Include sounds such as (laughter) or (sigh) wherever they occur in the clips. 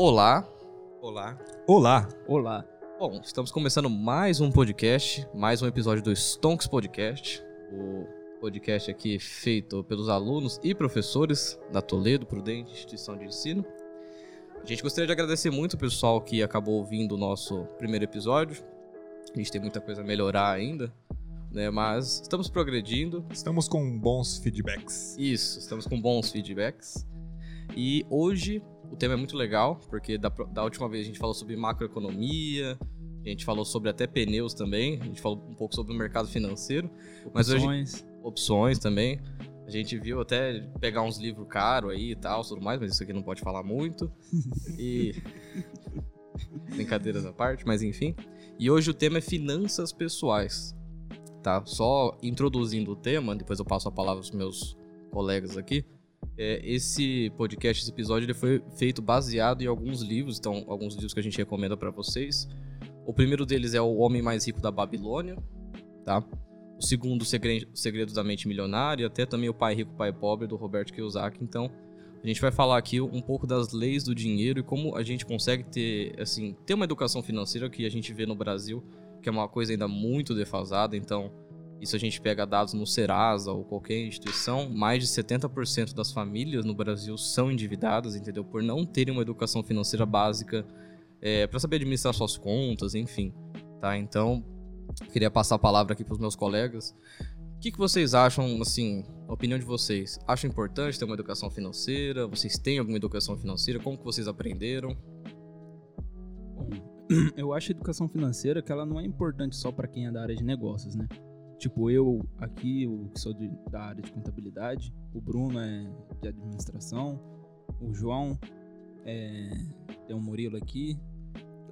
Olá. Olá. Olá. Olá. Bom, estamos começando mais um podcast, mais um episódio do Stonks Podcast. O podcast aqui feito pelos alunos e professores da Toledo Prudente Instituição de Ensino. A gente gostaria de agradecer muito o pessoal que acabou ouvindo o nosso primeiro episódio. A gente tem muita coisa a melhorar ainda, né? Mas estamos progredindo. Estamos com bons feedbacks. Isso, estamos com bons feedbacks. E hoje o tema é muito legal, porque da, da última vez a gente falou sobre macroeconomia, a gente falou sobre até pneus também, a gente falou um pouco sobre o mercado financeiro. Mas Opções. hoje. Opções também. A gente viu até pegar uns livros caros aí e tal, tudo mais, mas isso aqui não pode falar muito. (laughs) E. (laughs) Brincadeiras à parte, mas enfim. E hoje o tema é finanças pessoais. Tá? Só introduzindo o tema, depois eu passo a palavra aos meus colegas aqui. É, esse podcast, esse episódio, ele foi feito baseado em alguns livros, então alguns livros que a gente recomenda para vocês. O primeiro deles é O Homem Mais Rico da Babilônia, tá? O segundo, O Segredo da Mente Milionária, até também O Pai Rico, Pai Pobre, do Roberto Kiyosaki. Então, a gente vai falar aqui um pouco das leis do dinheiro e como a gente consegue ter, assim, ter uma educação financeira que a gente vê no Brasil, que é uma coisa ainda muito defasada. Então, isso a gente pega dados no Serasa ou qualquer instituição, mais de 70% das famílias no Brasil são endividadas, entendeu? Por não terem uma educação financeira básica é, para saber administrar suas contas, enfim. Tá? Então, queria passar a palavra aqui para os meus colegas. O que, que vocês acham, assim, a opinião de vocês? Acham importante ter uma educação financeira? Vocês têm alguma educação financeira? Como que vocês aprenderam? Bom, (clears throat) eu acho a educação financeira que ela não é importante só para quem é da área de negócios, né? Tipo, eu aqui, eu que sou de, da área de contabilidade, o Bruno é de administração, o João é, tem um Murilo aqui.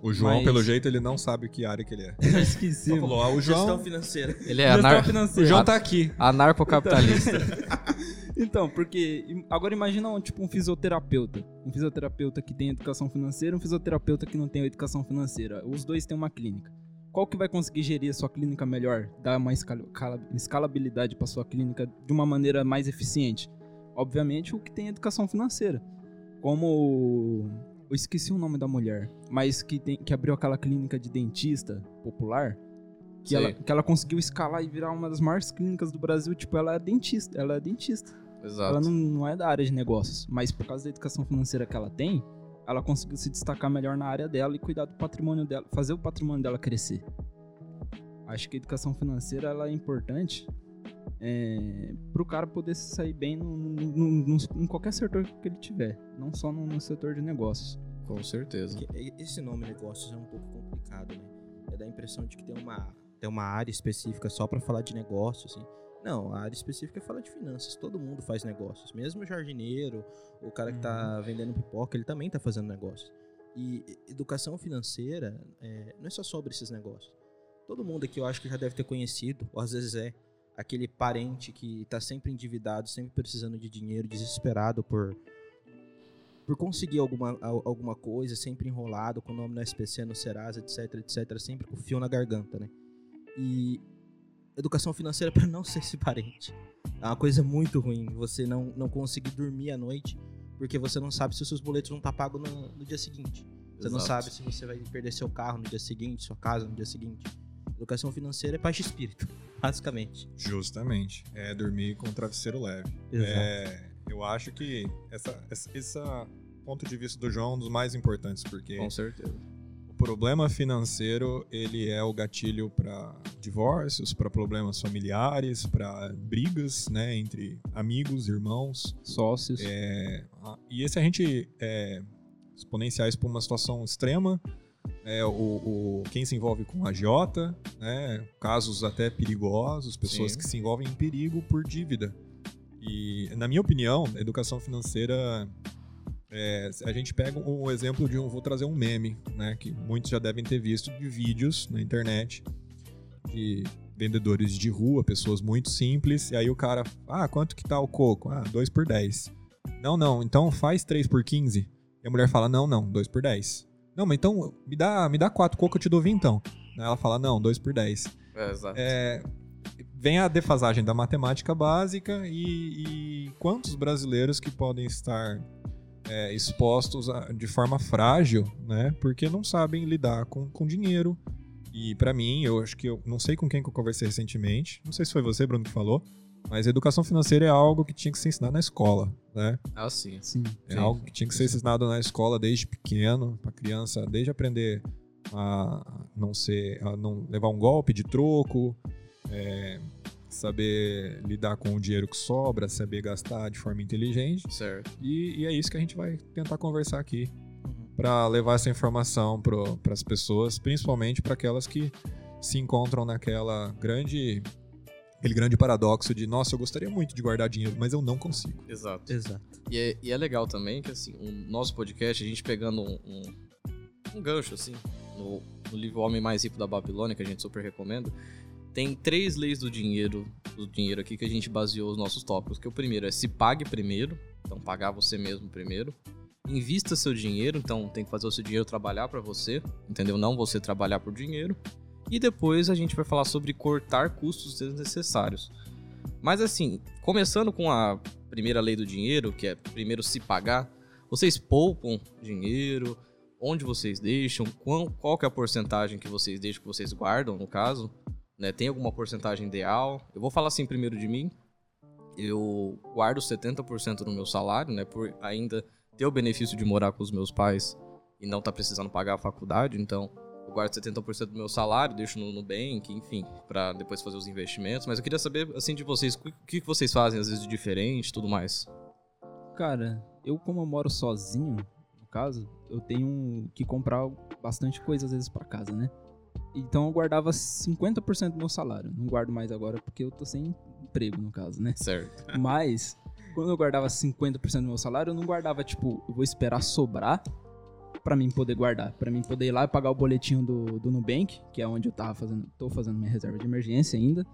O João, Mas- pelo jeito, ele não sabe que área que ele é. (laughs) Eu esqueci. Só falou, ah, o Gestão João, financeira. Ele é Gestão anar... o financeira. João tá aqui. anarcocapitalista. (laughs) Então, porque im- agora imagina um, tipo um fisioterapeuta. Um fisioterapeuta que tem educação financeira e um fisioterapeuta que não tem educação financeira. Os dois têm uma clínica. Qual que vai conseguir gerir a sua clínica melhor? Dar uma escala- cala- escalabilidade para sua clínica de uma maneira mais eficiente? Obviamente o que tem educação financeira. Como eu esqueci o nome da mulher, mas que tem que abriu aquela clínica de dentista popular, que Sei. ela, que ela conseguiu escalar e virar uma das maiores clínicas do Brasil, tipo, ela é dentista, ela é dentista. Exato. Ela não, não é da área de negócios, mas por causa da educação financeira que ela tem, ela conseguiu se destacar melhor na área dela e cuidar do patrimônio dela, fazer o patrimônio dela crescer. Acho que a educação financeira ela é importante é, para o cara poder se sair bem no, no- no- no- em qualquer setor que ele tiver, não só no, no setor de negócios. Com certeza. Esse nome negócios é um pouco complicado, né? É da impressão de que tem uma, tem uma área específica só pra falar de negócios, assim. Não, a área específica fala de finanças. Todo mundo faz negócios. Mesmo o jardineiro, o cara que tá vendendo pipoca, ele também tá fazendo negócios. E educação financeira é, não é só sobre esses negócios. Todo mundo aqui eu acho que já deve ter conhecido, ou às vezes é, aquele parente que tá sempre endividado, sempre precisando de dinheiro, desesperado por por conseguir alguma, al- alguma coisa, sempre enrolado, com o nome no SPC, no Serasa, etc, etc, sempre com o fio na garganta, né? E educação financeira para não ser esse parente. É uma coisa muito ruim, você não, não conseguir dormir à noite, porque você não sabe se os seus boletos vão estar pagos no, no dia seguinte. Você não Exato. sabe se você vai perder seu carro no dia seguinte, sua casa no dia seguinte. Educação financeira é paz de espírito, (laughs) basicamente. Justamente. É dormir com o travesseiro leve. É, eu acho que essa, essa, esse ponto de vista do João é um dos mais importantes, porque Com certeza. O problema financeiro ele é o gatilho para divórcios, para problemas familiares, para brigas, né, entre amigos, irmãos. Sócios. É, e esse a gente é, exponenciais para uma situação extrema. É, o, o- quem se envolve com agiota, né, casos até perigosos, pessoas Sim. que se envolvem em perigo por dívida. E, na minha opinião, a educação financeira, é, a gente pega um exemplo de um, vou trazer um meme, né, que muitos já devem ter visto de vídeos na internet de vendedores de rua, pessoas muito simples, e aí o cara, ah, quanto que tá o coco? Ah, 2 por 10. Não, não, então faz 3 por 15. E a mulher fala, não, não, 2 por 10. Não, mas então me dá, me dá 4 coco, eu te dou 20 então. Ela fala, não, 2 por 10. É, exato. É, vem a defasagem da matemática básica e, e quantos brasileiros que podem estar é, expostos a- de forma frágil, né? Porque não sabem lidar com, com dinheiro. E pra mim, eu acho que eu não sei com quem que eu conversei recentemente. Não sei se foi você, Bruno, que falou. Mas educação financeira é algo que tinha que ser ensinado na escola, né? Ah, sim. Sim. É Sim. algo que tinha que ser ensinado na escola desde pequeno, pra criança, desde aprender a não ser, a não levar um golpe de troco, é, saber lidar com o dinheiro que sobra, saber gastar de forma inteligente. Certo. E, e é isso que a gente vai tentar conversar aqui Uhum. para levar essa informação para as pessoas, principalmente para aquelas que se encontram naquela grande aquele grande paradoxo de nossa, eu gostaria muito de guardar dinheiro, mas eu não consigo. Exato. Exato. E é, e é legal também que, assim, o nosso podcast, a gente pegando um, um, um gancho, assim, no, no livro O Homem Mais Rico da Babilônia, que a gente super recomenda, tem três leis do dinheiro, do dinheiro aqui que a gente baseou os nossos tópicos. Que o primeiro é se pague primeiro, então pagar você mesmo primeiro. Invista seu dinheiro, então tem que fazer o seu dinheiro trabalhar para você, entendeu? Não você trabalhar por dinheiro. E depois a gente vai falar sobre cortar custos desnecessários. Mas assim, começando com a primeira lei do dinheiro, que é primeiro se pagar, vocês poupam dinheiro, onde vocês deixam, qual, qual que é a porcentagem que vocês deixam, que vocês guardam, no caso, né? Tem alguma porcentagem ideal? Eu vou falar assim primeiro de mim. Eu guardo 70% do meu salário, né, por ainda ter o benefício de morar com os meus pais e não tá precisando pagar a faculdade, então eu guardo 70% do meu salário, deixo no Nubank, enfim, para depois fazer os investimentos. Mas eu queria saber, assim, de vocês, o que, vocês fazem às vezes de diferente tudo mais. Cara, eu como eu moro sozinho, no caso, eu tenho que comprar bastante coisa às vezes pra casa, né? Então eu guardava 50% do meu salário. Não guardo mais agora porque eu tô sem emprego, no caso, né? Certo. (laughs) Mas, quando eu guardava 50% do meu salário, eu não guardava, tipo, eu vou esperar sobrar pra mim poder guardar. Pra mim poder ir lá e pagar o boletinho do, do Nubank, que é onde eu tava fazendo, tô fazendo minha reserva de emergência ainda,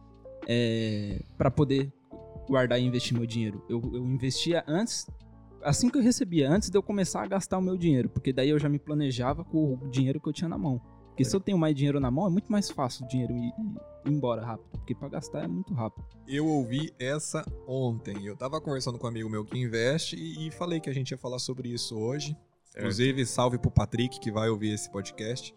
é, para poder guardar e investir meu dinheiro. Eu, eu investia antes, assim que eu recebia, antes de eu começar a gastar o meu dinheiro, porque daí eu já me planejava com o dinheiro que eu tinha na mão. Porque se eu tenho mais dinheiro na mão, é muito mais fácil o dinheiro ir, ir embora rápido. Porque pra gastar é muito rápido. Eu ouvi essa ontem. Eu tava conversando com um amigo meu que investe e, e falei que a gente ia falar sobre isso hoje. Inclusive, salve pro Patrick que vai ouvir esse podcast.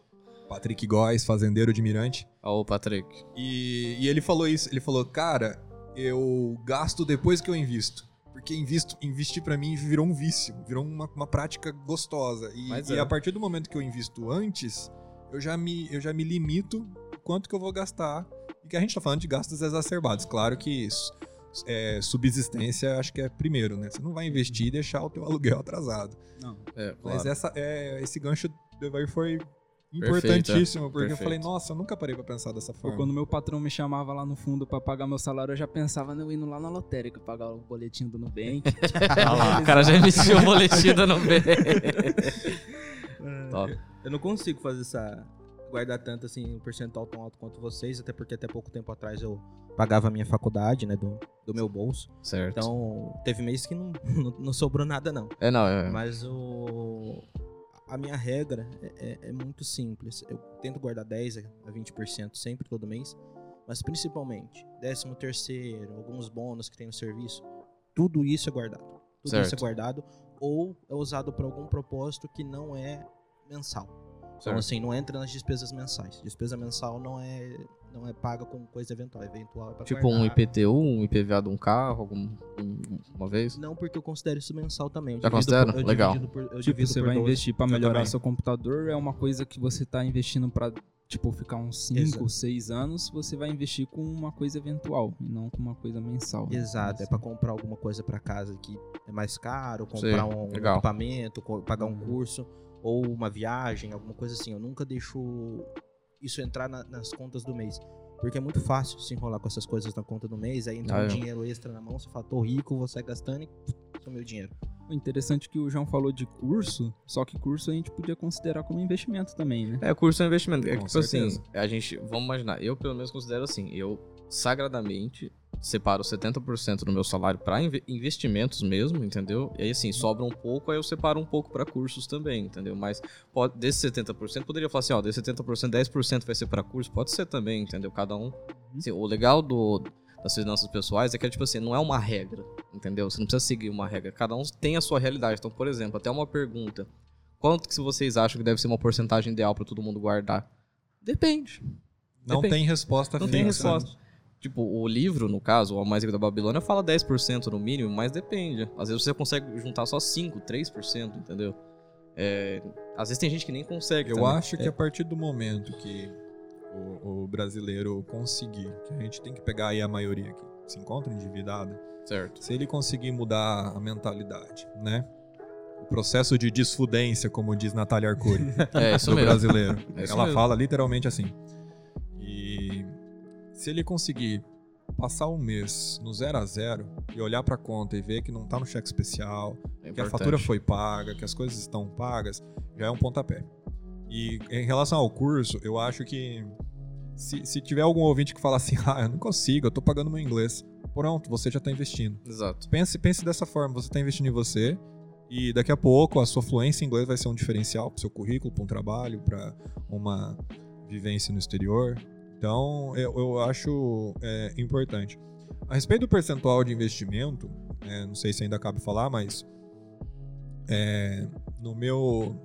Patrick Góes, fazendeiro de Mirante. Ô, Patrick. E, e ele falou isso. Ele falou, cara, eu gasto depois que eu invisto. Porque invisto, investir pra mim virou um vício, virou uma, uma prática gostosa. E, Mas e é. a partir do momento que eu invisto antes, eu já me, eu já me limito quanto que eu vou gastar. E que a gente tá falando de gastos exacerbados. Claro que isso, é, subsistência acho que é primeiro, né? Você não vai investir e deixar o teu (laughs) aluguel atrasado. Não. É, Mas claro. essa, é, esse gancho do foi Perfeito, importantíssimo, é. porque eu Perfeito. falei, nossa, eu nunca parei pra pensar dessa Ou forma. quando meu patrão me chamava lá no fundo pra pagar meu salário, eu já pensava eu indo lá na lotérica pagar o boletim do Nubank. (laughs) o cara já emitiu o boletim da Nubank. (laughs) Top. Eu não consigo fazer essa. guardar tanto assim, um percentual tão alto quanto vocês, até porque até pouco tempo atrás eu pagava a minha faculdade, né, do, do meu bolso. Certo. Então, teve mês que não, (laughs) não, não sobrou nada, não. é, não, é. Mas o. A minha regra é, é- é muito simples. Eu tento guardar 10 a 20% sempre, todo mês. Mas principalmente, 13 terceiro, alguns bônus que tem no serviço. Tudo isso é guardado. Tudo isso é Certo. guardado. Ou é usado para algum propósito que não é mensal. Então, Certo. assim, não entra nas despesas mensais. Despesa mensal não é, não é paga com coisa eventual. Eventual é pra Tipo um guardar. IPTU, um IPVA de um carro, algum, um- uma vez? Não, porque eu considero isso mensal também. Eu Já considera? por- Legal. por- eu tipo, você por vai 12. investir pra Eu melhorar também. seu computador, é uma coisa que você tá investindo pra, tipo, ficar uns 5, Exato. 6 anos, você vai investir com uma coisa eventual e não com uma coisa mensal. Exato, é Assim. pra comprar alguma coisa pra casa que é mais caro, comprar um legal. equipamento, pagar um Uhum. curso ou uma viagem, alguma coisa assim. Eu nunca deixo isso entrar na- nas contas do mês. Porque é muito fácil se enrolar com essas coisas na conta do mês, aí entra Ah, um é. dinheiro extra na mão, você fala, tô rico, vou sair gastando e sumiu o dinheiro. O interessante é que o João falou de curso, só que curso a gente podia considerar como investimento também, né? É, curso é investimento. É Com tipo certeza. assim, a gente, vamos imaginar, eu pelo menos considero assim, eu sagradamente separo 70% do meu salário pra inve- investimentos mesmo, entendeu? E aí assim, sobra um pouco, aí eu separo um pouco pra cursos também, entendeu? Mas pode, desse 70%, poderia falar assim, ó, desse 70%, 10% vai ser pra curso, pode ser também, entendeu? Cada um. Assim, o legal do, das finanças pessoais é que, tipo assim, não é uma regra, entendeu? Você não precisa seguir uma regra. Cada um tem a sua realidade. Então, por exemplo, até uma pergunta. Quanto que vocês acham que deve ser uma porcentagem ideal para todo mundo guardar? Depende. Não Depende. tem resposta Não fixa. tem resposta. Tipo, o livro, no caso, O Mais Rico da Babilônia, fala 10% no mínimo, mas depende. Às vezes você consegue juntar só 5%, 3%, entendeu? É, às vezes tem gente que nem consegue. Eu também. acho que a partir do momento que o, o brasileiro conseguir, que a gente tem que pegar aí a maioria que se encontra endividada, Certo. se ele conseguir mudar a mentalidade, né? O processo de desfudência, como diz Natália Arcuri, (laughs) É isso do mesmo. brasileiro. É Ela mesmo. fala literalmente assim. Se ele conseguir passar um mês no zero a zero e olhar pra conta e ver que não tá no cheque especial, É que a fatura foi paga, que as coisas estão pagas, já é um pontapé. E em relação ao curso, eu acho que se, se tiver algum ouvinte que fala assim, (laughs) ah, eu não consigo, eu tô pagando meu inglês. Pronto, você já tá investindo. Exato. Pense, pense dessa forma, você tá investindo em você e daqui a pouco a sua fluência em inglês vai ser um diferencial pro seu currículo, para um trabalho, para uma vivência no exterior. Então, eu, eu acho é, importante. A respeito do percentual de investimento, é, não sei se ainda cabe falar, mas é, no meu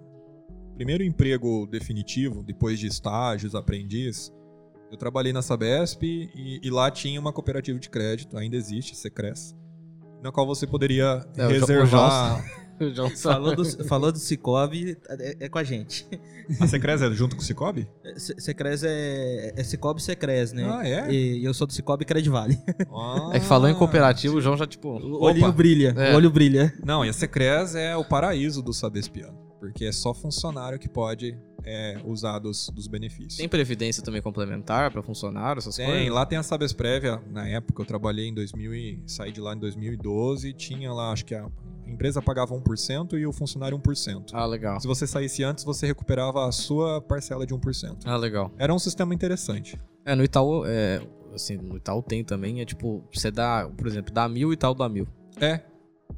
primeiro emprego definitivo, depois de estágios, aprendiz, eu trabalhei na Sabesp e, e lá tinha uma cooperativa de crédito, ainda existe, Secres, na qual você poderia É, o Jo- o reservar. Eu já Falou do, falou do Cicobi, é, é com a gente. A Secres é junto com o Cicobi? Secres é, é Cicobi Secres, né? Ah, é? E, e eu sou do Cicobi Credivale. Ah. É que falou em cooperativo, o João já, tipo. O olhinho brilha, É. o olho brilha. Não, e a Secres é o paraíso do Sabespiano. Porque é só funcionário que pode é, usar dos, dos benefícios. Tem previdência também complementar pra funcionário, essas Tem, coisas? lá tem a Sabes Prévia. Na época eu trabalhei em 2000 e saí de lá em 2012. Tinha lá, acho que a empresa pagava 1% e o funcionário 1%. Ah, legal. Se você saísse antes, você recuperava a sua parcela de 1%. Ah, legal. Era um sistema interessante. É, no Itaú, é, assim, no Itaú tem também, é tipo, você dá, por exemplo, dá mil e Itaú dá mil. É.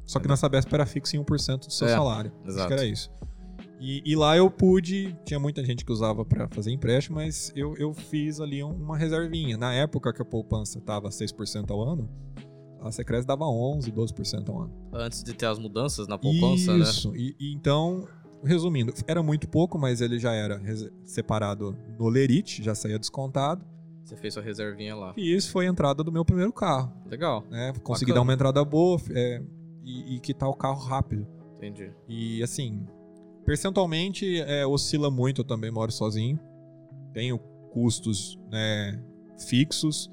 Só que na Sabesp era fixo em 1% do seu É, salário. Acho exato. que era isso. E, e lá eu pude, tinha muita gente que usava pra fazer empréstimo, mas eu, eu fiz ali um- uma reservinha. Na época que a poupança tava 6% ao ano, a Secres dava 11, 12% ao ano. Antes de ter as mudanças na poupança, né? Isso. E, então, resumindo, era muito pouco, mas ele já era separado no Lerite, já saía descontado. Você fez sua reservinha lá. E isso foi a entrada do meu primeiro carro. Legal, Né? Consegui Bacana. dar uma entrada boa é, e, e quitar o carro rápido. entendi. E assim, percentualmente é, oscila muito, eu também moro sozinho. Tenho custos né, fixos,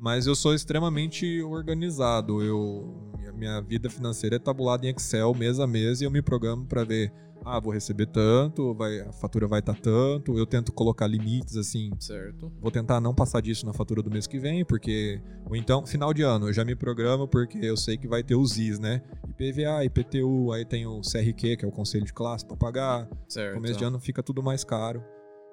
mas eu sou extremamente organizado. Eu, minha, vida financeira é tabulada em Excel mês a mês e eu me programo para ver, ah, vou receber tanto, vai, a fatura vai estar tanto. Eu tento colocar limites assim, Certo. Vou tentar não passar disso na fatura do mês que vem, porque. Ou então, final de ano, eu já me programo porque eu sei que vai ter os IS, né? IPVA, IPTU, aí tem o CRQ, que é o Conselho de Classe, pra pagar. Certo. Começo de ano fica tudo mais caro.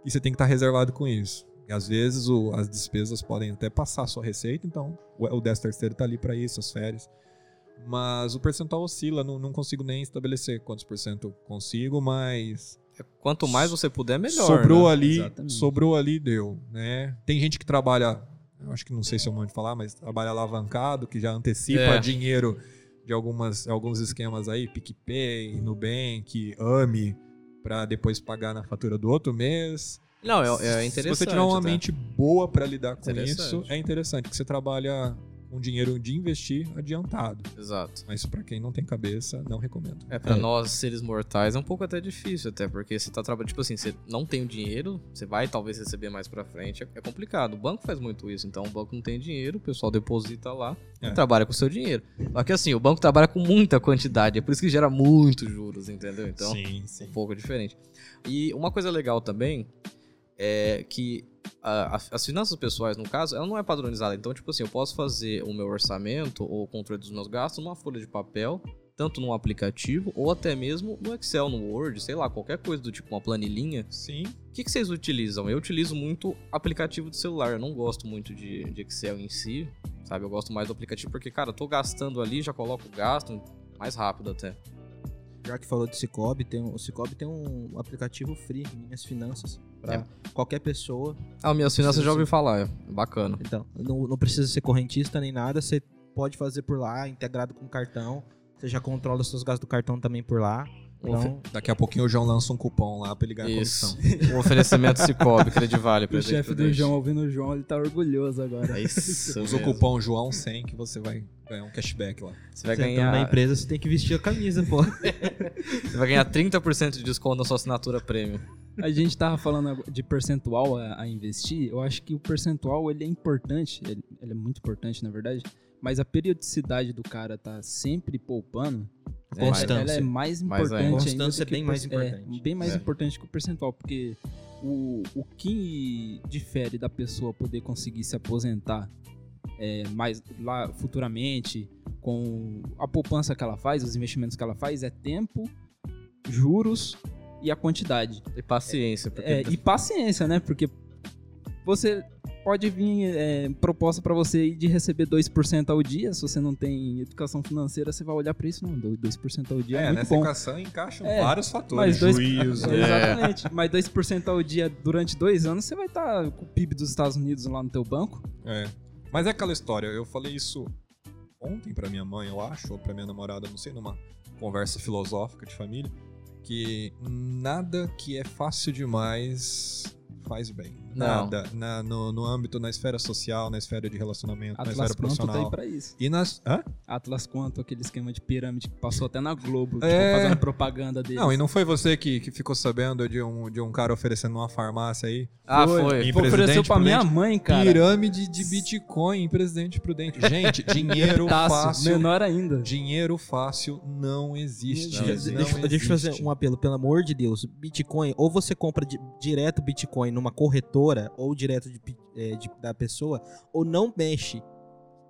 E você tem que estar reservado com isso. E às vezes o- as despesas podem até passar a sua receita, então o, o 10 terceiro tá ali para isso, as férias. Mas o percentual oscila, não, não consigo nem estabelecer quantos por cento consigo, mas Quanto mais você puder, melhor. sobrou né? ali, Exatamente. sobrou ali, deu, né? Tem gente que trabalha, eu acho que não sei se é o momento de falar, mas trabalha alavancado, que já antecipa É. dinheiro de algumas, alguns esquemas aí, PicPay, Nubank, AMI, pra depois pagar na fatura do outro mês. Não, é, é interessante. Se você tiver uma tá? mente boa pra lidar com isso, é interessante, que você trabalha com dinheiro de investir adiantado. Exato. Mas pra quem não tem cabeça, não recomendo. É, pra É. nós, seres mortais, é um pouco até difícil, até, porque você tá trabalhando, tipo assim, você não tem o dinheiro, você vai talvez receber mais pra frente, é, é complicado. O banco faz muito isso, então o banco não tem dinheiro, o pessoal deposita lá É. e trabalha com o seu dinheiro. Só que assim, o banco trabalha com muita quantidade, é por isso que gera muitos juros, entendeu? Então, sim, sim. um pouco diferente. E uma coisa legal também é que a- a- as finanças pessoais, no caso, ela não é padronizada. Então, tipo assim, eu posso fazer o meu orçamento ou o controle dos meus gastos numa folha de papel, tanto num aplicativo ou até mesmo no Excel, no Word, sei lá, qualquer coisa do tipo uma planilhinha. Sim, O que, que vocês utilizam? Eu utilizo muito aplicativo de celular. Eu não gosto muito de, de Excel em si, sabe? Eu gosto mais do aplicativo porque, cara, eu tô gastando ali, já coloco o gasto mais rápido até. Já que falou de Cicobi, tem o Cicobi tem um aplicativo free, Minhas Finanças, para É. qualquer pessoa. Ah, minhas finanças já ouvi falar, é bacana. Então, não, não precisa ser correntista nem nada, você pode fazer por lá, integrado com o cartão. Você já controla os seus gastos do cartão também por lá. Então, Daqui a pouquinho o João lança um cupom lá pra ele ganhar Isso. comissão. (laughs) Um oferecimento Cicobi, Credivale. O presente chefe do. João ouvindo o João, ele tá orgulhoso agora. É isso (laughs) Usa o cupom João100 que você vai ganhar um cashback lá. Você vai você entra na ganhar, empresa, você tem que vestir a camisa, pô. (laughs) você vai ganhar 30% de desconto na sua assinatura premium. A gente tava falando de percentual a, a investir. Eu acho que o percentual ele é importante, ele, ele é muito importante, na verdade. Mas a periodicidade do cara tá sempre poupando, É, Constância. ela é mais importante ainda. ainda. Constância é bem mais per- importante. É, bem mais É. importante que o percentual, porque o, o que difere da pessoa poder conseguir se aposentar é, mais lá futuramente com a poupança que ela faz, os investimentos que ela faz, é tempo, juros e a quantidade. E paciência. Porque É, e paciência, né? Porque você pode vir é, proposta pra você de receber 2% ao dia. Se você não tem educação financeira, você vai olhar pra isso, não, 2% ao dia é, É, muito nessa bom. equação encaixam É, vários fatores. Mas dois, Juízo. É. Exatamente. Mas 2% ao dia durante dois anos, você vai estar com o PIB dos Estados Unidos lá no teu banco. É. Mas é aquela história, eu falei isso ontem pra minha mãe, eu acho, ou pra minha namorada, não sei, numa conversa filosófica de família, que nada que é fácil demais faz bem. Nada. Na- no, no âmbito, na esfera social, na esfera de relacionamento, na Atlas esfera Quanto tá aí profissional. pra isso. E nas. Hã? Atlas Quanto, aquele esquema de pirâmide que passou até na Globo, tipo, É. fazendo propaganda deles. Não, e não foi você que, que ficou sabendo de um, de um cara oferecendo uma farmácia aí? Ah, Foi. foi. Pô, ofereceu pra minha mãe, cara. Pirâmide de Bitcoin, presidente prudente. Gente, (laughs) dinheiro fácil. menor ainda. Dinheiro fácil não existe. Não Deixa, existe. Não deixa- deixa eu fazer um apelo, pelo amor de Deus. Bitcoin, ou você compra di- direto Bitcoin numa corretora, ou direto de é, de- da pessoa, ou não mexe.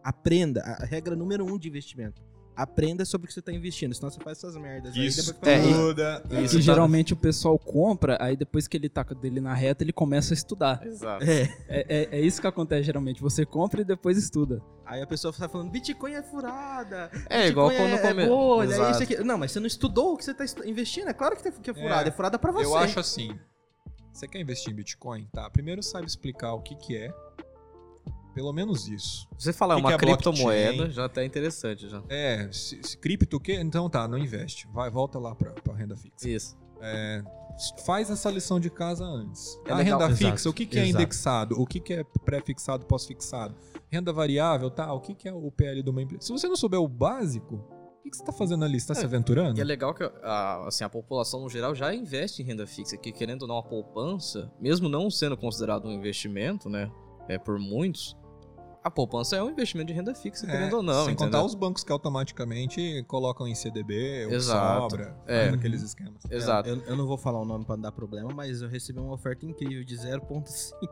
Aprenda. A regra número um de investimento. Aprenda sobre o que você está investindo, senão você faz essas merdas. aí Isso depois É, fica- e- tuda. É Isso que tá- geralmente o pessoal compra, aí depois que ele tá dele na reta, ele começa a estudar. Exato. É. É, é- é isso que acontece geralmente. Você compra e depois estuda. Aí a pessoa tá falando, Bitcoin é furada. É, igual Bitcoin quando é, come... é bolha, é isso aqui. Não, mas você não estudou o que você tá estu- investindo. É claro que é que é furada. É, furada pra você. Eu acho assim. Você quer investir em Bitcoin? Tá. Primeiro sabe explicar o que, que é. Pelo menos isso. Você falar Que uma que é criptomoeda blockchain? já tá interessante já. É, se, se cripto o quê? Então tá, não investe. Vai, volta lá pra, pra renda fixa. Isso. É, faz essa lição de casa antes. É a legal. renda Exato, fixa, o que, que é exato. indexado? O que, que é pré-fixado, pós-fixado? Renda variável, tá? O que, que é o PL de uma empresa? Se você não souber o básico, o que, que você tá fazendo ali? Você tá se aventurando? E é legal que a, assim, a população no geral já investe em renda fixa, que querendo ou não a poupança, mesmo não sendo considerado um investimento, né, é por muitos, a poupança é um investimento de renda fixa, É, querendo ou não, Sem entendeu? contar os bancos que automaticamente colocam em CDB, ou Exato. sobra, É. faz aqueles esquemas. Exato. Eu, eu não vou falar o nome pra não dar problema, mas eu recebi uma oferta incrível de 0.5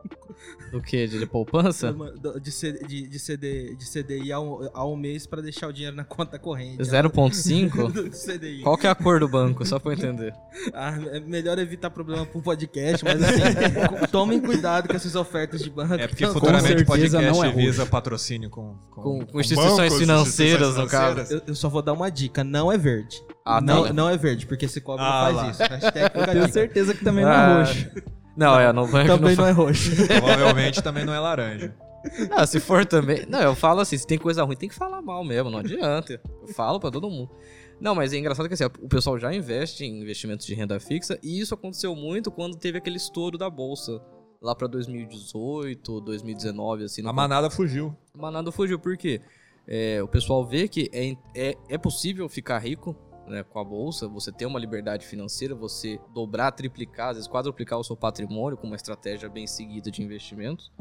Do que? De poupança? uma- do- de, de, de, CD, de CDI ao, ao mês pra deixar o dinheiro na conta corrente. 0.5? (laughs) Do CDI. Qual que é a cor do banco? Só pra eu entender. Ah, é melhor evitar problema pro podcast, mas assim, (laughs) tomem cuidado com essas ofertas de banco. É porque futuramente o podcast não é patrocínio com, com, Com- com instituições bancos, financeiras, instituições no caso. financeiras. Eu, eu só vou dar uma dica, não é verde. Ah, não, tá. não é verde, porque esse cobre Ah, não lá. faz isso. Hashtag (laughs) Eu tenho dica. certeza que também não Ah, é roxo. Não, é, no banco Também não não é roxo. Provavelmente também não é laranja. (laughs) Ah, se for também. Não, eu falo assim, se tem coisa ruim, tem que falar mal mesmo, não adianta. Eu falo pra todo mundo. Não, mas é engraçado que assim, o pessoal já investe em investimentos de renda fixa e isso aconteceu muito quando teve aquele estouro da bolsa. Lá pra 2018, 2019, assim. A manada fugiu. O Manado fugiu, por quê? É, o pessoal vê que é, é, é possível ficar rico né, com a bolsa, você ter uma liberdade financeira, você dobrar, triplicar, às vezes quadruplicar o seu patrimônio com uma estratégia bem seguida de investimentos.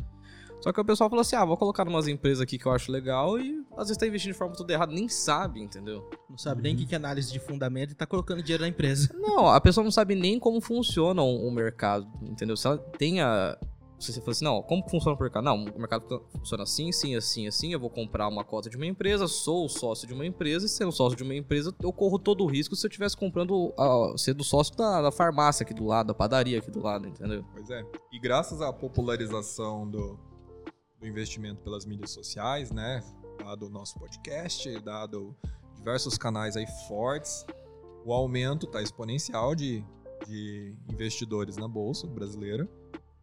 Só que o pessoal falou assim: ah, vou colocar umas empresas aqui que eu acho legal e às vezes tá investindo de forma tudo errada, nem sabe, entendeu? Não sabe nem o que que é análise de fundamento e tá colocando dinheiro na empresa. (laughs) Não, a pessoa não sabe nem como funciona o, o mercado, entendeu? Se ela tem a. Se você for assim, não, como funciona o mercado? Não, o mercado funciona assim, assim, assim, assim. Eu vou comprar uma cota de uma empresa, sou o sócio de uma empresa, e sendo sócio de uma empresa, eu corro todo o risco se eu estivesse comprando, a, sendo sócio da, da farmácia aqui do lado, da padaria aqui do lado, entendeu? Pois é. E graças à popularização do, do investimento pelas mídias sociais, né? Dado o nosso podcast, dado diversos canais aí fortes, o aumento está exponencial de, de investidores na Bolsa brasileira.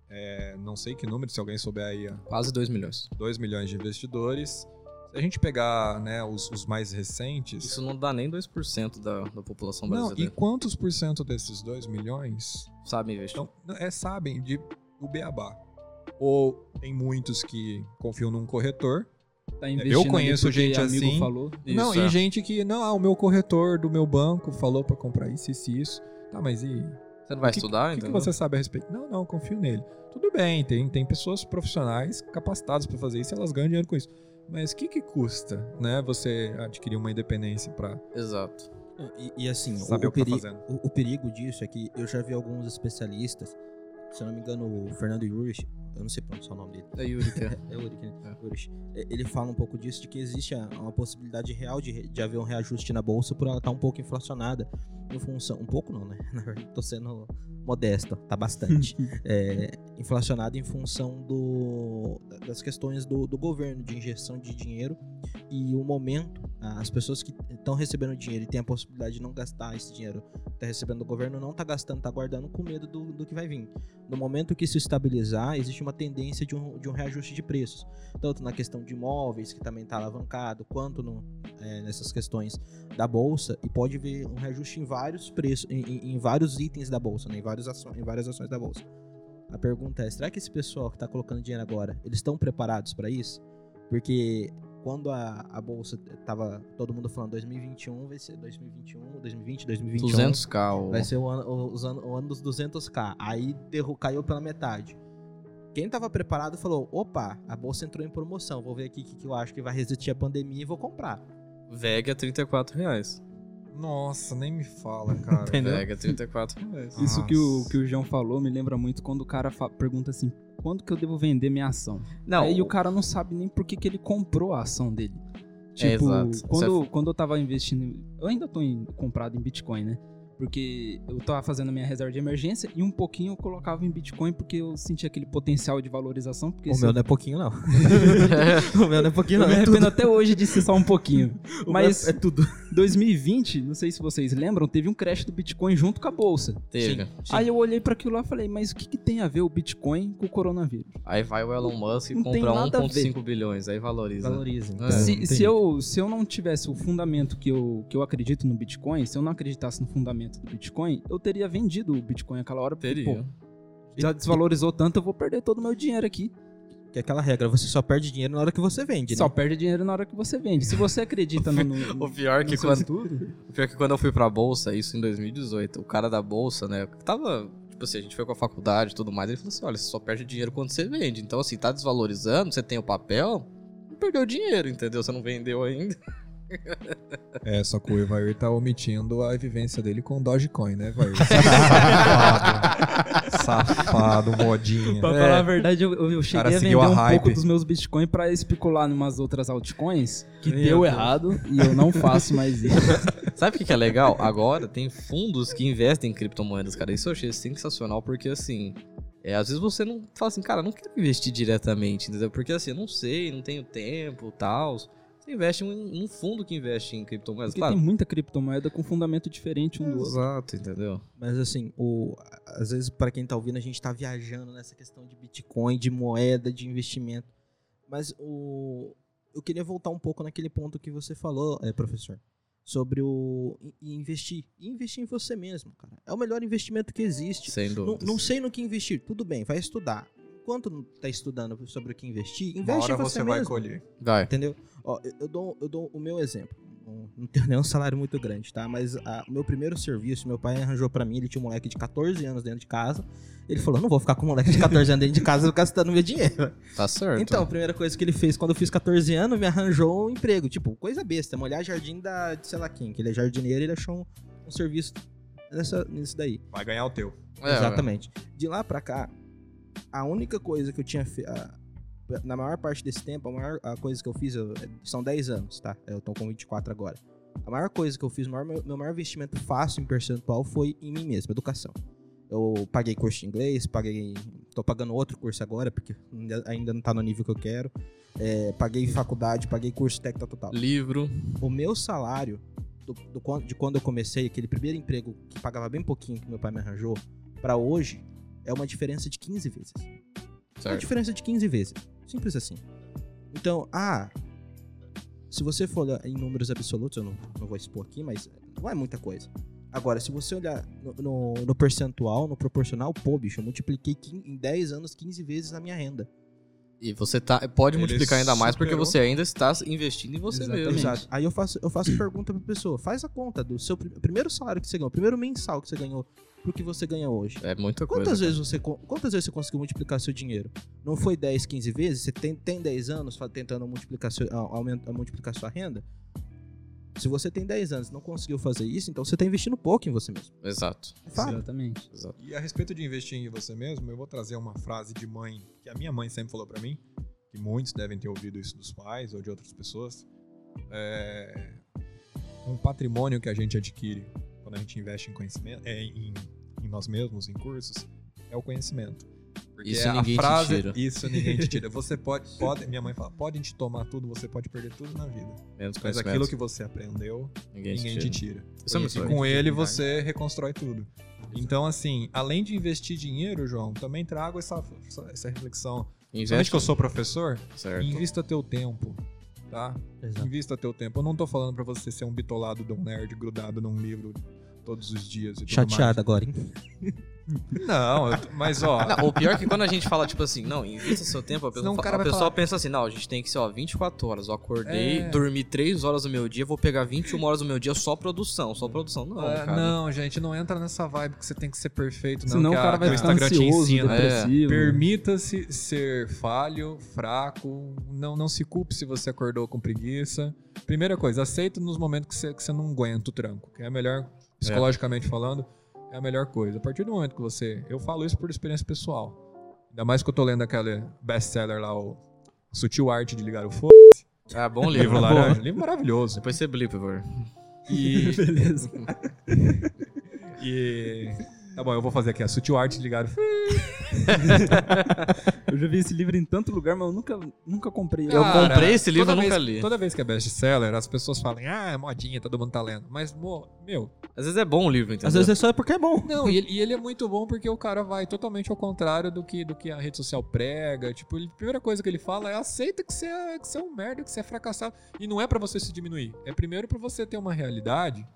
É, não sei que número, se alguém souber aí, Quase 2 milhões. 2 milhões de investidores. Se a gente pegar né, os, os mais recentes. Isso não dá nem 2% da, da população não, e brasileira. quantos por cento desses 2 milhões Sabe investir? então, é, sabem de, do beabá? Ou tem muitos que confiam num corretor. Tá ali conheço gente amigo assim. falou. não, Isso, e é. gente que, não, ah, o meu corretor do meu banco falou pra comprar isso, isso e isso. Tá, mas e Você não vai que, estudar, o que, você sabe a respeito? Não, não, confio nele. Tudo bem, tem, tem pessoas profissionais capacitadas pra fazer isso e elas ganham dinheiro com isso. Mas o que, que custa, né, você adquirir uma independência pra Exato. E, e assim, saber o, o, tá peri- fazendo? o, o perigo disso é que eu já vi alguns especialistas, se eu não me engano, o Fernando Yurich, eu não sei pronunciar o nome dele. É Yuri que é. (laughs) É Urich, né? É. É, Ele fala um pouco disso, de que existe uma possibilidade real de, de haver um reajuste na bolsa por ela estar um pouco inflacionada. Em função. Um pouco não, né? (laughs) Na verdade, tô sendo modesto, tá bastante. (laughs) É, inflacionada em função do, das questões do, do governo, de injeção de dinheiro e o momento, as pessoas que estão recebendo dinheiro e têm a possibilidade de não gastar esse dinheiro, tá recebendo do governo, não tá gastando, tá guardando com medo do, do que vai vir. No momento que isso estabilizar, existe uma tendência de um, de um reajuste de preços, tanto na questão de imóveis, que também está alavancado, quanto no, é, nessas questões da bolsa, e pode ver um reajuste em vários preços, em, em- em vários itens da bolsa, né, em, vários aço- em várias ações da bolsa. A pergunta é: será que esse pessoal que está colocando dinheiro agora, eles estão preparados para isso? Porque quando a, a bolsa tava todo mundo falando 2021 vai ser 2021, 2020, 2021 200k. o- vai ser o ano, o- ano, o ano dos 200k. Aí derru, caiu pela metade. Quem tava preparado falou: opa, a bolsa entrou em promoção, vou ver aqui o que, que eu acho que vai resistir a pandemia e vou comprar. VEG é 34 reais. Nossa, nem me fala, (laughs) cara. Entendeu? VEG é 34 reais. Isso que o, que o João falou me lembra muito quando o cara pergunta assim: quando que eu devo vender minha ação? Não, Aí o cara não sabe nem por que, que ele comprou a ação dele. É, Tipo, exato. quando, Isso quando eu tava investindo. Eu ainda tô em- comprado em Bitcoin, né? Porque eu tava fazendo a minha reserva de emergência e um pouquinho eu colocava em Bitcoin porque eu sentia aquele potencial de valorização. Porque O meu eu, não é pouquinho, não. (laughs) (laughs) o meu não é pouquinho, eu não. me É arrependo até hoje de ser só um pouquinho. (laughs) O Mas é tudo. 2020, não sei se vocês lembram, teve um crash do Bitcoin junto com a bolsa. Teve. Aí eu olhei pra aquilo lá e falei, mas o que, que tem a ver o Bitcoin com o coronavírus? Aí vai o Elon Musk e Não tem compra nada a 1,5 bilhões. Aí valoriza. Valoriza. É. se, se eu, se eu não tivesse o fundamento que eu, que eu acredito no Bitcoin, se eu não acreditasse no fundamento do Bitcoin, eu teria vendido o Bitcoin aquela hora. Porque, Teria. pô, já desvalorizou tanto, eu vou perder todo o meu dinheiro aqui. Que é aquela regra, você só perde dinheiro na hora que você vende, né? Só perde dinheiro na hora que você vende. Se você acredita no, (laughs) no, O pior, no que quando, estudo, o pior que quando eu fui pra bolsa, isso em 2018, o cara da bolsa, né, que tava, tipo assim, a gente foi com a faculdade e tudo mais, ele falou assim, olha, você só perde dinheiro quando você vende. Então, assim, tá desvalorizando, você tem o papel, não perdeu dinheiro, entendeu? Você não vendeu ainda. (laughs) É, só que o Evair tá omitindo a vivência dele com Dogecoin, né, Evair? (laughs) Safado. Safado, modinha. Pra falar a verdade, eu, eu cheguei a vender a um hype. pouco dos meus Bitcoin pra especular em umas outras altcoins que Meu deu Deus. errado e eu não faço mais isso. (laughs) Sabe o que, que é legal? Agora tem fundos que investem em criptomoedas, cara. Isso eu achei sensacional, porque assim. É, às vezes você não fala assim, cara, não quero investir diretamente, entendeu? Porque assim, eu não sei, não tenho tempo tal. Você investe em um fundo que investe em criptomoedas. Porque Claro. tem muita criptomoeda com fundamento diferente um do outro. Exato, entendeu? Mas assim, o, às vezes para quem tá ouvindo, a gente tá viajando nessa questão de Bitcoin, de moeda, de investimento. Mas o eu queria voltar um pouco naquele ponto que você falou, é, professor, sobre o investir. Investir em você mesmo, cara. É o melhor investimento que existe. Sem Não, dúvida. não sei no que investir. Tudo bem, vai estudar. Enquanto não tá estudando sobre o que investir, Uma investe hora em você, você vai mesmo. colher. Vai. Entendeu? Ó, eu- eu dou, eu dou o meu exemplo. Não- tenho (laughs) nenhum salário muito grande, tá? Mas a- o meu primeiro serviço, meu pai arranjou pra mim, ele tinha um moleque de 14 anos dentro de casa. Ele falou: não vou ficar com um moleque de 14 anos dentro de casa gastando meu dinheiro. (laughs) Tá certo. Então, a primeira coisa que ele fez quando eu fiz 14 anos, me arranjou um emprego. Tipo, coisa besta, molhar jardim da, de sei lá quem, que ele é jardineiro ele achou um, um serviço nessa, nisso daí. Vai ganhar o teu. É, Exatamente. De lá pra cá, a única coisa que eu tinha feito. Na maior parte desse tempo, a maior a coisa que eu fiz eu- são 10 anos, tá? Eu tô com 24 agora. A maior coisa que eu fiz, o maior- meu, maior investimento fácil em percentual foi em mim mesmo, educação. Eu paguei curso de inglês, paguei. tô pagando outro curso agora, porque ainda- não tá no nível que eu quero. É, paguei faculdade, paguei curso técnico total. Livro. O meu salário do- do de quando eu comecei, aquele primeiro emprego que pagava bem pouquinho que meu pai me arranjou, pra hoje, é uma diferença de 15 vezes. É uma Certo. diferença de 15 vezes. Simples assim. Então, ah, se você for em números absolutos, eu não, não vou expor aqui, mas não é muita coisa. Agora, se você olhar no, no- no percentual, no proporcional, pô, bicho, eu multipliquei em 10 anos 15 vezes a minha renda. E você tá, pode Ele multiplicar ainda mais porque você ainda está investindo em você Exatamente. mesmo. Exato. Aí eu faço, eu faço a pergunta pra pessoa: faz a conta do seu prim- primeiro salário que você ganhou, primeiro mensal que você ganhou, pro que você ganha hoje. É muita coisa. Quantas cara. vezes, você, quantas vezes você conseguiu multiplicar seu dinheiro? Não foi 10, 15 vezes? Você tem, tem 10 anos tentando multiplicar, seu, a- multiplicar sua renda? Se você tem 10 anos e não conseguiu fazer isso, então você tá investindo pouco em você mesmo. Exato. Fato. Exatamente. Exato. E a respeito de investir em você mesmo, eu vou trazer uma frase de mãe que a minha mãe sempre falou pra mim, que muitos devem ter ouvido isso dos pais ou de outras pessoas. É, um patrimônio que a gente adquire quando a gente investe em conhecimento, é, em, em nós mesmos, em cursos, é o conhecimento. Porque Isso a ninguém te frase, tira. Isso ninguém te tira. (laughs) Você pode, pode, minha mãe fala, podem te tomar tudo, você pode perder tudo na vida. Menos Mas aquilo que você aprendeu, ninguém, ninguém te tira. Isso é muito E com ele você reconstrói tudo. Então, assim, além de investir dinheiro, João, também trago essa, essa, reflexão. Investe que eu sou professor, certo. invista teu tempo, tá? Invista teu tempo. Eu não tô falando pra você ser um bitolado de um nerd grudado num livro todos os dias e tudo Chateado agora, hein? (laughs) Não, mas ó, Não, o pior é que quando a gente fala, tipo assim, não, invista seu tempo, a pessoa, Senão o fa- cara a vai pessoa falar- pensa assim, não, a gente tem que ser, ó, 24 horas. Eu acordei, É. dormi 3 horas do meu dia, vou pegar 21 horas do meu dia só produção, só produção. Não, é, cara. não, gente, não entra nessa vibe que você tem que ser perfeito, não. Senão o que a- cara vai que o ficar Instagram te ansioso, ensina. É, depressivo. Permita-se ser falho, fraco, não, não se culpe se você acordou com preguiça. Primeira coisa, aceita nos momentos que você, que você não aguenta o tranco, que é a melhor, psicologicamente falando, é a melhor coisa. A partir do momento que você. Eu falo isso por experiência pessoal. Ainda mais que eu tô lendo aquele best-seller lá, o Sutil Arte de Ligar o Fogo. Ah, bom Livro livro. laranja. Livro maravilhoso. Depois você blip, por favor. E. (laughs) Beleza. e tá bom, eu vou fazer aqui a Sutil Arte de Ligar o Fogo. (laughs) Eu já vi esse livro em tanto lugar, mas eu nunca, nunca comprei. Eu Cara, comprei esse livro, toda eu nunca vez- li. Toda vez que é best-seller, as pessoas falam, ah, é modinha, todo mundo tá lendo. Mas, mo- meu, Às vezes é bom o livro, entendeu? Às vezes é só porque é bom. Não, e ele, e ele é muito bom porque o cara vai totalmente ao contrário do que, do que a rede social prega. Tipo, ele- a primeira coisa que ele fala é aceita que você é, que você é um merda, que você é fracassado. E não é pra você se diminuir. É primeiro pra você ter uma realidade.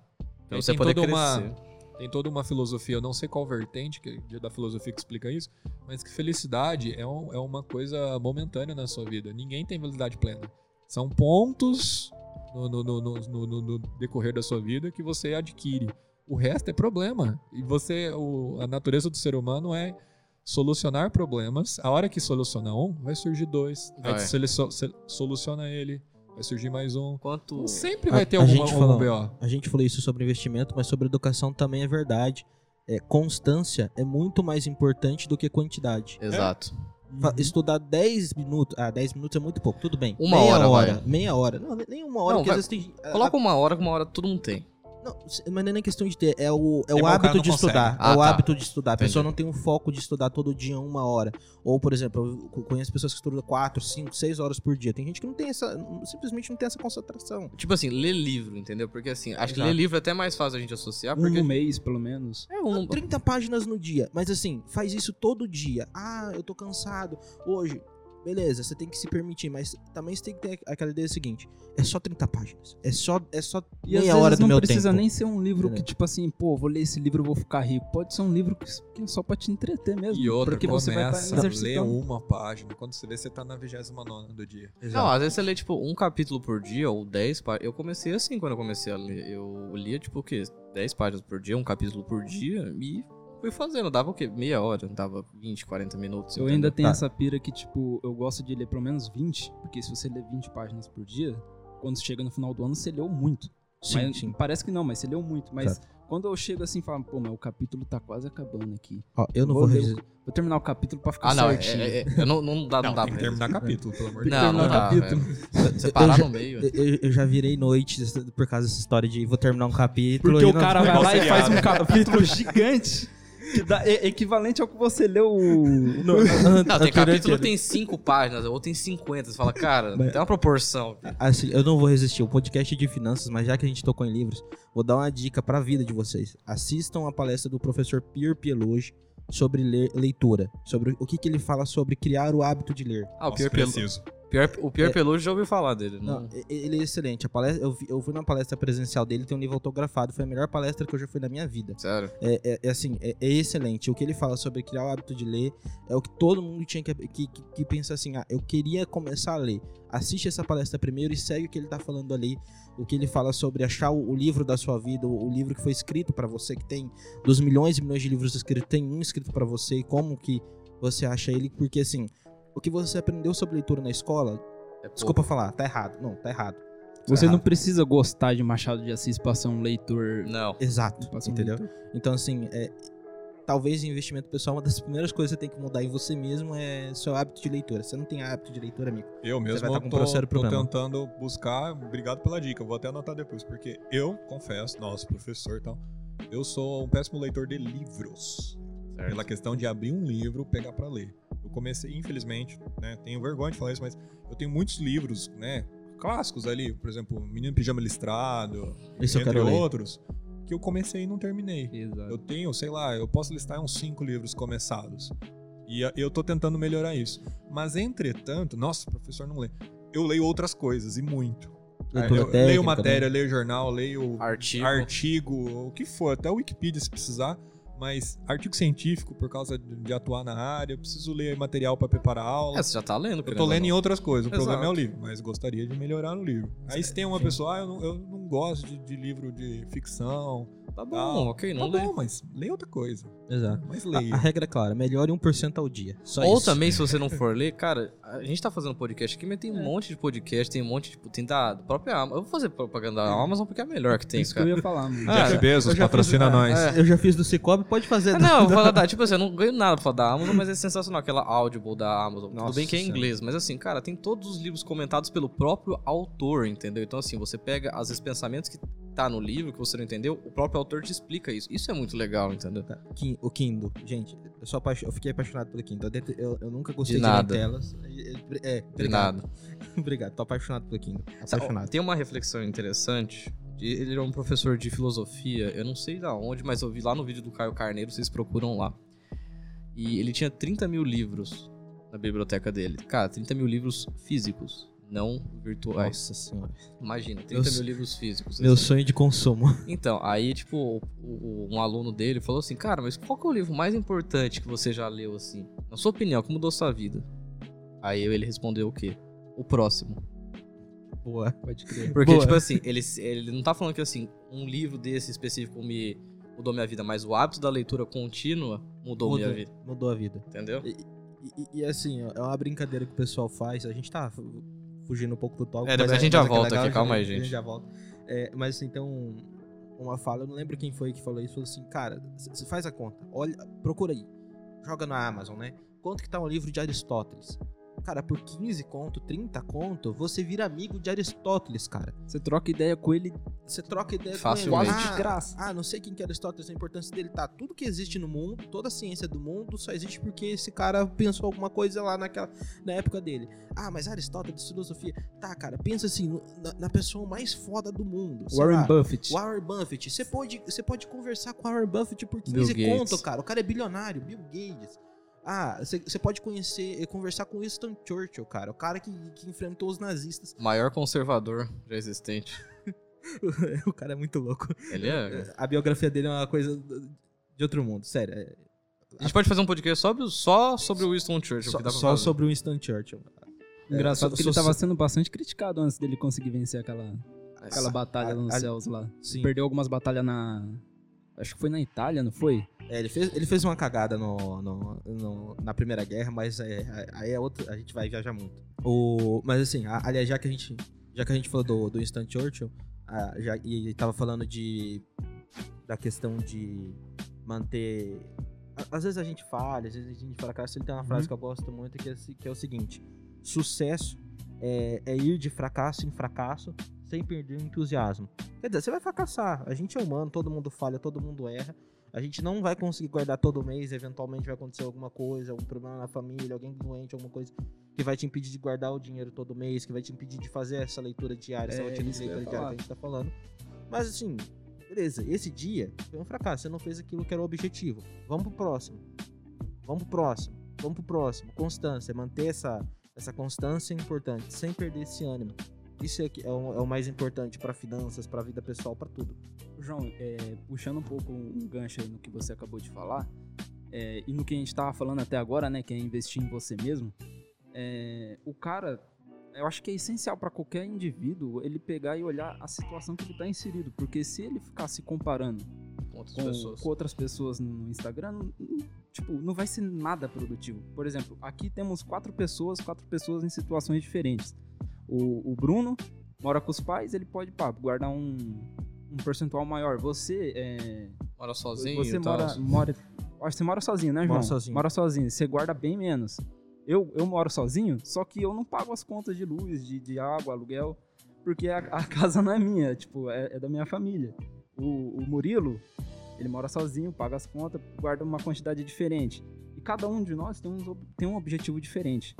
Pra Aí você tem poder toda crescer. uma Tem toda uma filosofia, eu não sei qual vertente que, da filosofia que explica isso, mas que felicidade é, um- é uma coisa momentânea na sua vida. Ninguém tem felicidade plena. São pontos no, no- no- no- decorrer da sua vida que você adquire. O resto é problema. E você, o- a natureza do ser humano é solucionar problemas. A hora que soluciona um, vai surgir dois. Aí so- se- soluciona ele, vai surgir mais um. Quanto... Sempre A- vai ter a alguma, gente algum falou- BO. A gente falou isso sobre investimento, mas sobre educação também é verdade. É, constância é muito mais importante do que quantidade. Exato. Fa- Estudar 10 minutos. Ah, 10 minutos é muito pouco, tudo bem. Uma meia hora, hora. Meia hora. Não, nem uma hora, Não, porque vai- às vezes tem. a- Coloca uma hora, que uma hora todo mundo tem. Não, mas não é nem questão de ter, é o, é Tem, o hábito de estudar. Ah, é o tá. hábito de estudar. A pessoa Entendi. não tem um foco de estudar todo dia uma hora. Ou, por exemplo, eu conheço pessoas que estudam 4, 5, 6 horas por dia. Tem gente que não tem essa. simplesmente não tem essa concentração. Tipo assim, ler livro, entendeu? Porque assim, acho que Exato. ler livro é até mais fácil a gente associar, Um porque... no mês, pelo menos. É um... 30 páginas no dia. Mas assim, faz isso todo dia. Ah, eu tô cansado. Hoje. Beleza, você tem que se permitir, mas também você tem que ter aquela ideia seguinte: é só 30 páginas. É só, é só E às meia vezes hora do não meu precisa tempo. nem ser um livro que, tipo assim, pô, vou ler esse livro, eu vou ficar rico. Pode ser um livro que, é só pra te entreter mesmo. E outra, porque você vai a ler uma página. Quando você vê, você tá na 29 do dia. Não, às vezes você lê, tipo, um capítulo por dia ou 10 páginas. Eu comecei assim quando eu comecei a ler. Eu lia, tipo, o quê? 10 páginas por dia, um capítulo por dia e fui fazendo. Dava o quê? Meia hora, dava 20, 40 minutos. Eu entendeu? ainda tenho Tá. essa pira que, tipo, eu gosto de ler pelo menos 20, porque se você ler 20 páginas por dia, quando chega no final do ano, você leu muito. Sim, Mas- sim. Parece que não, mas você leu muito. Mas quando eu chego assim e falo, pô, mas o capítulo tá quase acabando aqui. Ó, eu não Vou vou, ler. Vou terminar o capítulo pra ficar Ah, não, é, certinho. é, é- eu não, não dá, não, Não, dá tem que pra terminar capítulo, pelo amor de Não, Deus. não terminar dá. o. Você parar já- no meio. Eu, eu já virei noites por causa dessa história de vou terminar um capítulo. Porque e o não- cara vai lá e faz um capítulo gigante. Que dá- é equivalente ao que você leu. (laughs) Não, tem Anterior capítulo que- tem 5 páginas, ou tem 50. Você fala, cara, Mas- tem uma proporção. Assim, eu não vou resistir. O podcast de finanças, mas já que a gente tocou em livros, vou dar uma dica pra vida de vocês. Assistam a palestra do professor Pierre Pieloge sobre ler- leitura. Sobre o que, que ele fala sobre criar o hábito de ler. Ah, o Nossa, Pierre, Pel... preciso. Pierre- o Pierre É. Peluche já ouviu falar dele. Não, Não. ele é excelente. A palestra, eu, vi- eu fui na palestra presencial dele, tem um livro autografado. Foi a melhor palestra que eu já fui na minha vida. Sério. É, é- é assim, é, é excelente. O que ele fala sobre criar o hábito de ler é o que todo mundo tinha que, que, que, que pensa assim: ah, eu queria começar a ler. Assiste essa palestra primeiro e segue o que ele tá falando ali. O que ele fala sobre achar o, o livro da sua vida, o, o livro que foi escrito pra você, que tem dos milhões e milhões de livros escritos, tem um escrito pra você e como que você acha ele. Porque assim, o que você aprendeu sobre leitura na escola, É desculpa falar, tá errado. Não, tá errado. Tá Você não precisa gostar de Machado de Assis pra ser um leitor. Não. Exato, um entendeu? leitor. Então, assim, é, talvez em investimento pessoal, uma das primeiras coisas que você tem que mudar em você mesmo é seu hábito de leitura. Você não tem hábito de leitura, amigo. Eu mesmo vai tá com um tô, sério tô problema. tentando buscar. Obrigado pela dica. Vou até anotar depois, porque eu confesso, nosso professor e tal, eu sou um péssimo leitor de livros. Certo. Pela questão de abrir um livro, pegar pra ler. Eu comecei, infelizmente, né? Tenho vergonha de falar isso, mas eu tenho muitos livros, né? Clássicos ali, por exemplo, Menino Pijama Listrado, Esse eu entre quero ler. outros, que eu comecei e não terminei. Exato. Eu tenho, sei lá, eu posso listar uns cinco livros começados. E eu tô tentando melhorar isso. Mas, entretanto, nossa, o professor não lê. Eu leio outras coisas, e muito. Leitura eu técnica, leio matéria, né? leio jornal, leio Artigo. artigo, o que for, até o Wikipedia se precisar. Mas artigo científico, por causa de, de atuar na área, eu preciso ler material para preparar aula. É, você já tá lendo, Eu tô lendo em outras coisas, o problema é o Exato. livro, mas gostaria de melhorar no livro. Aí se tem uma pessoa, ah, eu não, eu não gosto de, de livro de ficção, Tá bom, tal. ok, não tá lê. bom, mas leia outra coisa. Exato. Mas A, leia. a regra é clara, melhore 1% ao dia. Só Ou isso. também, se (laughs) você não for ler, cara, a gente tá fazendo podcast aqui, mas tem É. um monte de podcast, tem um monte, tipo, tem da, da própria Amazon. Eu vou fazer propaganda da Amazon porque é a melhor que tem, Isso que eu cara. ia falar, mano. Ah, Jeff é. Bezos, eu já patrocina fiz- nós. é. Eu já fiz do Cicobi, pode fazer. Não, vou falar (laughs) da, tipo assim, eu não ganho nada pra falar da Amazon, mas é sensacional aquela Audible da Amazon. Nossa Tudo bem que é em inglês, mas assim, cara, tem todos os livros comentados pelo próprio autor, entendeu? Então, assim, você pega às vezes pensamentos que tá no livro que você não entendeu, o próprio autor te explica isso. Isso é muito legal, entendeu? Tá, O Kindle, gente, eu, sou apaixo- eu fiquei apaixonado pelo Kindle. Eu, eu- nunca gostei De de, nada. ler telas. É, De obrigado. nada. (laughs) obrigado, tô apaixonado pelo Kindle. Apaixonado. Tem uma reflexão interessante. Ele é um professor de filosofia, eu não sei da onde, mas eu vi lá no vídeo do Caio Carneiro, vocês procuram lá. E ele tinha 30 mil livros na biblioteca dele. Cara, 30 mil livros físicos, não virtuais. Nossa senhora. Imagina, 30 Meu mil livros físicos. Meu assim. sonho de consumo. (laughs) Então, aí, tipo, um aluno dele falou assim, cara, mas qual que é o livro mais importante que você já leu, assim? Na sua opinião, que mudou sua vida? Aí ele respondeu o quê? O próximo. Boa. Pode crer. Porque, Boa. tipo assim, ele, ele não tá falando que, assim, um livro desse específico me mudou minha vida, mas o hábito da leitura contínua mudou, minha vida, Mudou a vida. entendeu? E, e- e, assim, é uma brincadeira que o pessoal faz. A gente tá fu- fugindo um pouco do tópico. É, depois mas a gente já volta legal, aqui, calma aí, A gente gente. já volta. É, mas assim, então, uma fala, eu não lembro quem foi que falou isso, falou assim, cara, você faz a conta, olha, procura aí, joga na Amazon, né? Quanto que tá um livro de Aristóteles? Cara, por 15 conto, 30 conto, você vira amigo de Aristóteles, cara. Você troca ideia com ele Você troca ideia Facilmente. com ele. De graça. Ah, não sei quem que é Aristóteles, a importância dele tá. Tudo que existe no mundo, toda a ciência do mundo, só existe porque esse cara pensou alguma coisa lá naquela, na época dele. Ah, mas Aristóteles, filosofia. Tá, cara, pensa assim, no- na, na pessoa mais foda do mundo. Warren lá, Buffett. Warren Buffett. Você pode, você pode conversar com Warren Buffett por Bill 15 Gates. conto, cara. O cara é bilionário, Bill Gates. Ah, você pode conhecer, conversar com Winston Churchill, cara. O cara que, que enfrentou os nazistas. Maior conservador já existente. (laughs) o cara é muito louco. Ele é... A biografia dele é uma coisa de outro mundo, sério. é- A gente pode fazer um podcast sobre, só sobre o Winston Churchill, Só, que só sobre o Winston Churchill. Engraçado É, que sou- ele sou- tava sendo bastante criticado antes dele conseguir vencer aquela, aquela batalha nos a- céus lá. Sim. Perdeu algumas batalhas na. Acho que foi na Itália, não foi? É, ele, fez, ele fez uma cagada no, no- no- na Primeira Guerra, mas é, aí é outro, a gente vai viajar muito. O, mas assim, a- aliás, já que a gente, já que a gente falou do, do Winston Churchill, ah, já, e ele tava falando de da questão de manter. a- Às vezes a gente falha, às vezes a gente fracassa. Ele tem uma frase que eu gosto muito que é, que é o seguinte: sucesso é, é ir de fracasso em fracasso sem perder o entusiasmo. Quer dizer, você vai fracassar. A gente é humano, todo mundo falha, todo mundo erra. A gente não vai conseguir guardar todo mês, eventualmente vai acontecer alguma coisa, algum problema na família, alguém doente, alguma coisa que vai te impedir de guardar o dinheiro todo mês, que vai te impedir de fazer essa leitura diária, essa É, rotina de leitura diária que a gente tá falando. Mas assim, beleza, esse dia foi um fracasso, você não fez aquilo que era o objetivo. Vamos pro próximo. Vamos pro próximo. Vamos pro próximo. Constância, manter essa, essa constância é importante, sem perder esse ânimo. Isso é, que é, o, é o mais importante para finanças, para vida pessoal, para tudo. João, é, puxando um pouco um gancho no que você acabou de falar, é, e no que a gente tava falando até agora, né, que é investir em você mesmo, é, o cara, eu acho que é essencial para qualquer indivíduo ele pegar e olhar a situação que ele tá inserido, porque se ele ficar se comparando Com outras com, pessoas. com outras pessoas no Instagram, tipo, não vai ser nada produtivo. Por exemplo, aqui temos quatro pessoas, quatro pessoas em situações diferentes. O, o Bruno mora com os pais, ele pode pá, guardar um, um percentual maior. Você é, Mora sozinho você e tal. mora, mora, acho que você mora sozinho, né, João? Moro sozinho. Mora sozinho. Você guarda bem menos. Eu, eu moro sozinho, só que eu não pago as contas de luz, de, de água, aluguel, porque a, a (laughs) casa não é minha, tipo, é, é da minha família. O, o Murilo, ele mora sozinho, paga as contas, guarda uma quantidade diferente. E cada um de nós tem, ob- tem um objetivo diferente.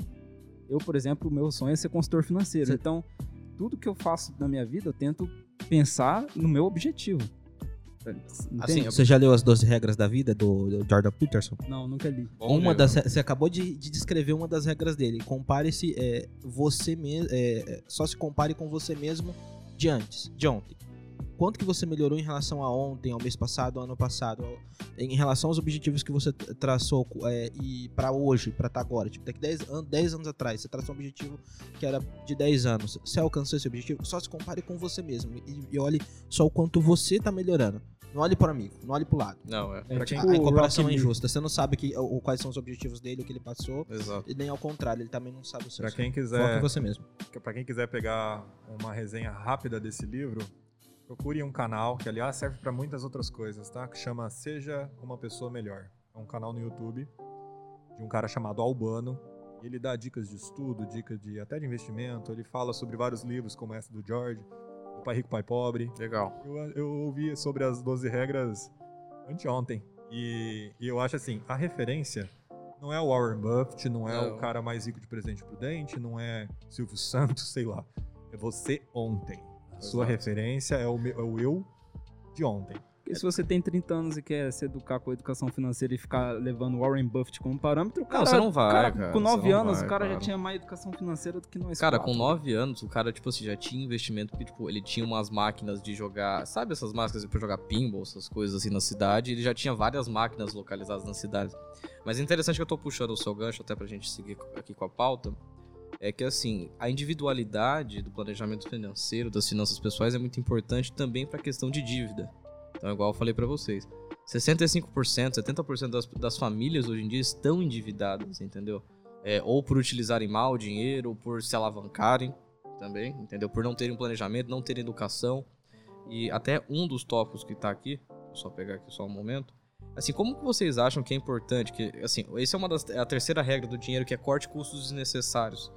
Eu, por exemplo, o meu sonho é ser consultor financeiro. Cê- Então, tudo que eu faço na minha vida, eu tento pensar no meu objetivo. Assim, Você já leu as 12 regras da vida do, Jordan Peterson? Não, nunca li. Bom uma das, você acabou de, de descrever uma das regras dele. Compare-se é, você mesmo, só se compare com você mesmo de antes, de ontem. Quanto que você melhorou em relação a ontem, ao mês passado, ao ano passado, em relação aos objetivos que você traçou é, e para hoje, para estar agora, tipo daqui 10 anos, 10 anos atrás, você traçou um objetivo que era de 10 anos. Você alcançou esse objetivo? Só se compare com você mesmo e, e olhe só o quanto você tá melhorando. Não olhe para amigo, não olhe pro lado. Não, é. É tipo quem- A, a o comparação é injusta. Você não sabe que, o, quais são os objetivos dele, o que ele passou, Exato. e nem ao contrário, ele também não sabe o seu. Pra quem Foca em quiser, você mesmo. para quem quiser pegar uma resenha rápida desse livro, procure um canal que aliás serve para muitas outras coisas, tá? Que chama Seja uma pessoa melhor. É um canal no YouTube de um cara chamado Albano. E ele dá dicas de estudo, dicas de até de investimento. Ele fala sobre vários livros como esse do George, o Pai Rico Pai Pobre. Legal. Eu, eu ouvi sobre as 12 regras anteontem. E, e eu acho assim, a referência não é o Warren Buffett, não é Não. o cara mais rico de presente prudente, não é Silvio Santos, (laughs) sei lá. É você ontem. Sua referência é o, meu- é o eu de ontem. Porque se você tem 30 anos e quer se educar com a educação financeira e ficar levando Warren Buffett como parâmetro, cara, você não vai, cara, cara, Com você 9 não anos, vai, o cara já claro. tinha mais educação financeira do que nós. Cara, quatro. com 9 anos, o cara, tipo assim, já tinha investimento, porque, tipo, ele tinha umas máquinas de jogar. Sabe essas máquinas pra jogar pinball, essas coisas assim na cidade? Ele já tinha várias máquinas localizadas na cidade. Mas é interessante que eu tô puxando o seu gancho até pra gente seguir aqui com a pauta. É que, assim, a individualidade do planejamento financeiro, das finanças pessoais, é muito importante também pra questão de dívida. Então, igual eu falei pra vocês. 65%, 70% das, das famílias hoje em dia estão endividadas, entendeu? É, ou por utilizarem mal o dinheiro, ou por se alavancarem também, entendeu? Por não terem planejamento, não terem educação. E até um dos tópicos que tá aqui, vou só pegar aqui só um momento. Assim, como que vocês acham que é importante que, assim, essa é uma das é a terceira regra do dinheiro que é corte custos desnecessários.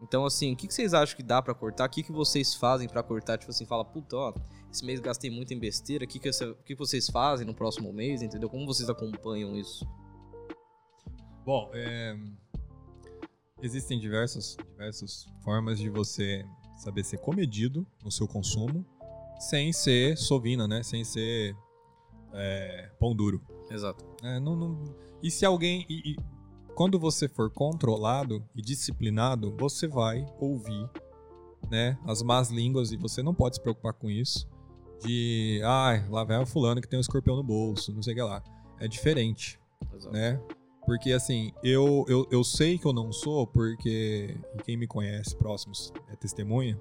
Então, assim, o que, que vocês acham que dá pra cortar? O que, que vocês fazem pra cortar? Tipo assim, fala, puta, ó, esse mês gastei muito em besteira, o que, que, que vocês fazem no próximo mês, entendeu? Como vocês acompanham isso? Bom, é, existem diversas, diversas formas de você saber ser comedido no seu consumo sem ser sovina, né? Sem ser é, pão duro. Exato. É, não- não- E se alguém. e- e quando você for controlado e disciplinado, você vai ouvir né, as más línguas e você não pode se preocupar com isso. De, ai, lá vai o fulano que tem um escorpião no bolso, não sei o que lá. É diferente Exato. né? Porque assim, eu, eu, eu sei que eu não sou, porque. Quem me conhece próximos é testemunha.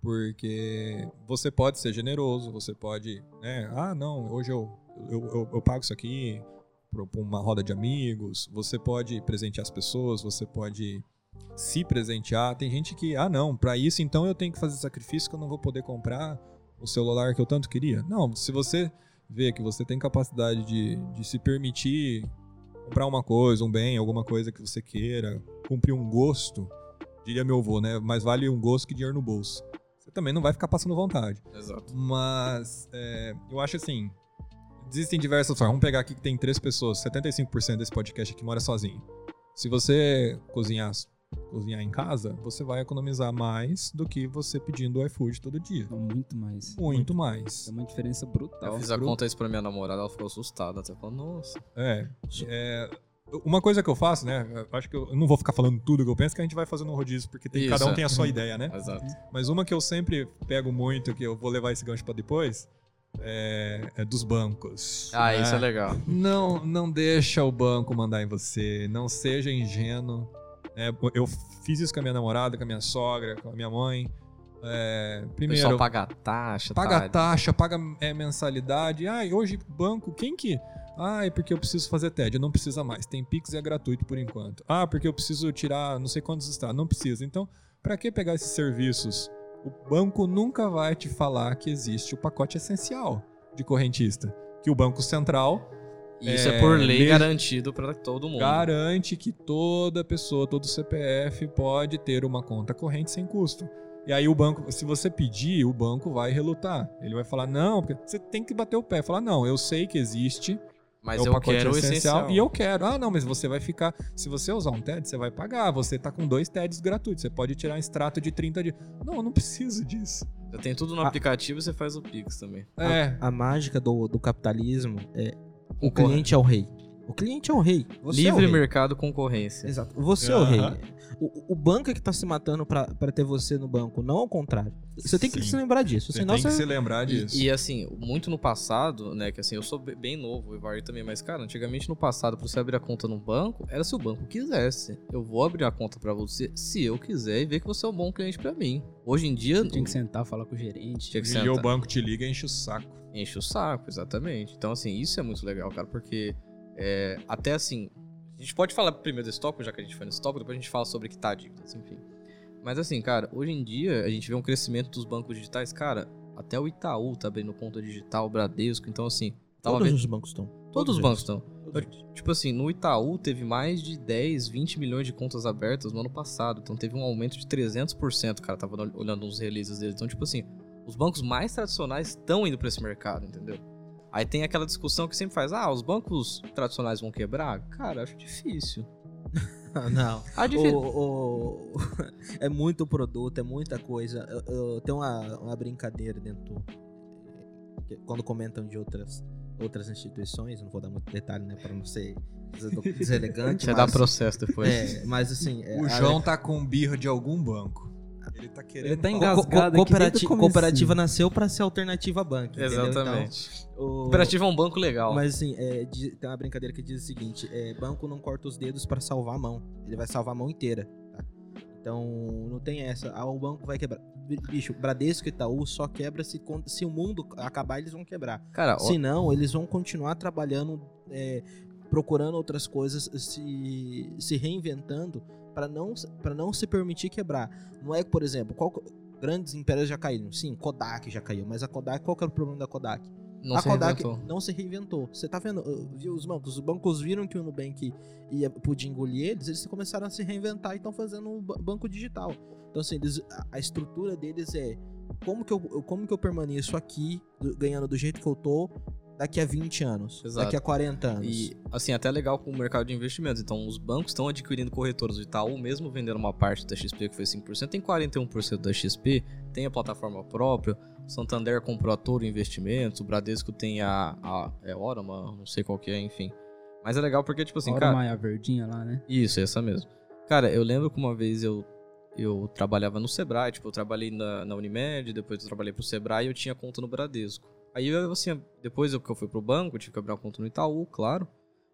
Porque você pode ser generoso, você pode. Né? Ah, não, hoje eu, eu, eu, eu pago isso aqui pra uma roda de amigos. Você pode presentear as pessoas, você pode se presentear. Tem gente que, ah, não, pra isso então eu tenho que fazer sacrifício que eu não vou poder comprar o celular que eu tanto queria. Não, se você vê que você tem capacidade de, de se permitir comprar uma coisa, um bem, alguma coisa que você queira, cumprir um gosto, diria meu avô, né? Mais vale um gosto que dinheiro no bolso. Você também não vai ficar passando vontade. Exato. Mas é, eu acho assim, existem diversas formas. Vamos pegar aqui que tem três pessoas, 75% desse podcast aqui mora sozinho. Se você cozinhar, cozinhar em casa, você vai economizar mais do que você pedindo o iFood todo dia. Não, muito mais. Muito mais. É uma diferença brutal. Eu fiz a conta isso pra minha namorada, ela ficou assustada. Até falou, nossa. É, é, Uma coisa que eu faço, né? eu Acho que eu não vou ficar falando tudo que eu penso, que a gente vai fazendo um rodízio, porque tem- Isso, cada um é. tem a sua ideia, né? (laughs) Exato. Mas uma que eu sempre pego muito, que eu vou levar esse gancho pra depois, é, é dos bancos. Ah, né? isso é legal. Não, não deixa o banco mandar em você. Não seja ingênuo. É, eu fiz isso com a minha namorada, com a minha sogra, com a minha mãe. É, primeiro, pessoal paga taxa, paga tá? taxa, paga é, mensalidade. Ai, hoje banco, quem que? Ah, é porque eu preciso fazer TED, não precisa mais. Tem Pix e é gratuito por enquanto. Ah, porque eu preciso tirar não sei quantos está, não precisa. Então, para que pegar esses serviços? O banco nunca vai te falar que existe o pacote essencial de correntista, que o Banco Central Isso é, É, por lei garantido pra todo mundo. garante que toda pessoa, todo CPF pode ter uma conta corrente sem custo. E aí o banco, se você pedir, o banco vai relutar. Ele vai falar, não, porque você tem que bater o pé. Falar, não, eu sei que existe, Mas é o eu pacote quero o essencial. e eu quero. Ah, não, mas você vai ficar. Se você usar um TED, você vai pagar. Você tá com dois TEDs gratuitos. Você pode tirar um extrato de 30 dias. Não, eu não preciso disso. Você tem tudo no Ah. aplicativo e você faz o Pix também. É. A mágica do, do capitalismo é o Concorre. cliente é o rei. O cliente é o rei. Você é o Livre rei. mercado, concorrência. Exato. Você é o rei. O, o banco é que tá se matando pra, pra ter você no banco, não ao contrário. Você tem que Sim. se lembrar disso. Você Senão tem que você... se lembrar disso. E, e, assim, muito no passado, né, que assim, eu sou be- bem novo, o Ivar também, mas cara, antigamente no passado, pra você abrir a conta no banco, era se o banco quisesse. Eu vou abrir a conta pra você se eu quiser e ver que você é um bom cliente pra mim. Hoje em dia, Tinha que sentar, falar com o gerente. Tinha que sentar. o banco te liga e enche o saco. enche o saco, exatamente. Então, assim, isso é muito legal, cara, porque é, até assim, a gente pode falar primeiro desse tópico, já que a gente foi nesse tópico, depois a gente fala sobre quitar dívidas, enfim. Mas assim, cara, hoje em dia a gente vê um crescimento dos bancos digitais, cara, até o Itaú tá abrindo conta digital, o Bradesco, então assim, tava Todos vendo, os bancos estão. todos os eles. bancos estão. Todos. Tipo assim, no Itaú teve mais de 10, 20 milhões de contas abertas no ano passado. Então teve um aumento de 300%, cara. Tava olhando uns releases deles. Então, tipo assim, os bancos mais tradicionais estão indo pra esse mercado, entendeu? Aí tem aquela discussão que sempre faz: ah, os bancos tradicionais vão quebrar? Cara, acho difícil. (laughs) Não. Ah, difícil. O- o- (laughs) é muito produto, é muita coisa. Eu, eu tenho uma, uma brincadeira dentro do- quando comentam de outras outras instituições, não vou dar muito detalhe, né, para não ser des- deselegante. (laughs) Você dá mas, processo depois. é, mas assim, é, O a- João tá com birra de algum banco. Ele tá querendo. Ele tá engasgado. co- cooperati- cooperativa nasceu para ser alternativa a banco? Exatamente. Então, o- Cooperativa é um banco legal. Mas assim, é, tem uma brincadeira que diz o seguinte: é, banco não corta os dedos para salvar a mão. Ele vai salvar a mão inteira. tá? Então não tem essa. Ah, o banco vai quebrar. Bi- Bicho, Bradesco e Itaú só quebra se, se o mundo acabar, eles vão quebrar. Cara, ó, Se não, eles vão continuar trabalhando, é, procurando outras coisas, se, se reinventando para não, para não se permitir quebrar. Não é, por exemplo, qual, grandes empresas já caíram. Sim, Kodak já caiu. Mas a Kodak, qual que era o problema da Kodak? não a se Kodak reinventou. não se reinventou. Você tá vendo, viu os bancos? Os bancos viram que o Nubank ia, podia engolir eles, eles começaram a se reinventar e estão fazendo um ba- banco digital. Então, assim, eles- a, estrutura deles é como que, eu, como que eu permaneço aqui, do- ganhando do jeito que eu tô, daqui a 20 anos, Exato. daqui a 40 anos. E, assim, até legal com o mercado de investimentos. Então, os bancos estão adquirindo corretoras. O Itaú, mesmo vendendo uma parte da XP, que foi 5%, tem 41% da XP, tem a plataforma própria. O Santander comprou a Toro Investimentos, o Bradesco tem a, a é Orama, não sei qual que é, enfim. Mas é legal porque, tipo assim, Ora, cara... Maia verdinha lá, né? Isso, essa mesmo. Cara, eu lembro que uma vez eu, eu trabalhava no Sebrae, tipo, eu trabalhei na, na Unimed, depois eu trabalhei pro Sebrae e eu tinha conta no Bradesco. Aí eu, assim, depois eu- que eu fui pro banco, tive que abrir uma conta no Itaú, claro.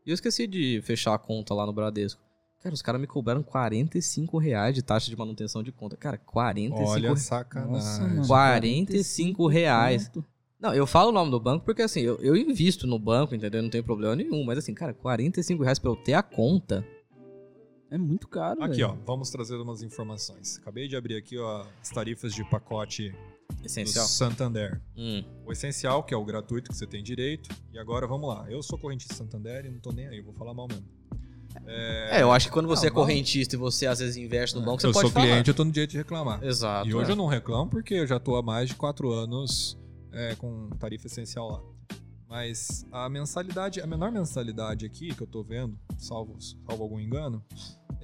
E eu esqueci de fechar a conta lá no Bradesco. Cara, os caras me cobraram 45 reais de taxa de manutenção de conta. Cara, 45 Olha, reais. sacanagem. Nossa, mano. 45 reais. Não, eu falo o nome do banco porque assim, eu, eu invisto no banco, entendeu? Não tem problema nenhum. Mas assim, cara, 45 reais pra eu ter a conta. É muito caro, Aqui, velho. ó, vamos trazer umas informações. Acabei de abrir aqui ó, as tarifas de pacote Essencial. do Santander. Hum. O essencial, que é o gratuito que você tem direito. E agora vamos lá. Eu sou correntista Santander e não tô nem aí, eu vou falar mal mesmo. É, eu acho que quando você Ah, é correntista e você às vezes investe no banco, você eu pode sou falar. cliente, eu tô no direito de reclamar. Exato. E hoje é. eu não reclamo porque eu já tô há mais de quatro anos é, com tarifa essencial lá. Mas a mensalidade, a menor mensalidade aqui que eu tô vendo, salvo, salvo algum engano,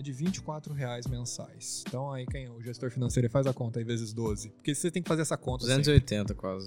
é de 24 reais mensais. Então aí quem o gestor financeiro faz a conta aí vezes 12. Porque você tem que fazer essa conta. sempre. 280 quase.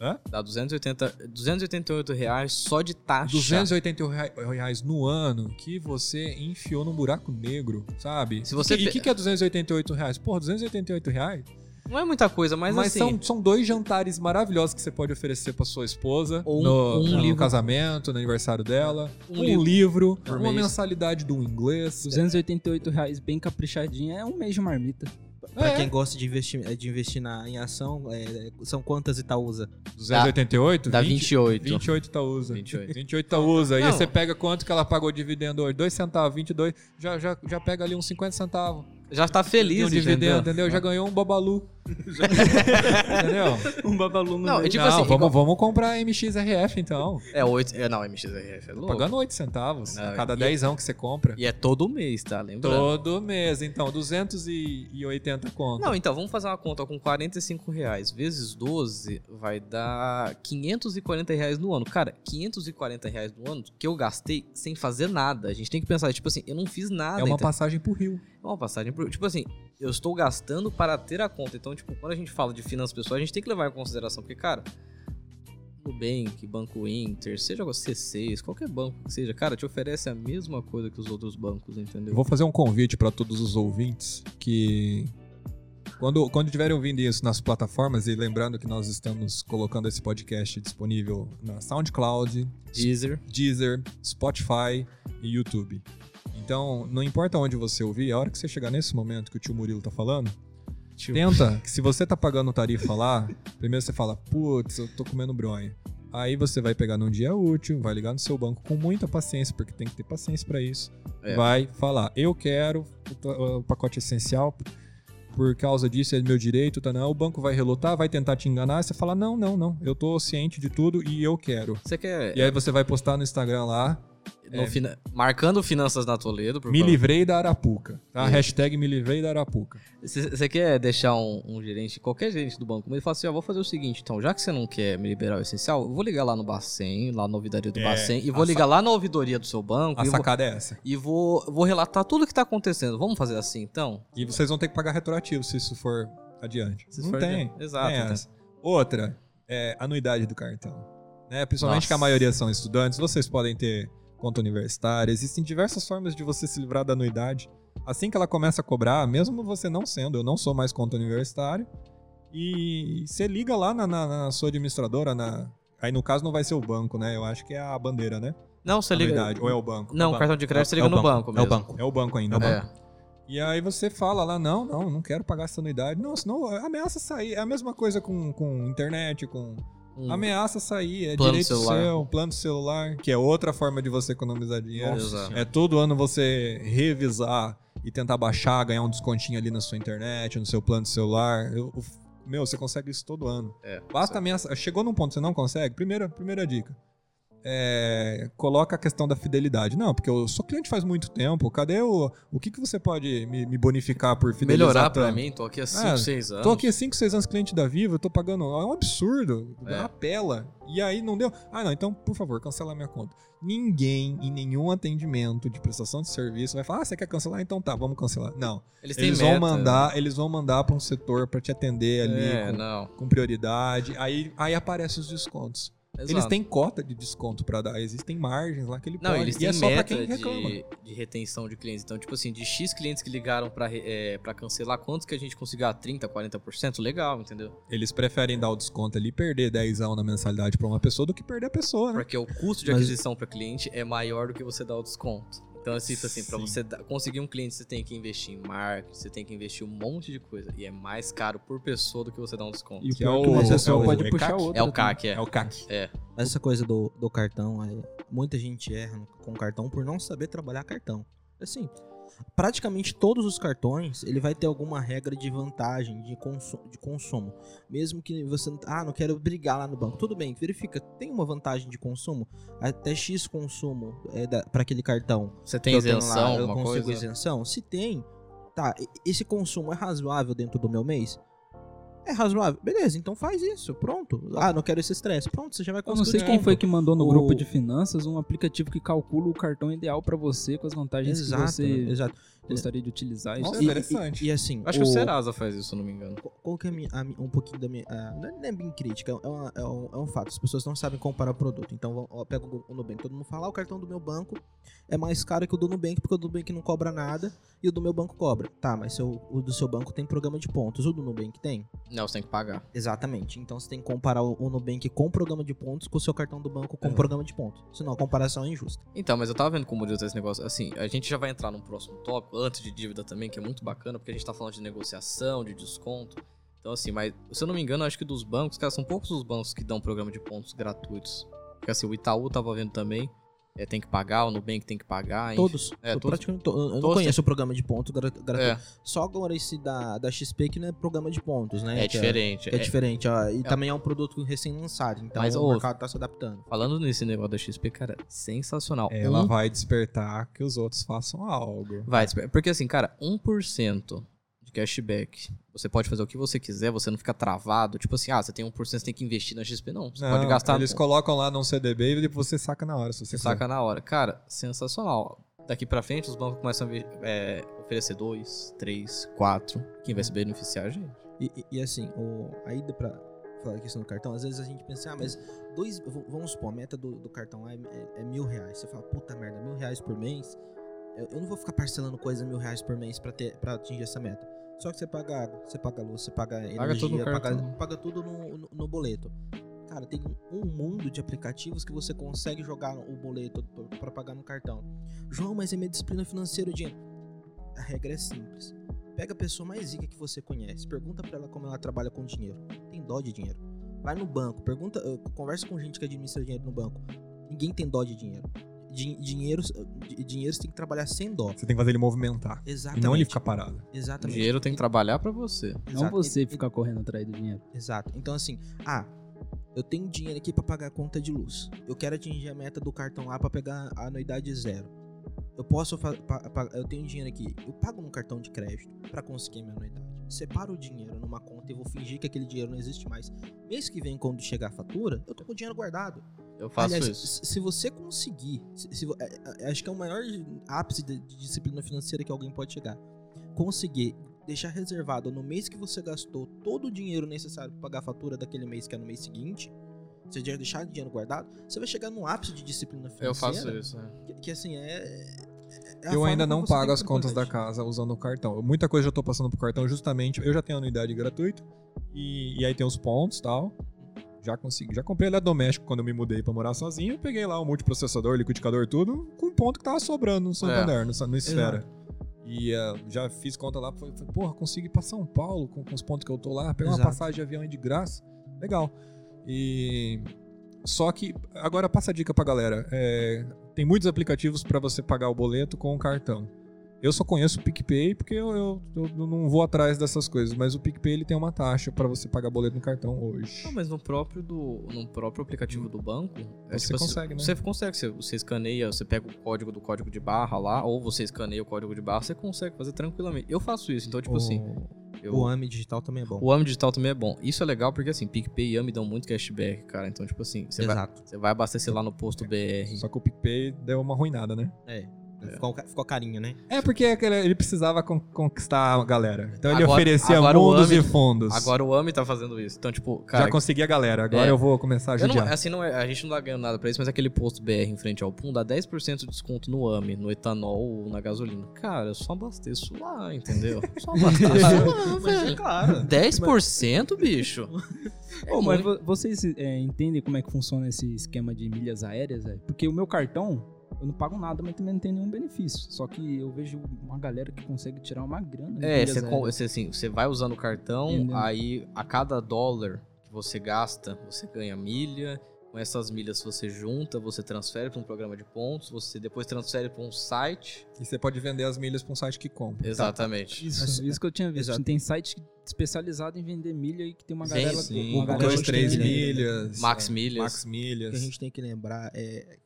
Hã? Dá 280, 288 reais só de taxa. 280 rea- reais no ano que você enfiou num buraco negro, sabe? Se você E o que, que é 288 reais? Porra, 288 reais? Não é muita coisa, mas, Mas, assim... são, são dois jantares maravilhosos que você pode oferecer pra sua esposa Ou um- no, um no livro. casamento, no aniversário dela. Um Um, livro livro, por uma mês. mensalidade do inglês. 288 reais bem caprichadinho é um mês de marmita. Pra É. quem gosta de investir, de investir na, em ação, é, são quantas Itaúsa? 288? Dá 20, 28. 28 Itaúsa. 28. 28 Itaúsa. Aí Não. você pega quanto que ela pagou de dividendo hoje? 2 centavos, 22. Já, já, já pega ali uns 50 centavos. Já tá feliz, um dividendo, entendeu? entendeu? Já ganhou um babalu. (laughs) entendeu? Um babalu no Não, meio. é tipo Não, assim, vamos, igual- vamos comprar MXRF então. É 8... É, não, MXRF é louco. Pagando 8 centavos. Não, a cada e- 10 que você compra. E é todo mês, tá? Lembrando. Todo mês, então, 280 conto. Não, então, vamos fazer uma conta com 45 reais vezes 12 vai dar 540 reais no ano. Cara, 540 reais no ano que eu gastei sem fazer nada. A gente tem que pensar, tipo assim, eu não fiz nada. é uma então- passagem pro Rio. É uma passagem pro... Tipo assim, eu estou gastando para ter a conta. Então, tipo, quando a gente fala de finanças pessoais, a gente tem que levar em consideração. Porque, cara, Nubank, Banco Inter, seja o C6, qualquer banco que seja, cara, te oferece a mesma coisa que os outros bancos, entendeu? Eu vou fazer um convite para todos os ouvintes que quando, quando estiverem ouvindo isso nas plataformas e lembrando que nós estamos colocando esse podcast disponível na SoundCloud, Deezer. Deezer, Spotify e YouTube. Então, não importa onde você ouvir, a hora que você chegar nesse momento que o tio Murilo tá falando, tenta (laughs) que se você tá pagando tarifa lá, primeiro você fala, putz, eu tô comendo bronha. Aí você vai pegar num dia útil, vai ligar no seu banco com muita paciência, porque tem que ter paciência para isso. É. Vai falar, eu quero o pacote essencial, por causa disso é meu direito, tá não. O banco vai relutar, vai tentar te enganar, você fala, não, não, não, eu tô ciente de tudo e eu quero. Você quer. E aí você vai postar no Instagram lá, no fina- Marcando finanças na Toledo. me favor. livrei da Arapuca, tá? É. Hashtag me livrei da Arapuca. Você quer deixar um, um gerente, qualquer gerente do banco, mas ele fala assim: ó, vou fazer o seguinte, então, já que você não quer me liberar o essencial, eu vou ligar lá no Bacen, lá na ouvidoria do É, Bacen, e vou sa- ligar lá na ouvidoria do seu banco, A e, vou, sacada é essa. e vou, vou relatar tudo que tá acontecendo. Vamos fazer assim, então? E vocês vão ter que pagar retroativo se isso for adiante. Se não for tem. adiante. Exato, Tem então. Outra, é anuidade do cartão. Né? Principalmente Nossa. que a maioria são estudantes, vocês podem ter conta universitária. Existem diversas formas de você se livrar da anuidade. Assim que ela começa a cobrar, mesmo você não sendo, eu não sou mais conta universitária, e você liga lá na, na- na sua administradora, na... aí no caso não vai ser o banco, né? Eu acho que é a bandeira, né? Não, você liga. Ou é o banco? Não, É o cartão de crédito você liga É o no banco É mesmo. o banco. É o banco ainda. É. E aí você fala lá, não, não, não quero pagar essa anuidade. Não, senão ameaça sair. É a mesma coisa com, com internet, com... Um- Ameaça sair, é Plano direito celular. seu, plano celular, que é outra forma de você economizar dinheiro. Exato. É todo ano você revisar e tentar baixar, ganhar um descontinho ali na sua internet, no seu plano celular. Eu- meu, você consegue isso todo ano. É, Basta ameaçar. Chegou num ponto que você não consegue, primeira, primeira dica. É, coloca a questão da fidelidade. Não, porque eu sou cliente faz muito tempo. Cadê o. O que, que você pode me, me bonificar por fidelizar Melhorar pra tanto? mim, tô aqui há 5, É, 6 anos. Tô aqui há 5, 6 anos cliente da Vivo, eu tô pagando. É um absurdo. É. Apela. E aí não deu. Ah, não, então, por favor, cancela minha conta. Ninguém em nenhum atendimento de prestação de serviço vai falar: ah, você quer cancelar? Então tá, vamos cancelar. Não. Eles Eles meta. vão mandar, eles vão mandar para um setor para te atender ali É, com, não. com prioridade. Aí, aí aparecem os descontos. Eles Exato. têm cota de desconto para dar, existem margens lá que ele Não, pode. eles e têm é só para meta quem reclama. de, de retenção de clientes. Então, tipo assim, de X clientes que ligaram pra, re- é, pra cancelar, quantos que a gente conseguiu? Ah, 30, 40%? Legal, entendeu? Eles preferem dar o desconto ali e perder 10 na mensalidade para uma pessoa do que perder a pessoa, né? Porque o custo de Mas- aquisição para cliente é maior do que você dar o desconto. Então, assim, assim para Sim. você dar- conseguir um cliente, você tem que investir em marketing, você tem que investir um monte de coisa. E é mais caro por pessoa do que você dar um desconto. E o Que é é o- uma pessoa é o- pode é puxar CAC? outra. É o também. CAC, é. É o CAC. Essa coisa do, do cartão, é, muita gente erra com cartão por não saber trabalhar cartão. Assim, praticamente todos os cartões, ele vai ter alguma regra de vantagem de, consu de consumo. Mesmo que você, não- ah, não quero brigar lá no banco. Tudo bem, verifica, tem uma vantagem de consumo? Até X consumo é para aquele cartão. Você tem isenção, lá, eu consigo coisa? isenção? Se tem, tá, esse consumo é razoável dentro do meu mês? É razoável. Beleza, então faz isso. Pronto. Ah, não quero esse estresse. Pronto, você já vai Eu não conseguir. sei quem foi que mandou no O- grupo de finanças um aplicativo que calcula o cartão ideal pra você com as vantagens Exato, que você exato. gostaria de utilizar. Isso Nossa, E- interessante. E, e assim, Acho que o o- Serasa faz isso, se eu não me engano. Qual- que é a minha, a mi- um pouquinho da minha. ah, não é- não é bem crítica, é, uma- é um, é um fato. As pessoas não sabem comparar o produto. Então, vão- ó, pega o, o Nubank. Todo mundo fala, ah, o cartão do meu banco é mais caro que o do Nubank, porque o do Nubank não cobra nada e o do meu banco cobra. Tá, mas seu, o do seu banco tem programa de pontos. O do Nubank tem? Não, você tem que pagar. Exatamente. Então, você tem que comparar o, o Nubank com programa de pontos com o seu cartão do banco com É. programa de pontos. Senão, a comparação é injusta. Então, mas eu tava vendo como Deus esse negócio. Assim, a gente já vai entrar num próximo tópico, antes de dívida também, que é muito bacana, porque a gente tá falando de negociação, de desconto. Então, assim, mas se eu não me engano, acho que dos bancos, cara, são poucos os bancos que dão programa de pontos gratuitos. Porque assim, o Itaú tava vendo também, é, tem que pagar, o Nubank tem que pagar. enfim. Todos. É, Eu todos. praticamente to- eu não Todos conheço o programa de pontos gra- gratuito. É, Só agora esse da, da XP que não é programa de pontos, né? é Que diferente. que é É- diferente, ó. E também é um produto recém-lançado, então Mas, o ô, mercado tá se adaptando. Falando nesse negócio da XP, cara, sensacional. Ela Um- vai despertar que os outros façam algo. Vai, porque assim, cara, 1% de cashback. Você pode fazer o que você quiser, você não fica travado. Tipo assim, ah, você tem 1%, você tem que investir na XP. Não, você Não, pode gastar. Eles colocam lá num CDB e você saca na hora, se você saca na hora. Cara, sensacional. Daqui pra frente, os bancos começam a é, oferecer 2, 3, 4. Quem vai se beneficiar, a gente. E, e- e assim, o, aí dá pra falar a questão do cartão, às vezes a gente pensa, ah, mas dois, vamos supor, a meta do, do cartão é, é- é mil reais. Você fala, puta merda, mil reais por mês? Eu, eu não vou ficar parcelando coisa mil reais por mês pra, ter, pra atingir essa meta. Só que você paga água, você paga luz, você paga energia, tudo no paga, paga tudo no, no- no boleto. Cara, tem um mundo de aplicativos que você consegue jogar o boleto p- pra pagar no cartão. João, mas é minha disciplina financeira o dinheiro. A regra é simples. Pega a pessoa mais rica que você conhece, pergunta pra ela como ela trabalha com dinheiro. Tem dó de dinheiro. Vai no banco, pergunta, eh, conversa com gente que administra dinheiro no banco. Ninguém tem dó de dinheiro. Din- dinheiro, di- dinheiro você tem que trabalhar sem dó. Você tem que fazer ele movimentar. E Exatamente. não ele ficar parado. O Exatamente. dinheiro tem que trabalhar pra você. Não Exato. você E- ficar correndo atrás do dinheiro. Exato. Então, assim, ah, eu tenho dinheiro aqui pra pagar a conta de luz. Eu quero atingir a meta do cartão lá pra pegar a anuidade zero. Eu posso eu tenho dinheiro aqui. Eu pago no cartão de crédito pra conseguir a minha anuidade. Separo o dinheiro numa conta e vou fingir que aquele dinheiro não existe mais. Mês que vem, quando chegar a fatura, eu tô com o dinheiro guardado. Eu faço Aliás, isso. se- você conseguir, se- se vo- é- é- acho que é o maior ápice de, de disciplina financeira que alguém pode chegar. Conseguir deixar reservado no mês que você gastou todo o dinheiro necessário para pagar a fatura daquele mês que é no mês seguinte, você já deixar o dinheiro guardado, você vai chegar no ápice de disciplina financeira. Eu faço isso. é. Que, que, assim é. é eu ainda não pago as contas da casa usando o cartão. Muita coisa eu já tô passando pro cartão justamente. Eu já tenho anuidade gratuita. E, e aí tem os pontos e tal. Já consegui. Já comprei eletrodoméstico quando eu me mudei pra morar sozinho. Peguei lá o multiprocessador, liquidificador, tudo, com um ponto que tava sobrando no Santander, no, no Esfera. E eh, já fiz conta lá, falei, porra, consegui ir pra São Paulo com, com os pontos que eu tô lá, pegar uma passagem de avião aí de graça. Legal. E. Só que, agora passa a dica pra galera. é, tem muitos aplicativos pra você pagar o boleto com o cartão. Eu só conheço o PicPay porque eu, eu, eu não vou atrás dessas coisas, mas o PicPay ele tem uma taxa pra você pagar boleto no cartão hoje. Não, mas no próprio, do, no próprio aplicativo do banco. é Você tipo assim, consegue, né? Você consegue. Você, você escaneia, você pega o código do código de barra lá, ou você escaneia o código de barra, você consegue fazer tranquilamente. Eu faço isso, então, tipo o, assim. Eu, o AMI digital também é bom. o AMI digital também é bom. Isso é legal porque, assim, PicPay e AMI dão muito cashback, cara. Então, tipo assim, você vai, Exato. você vai abastecer lá no posto BR. Só que o PicPay deu uma ruinada, né? É. Ficou, ficou carinho, né? É porque aquele- ele precisava con- conquistar a galera. Então ele Agora- oferecia agora mundos AMI e fundos. Agora o AMI tá fazendo isso. Então, tipo, cara. Já consegui a galera, agora É. eu vou começar a não, judiar. assim, não é, a gente não tá ganhando nada pra isso, mas aquele posto BR em frente ao PUM dá 10% de desconto no AMI, no etanol ou na gasolina. Cara, eu só abasteço lá, entendeu? (laughs) Só abasteço lá, é velho. claro. 10%, bicho? É (laughs) Ô, mas vocês é, entendem como é que funciona esse esquema de milhas aéreas? velho? Porque o meu cartão, eu não pago nada, mas também não tem nenhum benefício. Só que eu vejo uma galera que consegue tirar uma grana. É, milhas você, com- você, assim, você vai usando o cartão, Entendeu? aí a cada dólar que você gasta, você ganha milha. Com essas milhas você junta, você transfere para um programa de pontos, você depois transfere para um site. E você pode vender as milhas pra um site que compra. Exatamente. Isso, Assim, isso que eu tinha visto. exato. Tem site especializado em vender milha e que tem uma Sim, galera. sim. uma O galera Dois, gente três tem- milhas. Max é, milhas. Max O milhas. que a gente tem que lembrar é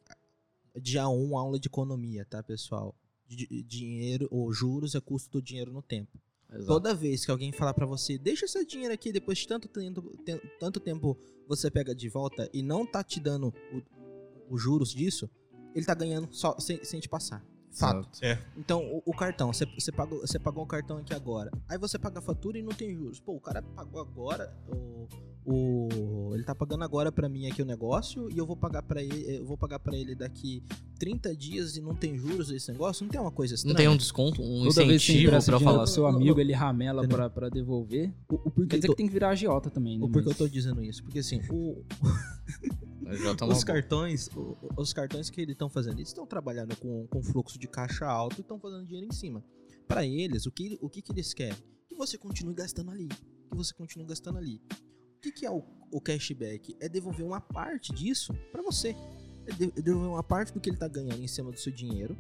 dia 1 aula de economia, tá, pessoal? Di- dinheiro ou juros é custo do dinheiro no tempo. Exato. Toda vez que alguém falar pra você, deixa seu dinheiro aqui, depois de tanto tempo, te- tanto tempo você pega de volta e não tá te dando os juros disso, ele tá ganhando só sem, sem te passar. Fato. Exato. Então, o, o cartão, você, você, pagou, você pagou o cartão aqui agora. Aí você paga a fatura e não tem juros. Pô, o cara pagou agora, o, o- ele tá pagando agora pra mim aqui o negócio e eu vou pagar para ele, eu vou pagar para ele daqui 30 dias e não tem juros esse negócio. Não tem uma coisa estranha? Não tem um desconto, um Toda incentivo empresta pra dinheiro falar pro seu assim, amigo, "Ô, ele ramela pra devolver. O, o porquê Quer dizer eu que tem que virar agiota também, né? tô, o porquê eu Mas- tô dizendo isso? Porque assim, o, (laughs) Os cartões, os cartões que eles estão fazendo, eles estão trabalhando com, com fluxo de caixa alto e estão fazendo dinheiro em cima. Pra eles, o que, o que, que eles querem? Que você continue gastando ali. Que você continue gastando ali. O que, que é o, o cashback? É devolver uma parte disso pra você. É é devolver uma parte do que ele tá ganhando em cima do seu dinheiro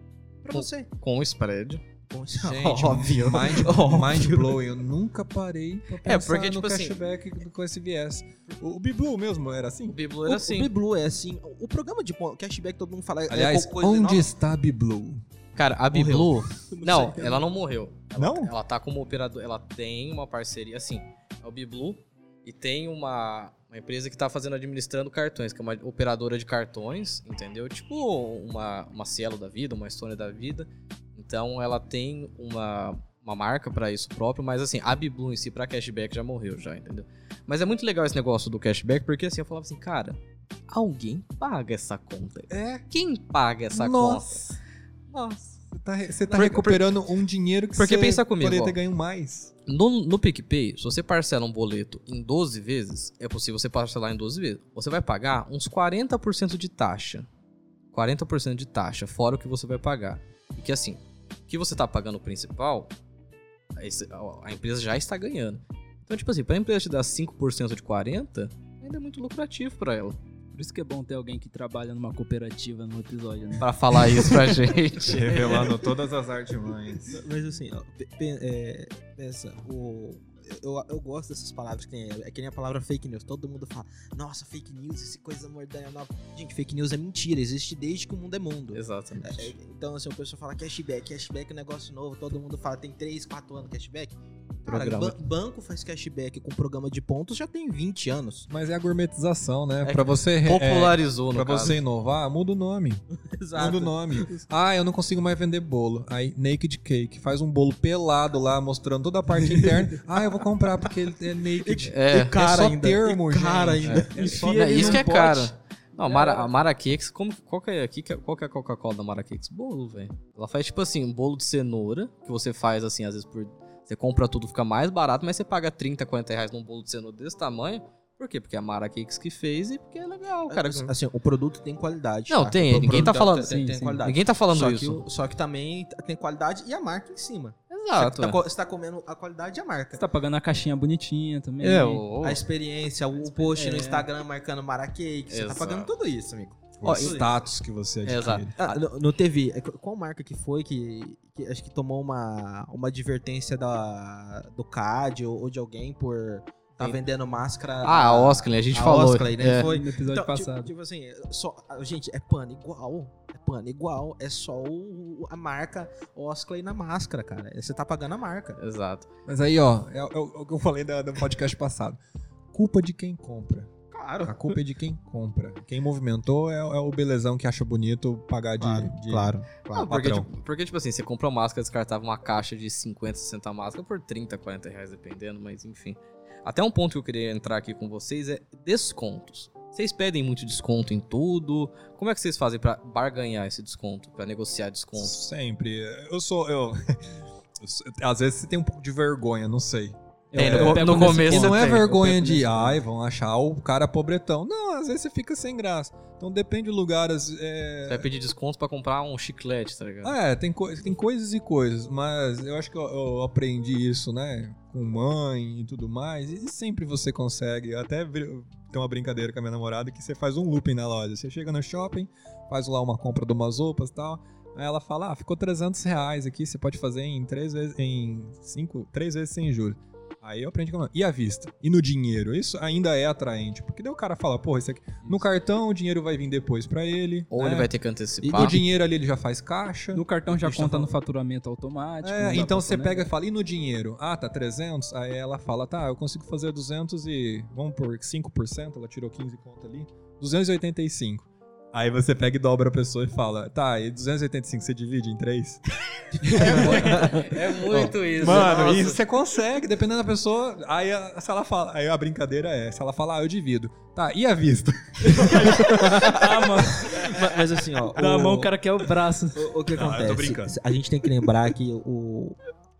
Com- você. Com o spread. Esse- Gente, (laughs) óbvio. mind, (laughs) Óbvio. mind blowing. Eu nunca parei pra pensar É, porque, no tipo assim- cashback com esse viés. O, o Biblu mesmo era O assim? Biblu O, era o assim. Biblu é assim. O programa de cashback todo mundo fala. é Aliás, coisa onde nova. está a Biblu? Cara, a. Biblu. (laughs) Não, sei. ela não morreu. Ela, Não? Ela tá como operador. Ela tem uma parceria, assim, é o Biblu e tem uma, uma empresa que tá fazendo administrando cartões, que é uma operadora de cartões, entendeu? Tipo uma, uma Cielo da vida, uma Estônia da vida. Então ela tem uma, uma marca pra isso próprio, mas assim, a Biblu em si pra cashback já morreu já, entendeu? Mas é muito legal esse negócio do cashback, porque assim, eu falava assim, cara, alguém paga essa conta. É. Quem paga essa Nossa. conta? Nossa. Você tá, você tá recuperando um dinheiro que porque você pensa comigo, poderia ter ganho mais. No, no PicPay, se você parcela um boleto em 12 vezes, é possível você parcelar em 12 vezes. Você vai pagar uns 40% de taxa. 40% de taxa, fora o que você vai pagar. E que assim, que você tá pagando o principal, a a empresa já está ganhando. Então, tipo assim, pra empresa te dar 5% de 40%, ainda é muito lucrativo pra ela. Por isso que é bom ter alguém que trabalha numa cooperativa no episódio, né? Pra falar isso pra (laughs) gente. Revelando todas as artimanhas. Mas assim, ó, é, pensa, o, eu, eu gosto dessas palavras que tem. É que nem a palavra fake news. Todo mundo fala, nossa, fake news, esse coisa mordanha nova. Gente, fake news é mentira, existe desde que o mundo é mundo. Exatamente. É, então, assim, o pessoal fala cashback, cashback é um negócio novo, todo mundo fala, tem 3, 4 anos cashback. Cara, Programa. banco faz cashback com programa de pontos já tem 20 anos. Mas é a gourmetização, né? É pra você, re- é, Popularizou, no pra caso. você inovar, muda o nome. (laughs) Muda o nome. Ah, eu não consigo mais vender bolo. Aí, Naked Cake. Faz um bolo pelado lá, mostrando toda a parte (laughs) interna. Ah, eu vou comprar porque ele é naked. É, é só termo, e cara gente. ainda. É só- É, isso que é pote. caro. Não, a Mara, a Mara Cakes, como, qual, que é, aqui, qual que é a Coca-Cola da Mara Cakes? Bolo, velho. Ela faz tipo assim, um bolo de cenoura, que você faz assim, às vezes por. Você compra tudo, fica mais barato, mas você paga 30, 40 reais num bolo de cenoura desse tamanho. Por quê? Porque é a Mara Cakes que fez e porque é legal, cara. Assim, o produto tem qualidade. Não, tá? tem, O ninguém tá produto falando- Tem, tem sim, qualidade. Ninguém tá falando só isso. Que, só que também tem qualidade e a marca em cima. Exato. Você tá, é. você tá comendo a qualidade e a marca. Você tá pagando a caixinha bonitinha também. É, o, A experiência, o post no É. Instagram marcando Maracake, você tá pagando tudo isso, amigo. O Ó, status que você adquire. Exato. Ah, no, no TV, é, qual marca que foi que, que acho que tomou uma, uma advertência da, do CAD ou, ou de alguém por tá vendendo máscara? Ah, a Oscley, a gente a falou. Oscley, né? É. Foi. No episódio Então, passado. Tipo, tipo assim, só, gente, é pano igual. É pano igual. É só o- a marca Osclay na máscara, cara. Você tá pagando a marca. Exato. Mas aí, ó, é, é o que eu falei da- do podcast passado. Culpa de quem compra. Claro. A culpa é de quem compra. Quem movimentou é, é o belezão que acha bonito pagar de. de- claro. Não, porque, tipo, porque, tipo assim, você compra uma máscara, descartava uma caixa de 50, 60 máscaras por 30, 40 reais, dependendo, mas enfim. Até um ponto que eu queria entrar aqui com vocês é descontos. Vocês pedem muito desconto em tudo? Como é que vocês fazem pra barganhar esse desconto, Pra negociar descontos? Sempre. Eu sou. Eu, (laughs) eu sou- às vezes você tem um pouco de vergonha, não sei. Tem, Eu no- no começo E não é tem, vergonha de, ai, vão achar o cara pobretão. Não, às vezes você fica sem graça. Então depende do lugar. as- Você É, vai pedir desconto pra comprar um chiclete, tá ligado? Ah, é, tem, coi- tem coisas e coisas, mas eu acho que eu, eu aprendi isso, né? Com mãe e tudo mais, e sempre você consegue. Até tem uma brincadeira com a minha namorada que você faz um looping na loja. Você chega no shopping, faz lá uma compra de umas roupas e tal. Aí ela fala: Ah, ficou 300 reais aqui, você pode fazer em três vezes, em cinco, três vezes sem juros. Aí eu aprendi como. E a vista? E no dinheiro? Isso ainda é atraente. Porque daí o cara fala, porra, isso aqui. No cartão o dinheiro vai vir depois pra ele. Ou né? ele vai ter que E antecipar. o dinheiro ali ele já faz caixa. No cartão já conta no faturamento automático. É, dá então você sonegar. pega e fala, e no dinheiro? Ah, tá 300? Aí ela fala, tá, eu consigo fazer 200 e... Vamos por 5%, ela tirou 15 conto ali. 285. Aí você pega e dobra a pessoa e fala, tá, e 285 você divide em 3? (laughs) É muito isso. Mano, nossa. isso você consegue, dependendo da pessoa. Aí a- se ela fala, aí a brincadeira é, se ela fala, ah, eu divido. Tá, e a vista? (laughs) Ah, mano. Mas, assim, ó. Na o- mão o cara quer o braço. O, o que Não, eu tô acontece? brincando. A gente tem que lembrar que o,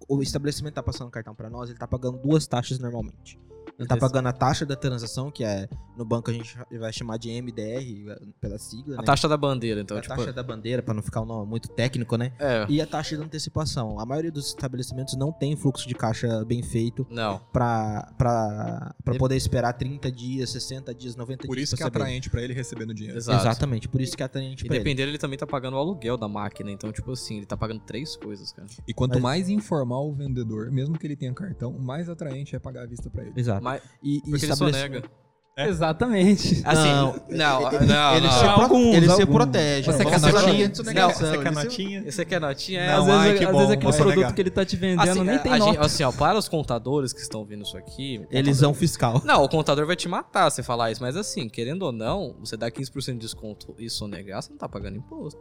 o estabelecimento tá passando cartão pra nós, ele tá pagando duas taxas normalmente. Ele tá pagando a taxa da transação, que é no banco a gente vai chamar de MDR pela sigla, A né? taxa da bandeira, então, a tipo. taxa da bandeira, pra não ficar um nome muito técnico, né? É. E a taxa de antecipação. A maioria dos estabelecimentos não tem fluxo de caixa bem feito Não. pra, pra, pra Ele- poder esperar 30 dias, 60 dias, 90 Por dias. isso que é atraente pra ele recebendo dinheiro. Exato. Exatamente, por isso que é atraente E pra ele. dependendo, ele também tá pagando o aluguel da máquina. Então, tipo assim, ele tá pagando três coisas, cara. E quanto Mas- mais informal o vendedor, mesmo que ele tenha cartão, mais atraente é pagar a vista pra ele. Exato. Mas, E, e porque ele estabelecimento- sonega. É. Exatamente. (laughs) Assim, Não, não, ele, não, ele não. se, Alguns, ele se alguns. protege. Você quer notinha? Não, Você quer ele se- notinha? Aqui é notinha, é. Às vezes, ai, que às bom, vezes aquele vou produto sonegar. que ele tá te vendendo Assim, nem a- tem a gente- nota. assim, ó, para os contadores que estão vendo isso aqui. Eles são fiscal. Não, o contador vai te matar se falar isso, mas assim, querendo ou não, você dá 15% de desconto e sonegar, você não tá pagando imposto.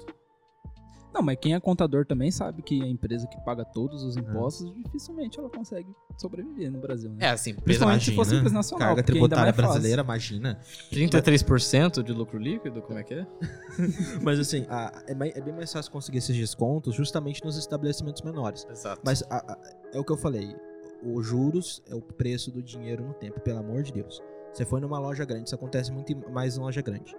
Não, mas quem é contador também sabe que a empresa que paga todos os impostos, dificilmente ela consegue sobreviver no Brasil, né? É assim, empresa Principalmente se for simples nacional. Carga tributária mais fácil. brasileira, imagina. 33% de lucro líquido, como é que é? (laughs) Mas assim, a- é, é bem mais fácil conseguir esses descontos justamente nos estabelecimentos menores. Exato. Mas a- a- é o que eu falei. Os juros é o preço do dinheiro no tempo, pelo amor de Deus. Você foi numa loja grande, isso acontece muito mais em loja grande.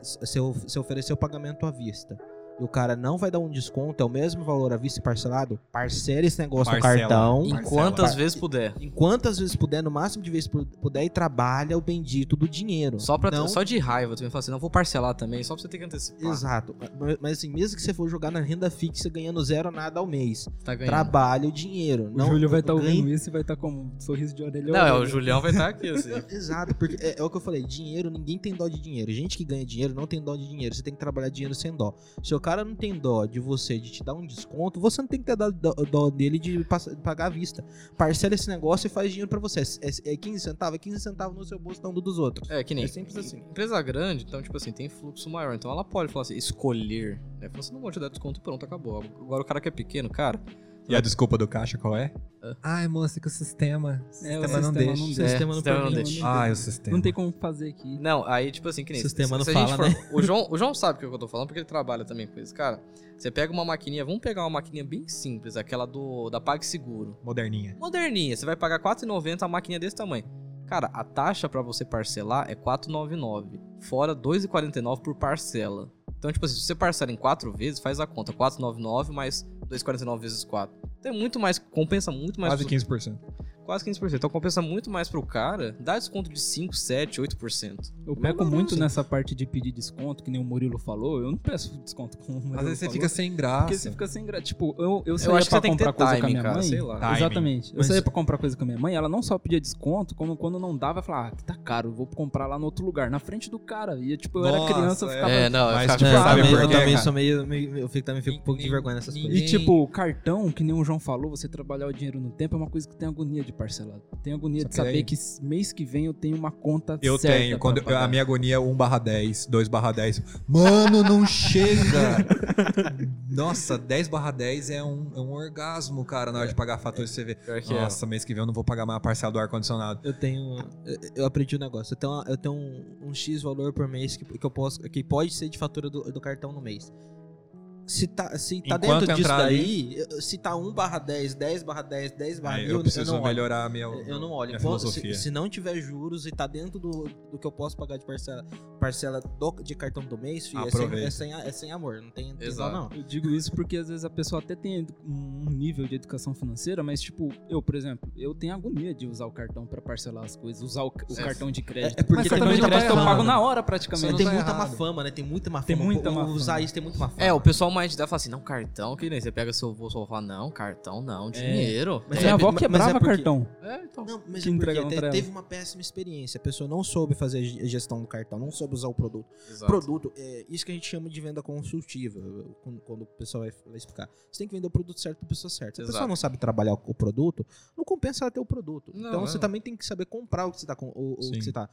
Você você ofereceu pagamento à vista. E o cara não vai dar um desconto, é o mesmo valor à vista e parcelado, parcela esse negócio Parcela. no cartão. em quantas Par- vezes puder. Em quantas vezes puder, no máximo de vezes pu- puder, e trabalha o bendito do dinheiro. Só, pra, Não- só de raiva, tu me fala assim, não vou parcelar também, só pra você ter que antecipar. Exato. Mas, assim, mesmo que você for jogar na renda fixa ganhando zero nada ao mês, Tá trabalha o dinheiro. O não, Júlio vai estar ganhe- ouvindo isso e vai estar com um sorriso de orelha. Não, é, o orelha. Julião vai estar aqui, (laughs) assim. Exato, porque é, é o que eu falei, dinheiro, ninguém tem dó de dinheiro. Gente que ganha dinheiro não tem dó de dinheiro, você tem que trabalhar dinheiro sem dó. Se o cara não tem dó de você, de te dar um desconto, você não tem que ter dó, dó- dó dele de, pagar à vista. Parcela esse negócio e faz dinheiro pra você. É, é 15 centavos? É 15 centavos no seu bolso, não do dos outros. É, que nem. É simples assim. Empresa grande, então, tipo assim, tem fluxo maior. Então ela pode falar assim, escolher. Né? Falar assim, não vou te dar desconto pronto, acabou. Agora o cara que é pequeno, cara. E a desculpa do caixa qual é? É. Ai, moça, que o sistema. O É, o sistema, não sistema deixa. não O deixa. sistema não sistema não permite. deixa. Ai, o sistema. Não tem como fazer aqui. Não, aí, tipo assim, que nem. Sistema não a gente fala, né? O João, o João sabe o que eu tô falando, porque ele trabalha também com isso. Cara, você pega uma maquininha, vamos pegar uma maquininha bem simples, aquela do da PagSeguro. Moderninha. Moderninha, você vai pagar R$4,90 a maquininha desse tamanho. Cara, a taxa pra você parcelar é R$4,99. Fora R$2,49 por parcela. Então, tipo assim, se você parcela em 4 vezes, faz a conta. R$4,99 mais R$2,49 vezes 4. É muito mais, compensa muito mais. Quase pro- 15%. Quase 15%. Então compensa muito mais pro cara dar desconto de 5, 7, 8%. Eu peco não, muito nessa parte de pedir desconto, que nem o Murilo falou. Eu não peço desconto como o Murilo Às vezes você falou, fica sem graça. Porque você fica sem graça. Tipo, eu, eu Eu saía que pra você que comprar coisa com a timing, minha cara, mãe. sei lá. Timing. Exatamente. Eu Mas- saía pra comprar coisa com a minha mãe, ela não só pedia desconto, como quando não dava, eu falava, ah, que tá caro, vou comprar lá no outro lugar, na frente do cara. E tipo, eu era Nossa, criança, eu é. ficava. É, não, eu Mas, ficava tipo, É, eu sabe eu também cara? sou meio, meio- Eu fico, também fico um pouco de vergonha nessas coisas. E tipo, cartão, que nem o João falou, você trabalhar o dinheiro no tempo é uma coisa que tem agonia de parcelar. Tem agonia Só de que saber aí- que mês que vem eu tenho uma conta Eu certa tenho. Quando eu- a minha agonia é 1 barra 10, 2 barra 10. Mano, não chega! (laughs) Nossa, 10 barra 10 é um, é um orgasmo, cara, na hora de pagar a fatura. Você vê. Pior que é. Nossa, mês que vem eu não vou pagar mais a parcela do ar-condicionado. Eu tenho. eu- Eu aprendi um negócio. Eu tenho, uma- eu tenho um, um X valor por mês que, que eu posso. Que pode ser de fatura do, do cartão no mês. Se tá, se tá Enquanto dentro disso entrar daí, eu- se tá 1 barra 10, 10 barra 10, 10 barra 1000, eu preciso não olho. melhorar a minha, Eu não olho. minha Enquanto- filosofia. se, se não tiver juros e tá dentro do, do que eu posso pagar de parcela, parcela do- de cartão do mês, filho, é, sem, é, sem, é sem amor. Não tem, Exato. não. Eu digo isso porque às vezes a pessoa até tem um nível de educação financeira, mas tipo, eu, por exemplo, eu tenho agonia de usar o cartão pra parcelar as coisas, usar o, o É. cartão de crédito. É- é porque Mas tem cartão de muita crédito eu má pago na hora praticamente. tem tá muita má errado. fama, né? Tem muita má fama. Tem muita má Usar fama. isso tem muita má fama. É, o pessoal uma entidade fala assim, não, cartão, que nem você pega seu bolso e fala, não, cartão não, dinheiro. Mas Minha é- avó mas quebrava é porque- cartão. É, então. Não, mas Que é porque te- pra teve uma péssima experiência. A pessoa não soube fazer a ge- gestão do cartão, não soube usar o produto. Exato. Produto, é isso que a gente chama de venda consultiva, quando, quando o pessoal vai, vai explicar. Você tem que vender o produto certo para pessoa certa. Se a Exato. pessoa não sabe trabalhar o, produto, não compensa ela ter o produto. Não, então é. você também tem que saber comprar o que você tá com o, o que você tá.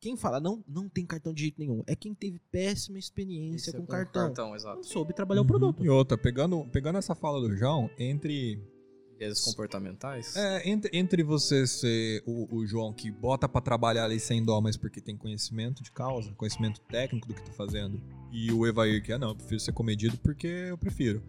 Quem fala não, não tem cartão de jeito nenhum, é quem teve péssima experiência Isso é com cartão. Não exato. soube trabalhar o Uhum. produto. E outra, pegando, pegando essa fala do João, entre Viés comportamentais. É, entre, entre você ser o, o João que bota pra trabalhar ali sem dó, mas porque tem conhecimento de causa, conhecimento técnico do que tá fazendo, e o Evair que é, não, eu prefiro ser comedido porque eu prefiro.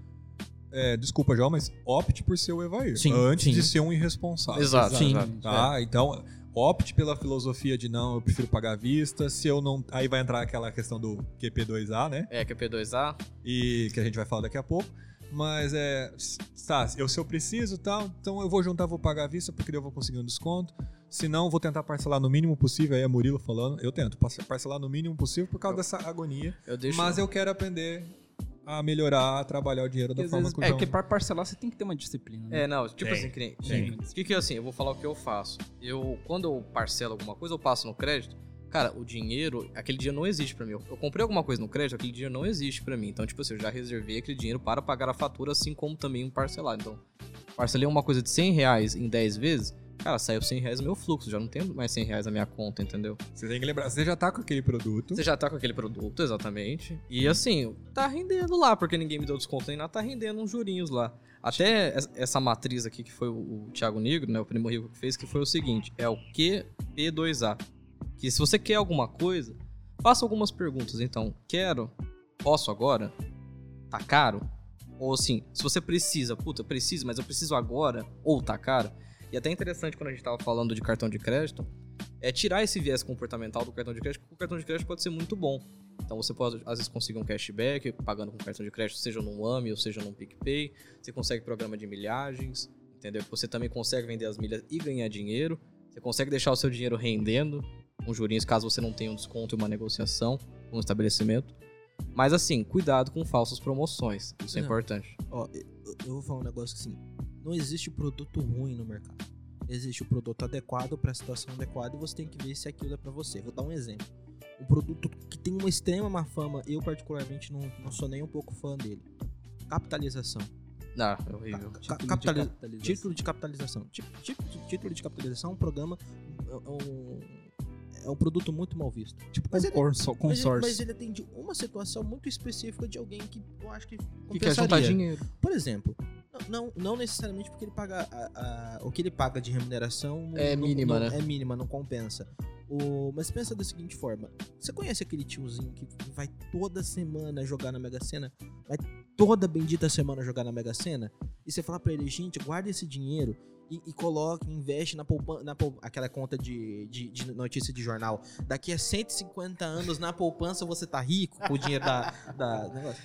É, desculpa, João, mas opte por ser o Evair. Sim, antes sim. de ser um irresponsável. Exato, Sim. exato. Tá? Então, opte pela filosofia de não, eu prefiro pagar à vista. Se eu não. Aí vai entrar aquela questão do QP2A, né? É, que é P2A. e que a gente vai falar daqui a pouco. Mas é. Tá, eu, se eu preciso tal, então eu vou juntar, vou pagar à vista, porque eu vou conseguir um desconto. Se não, vou tentar parcelar no mínimo possível. Aí é Murilo falando. Eu tento parce- parcelar no mínimo possível por causa dessa agonia. Eu deixo. Mas eu quero aprender a melhorar, a trabalhar o dinheiro da às forma vezes- que é que pra parcelar você tem que ter uma disciplina. né? É, não, tipo Tem, assim, que nem. tem. O que que é assim? Eu vou falar o que eu faço. Eu, quando eu parcelo alguma coisa, eu passo no crédito. Cara, o dinheiro, aquele dia não existe pra mim. Eu, eu comprei alguma coisa no crédito, aquele dinheiro não existe pra mim. Então, tipo assim, eu já reservei aquele dinheiro para pagar a fatura, assim como também um parcelado. Então, parcelei uma coisa de 100 reais em 10 vezes, cara, saiu 100 reais no meu fluxo. Já não tem mais 100 reais na minha conta, entendeu? Você tem que lembrar, você já tá com aquele produto. Você já tá com aquele produto, exatamente. E assim, tá rendendo lá, porque ninguém me deu desconto nem nada, tá rendendo uns jurinhos lá. Até es- essa matriz aqui que foi o, Thiago Negro, né, o primo rico que fez, que foi o seguinte, é o QP2A. Que se você quer alguma coisa, faça algumas perguntas. Então, quero, posso agora? Tá caro? Ou assim, se você precisa, puta, preciso, mas eu preciso agora, ou tá caro. E até interessante quando a gente tava falando de cartão de crédito, é tirar esse viés comportamental do cartão de crédito, porque o cartão de crédito pode ser muito bom. Então você pode, às vezes, conseguir um cashback pagando com cartão de crédito, seja num AMI ou seja num PicPay. Você consegue programa de milhagens, entendeu? Você também consegue vender as milhas e ganhar dinheiro. Você consegue deixar o seu dinheiro rendendo com jurinhos, caso você não tenha um desconto e uma negociação com um estabelecimento. Mas assim, cuidado com falsas promoções. Isso é importante. Ó, eu, eu vou falar um negócio que assim, não existe produto ruim no mercado. Existe o produto adequado para a situação adequada e você tem que ver se aquilo é para você. Vou dar um exemplo. Um produto que tem uma extrema má fama, eu particularmente não, não sou nem um pouco fã dele. Capitalização. Ah, é horrível. Ca- Título de capitali- capitalização. Título de capitalização. Título de capitalização é um programa. É um, é um produto muito mal visto. Tipo Mas ele- consor- Mas ele, consórcio. mas ele atende uma situação muito específica de alguém que eu acho que Que quer juntar dinheiro. Por exemplo, não, não, necessariamente porque ele paga a- a- o que ele paga de remuneração É não- mínima, não- né? É mínima, não compensa. O, mas pensa da seguinte forma: você conhece aquele tiozinho que vai toda semana jogar na Mega Sena? Vai toda bendita semana jogar na Mega Sena? E você fala pra ele, gente, guarda esse dinheiro e, e coloque, investe na poupança, na aquela conta de, de, de notícia de jornal. Daqui a 150 anos na poupança você tá rico com o dinheiro da, da (laughs) negócio.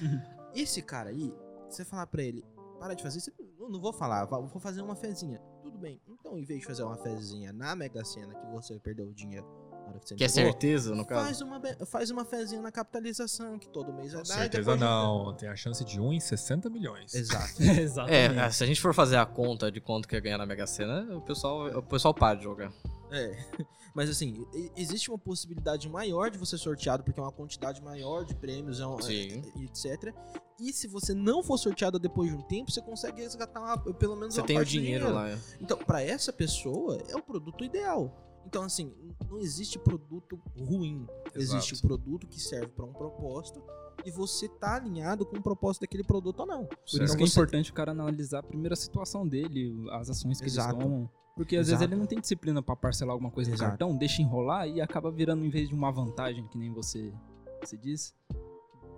Esse cara aí, você falar pra ele, para de fazer isso, eu não vou falar, vou fazer uma fezinha. Tudo bem. Então, em vez de fazer uma fezinha na Mega Sena que você perdeu o dinheiro na hora que você Que é certeza, no caso. Faz uma, faz uma fezinha na capitalização, que todo mês vai dar. e Certeza não, tem a chance de 1 em 60 milhões. Exato. (laughs) Exatamente. É, se a gente for fazer a conta de quanto quer ganhar na Mega Sena, o pessoal, o pessoal para de jogar. É. (laughs) Mas assim, existe uma possibilidade maior de você ser sorteado, porque é uma quantidade maior de prêmios, é um- Sim. é- etc. E se você não for sorteado depois de um tempo, você consegue resgatar uma- pelo menos Você uma tem o do dinheiro lá. é. Então, pra essa pessoa, é o produto ideal. Então, assim, não existe produto ruim. Existe o Exato. produto que serve pra um propósito e você tá alinhado com o propósito daquele produto ou não. Por Certo. isso que é importante o cara analisar primeiro a situação dele, as ações que Exato. eles tomam. Porque às Exato. vezes ele não tem disciplina pra parcelar alguma coisa no Exato. cartão, deixa enrolar e acaba virando, em vez de uma vantagem, que nem você, você disse,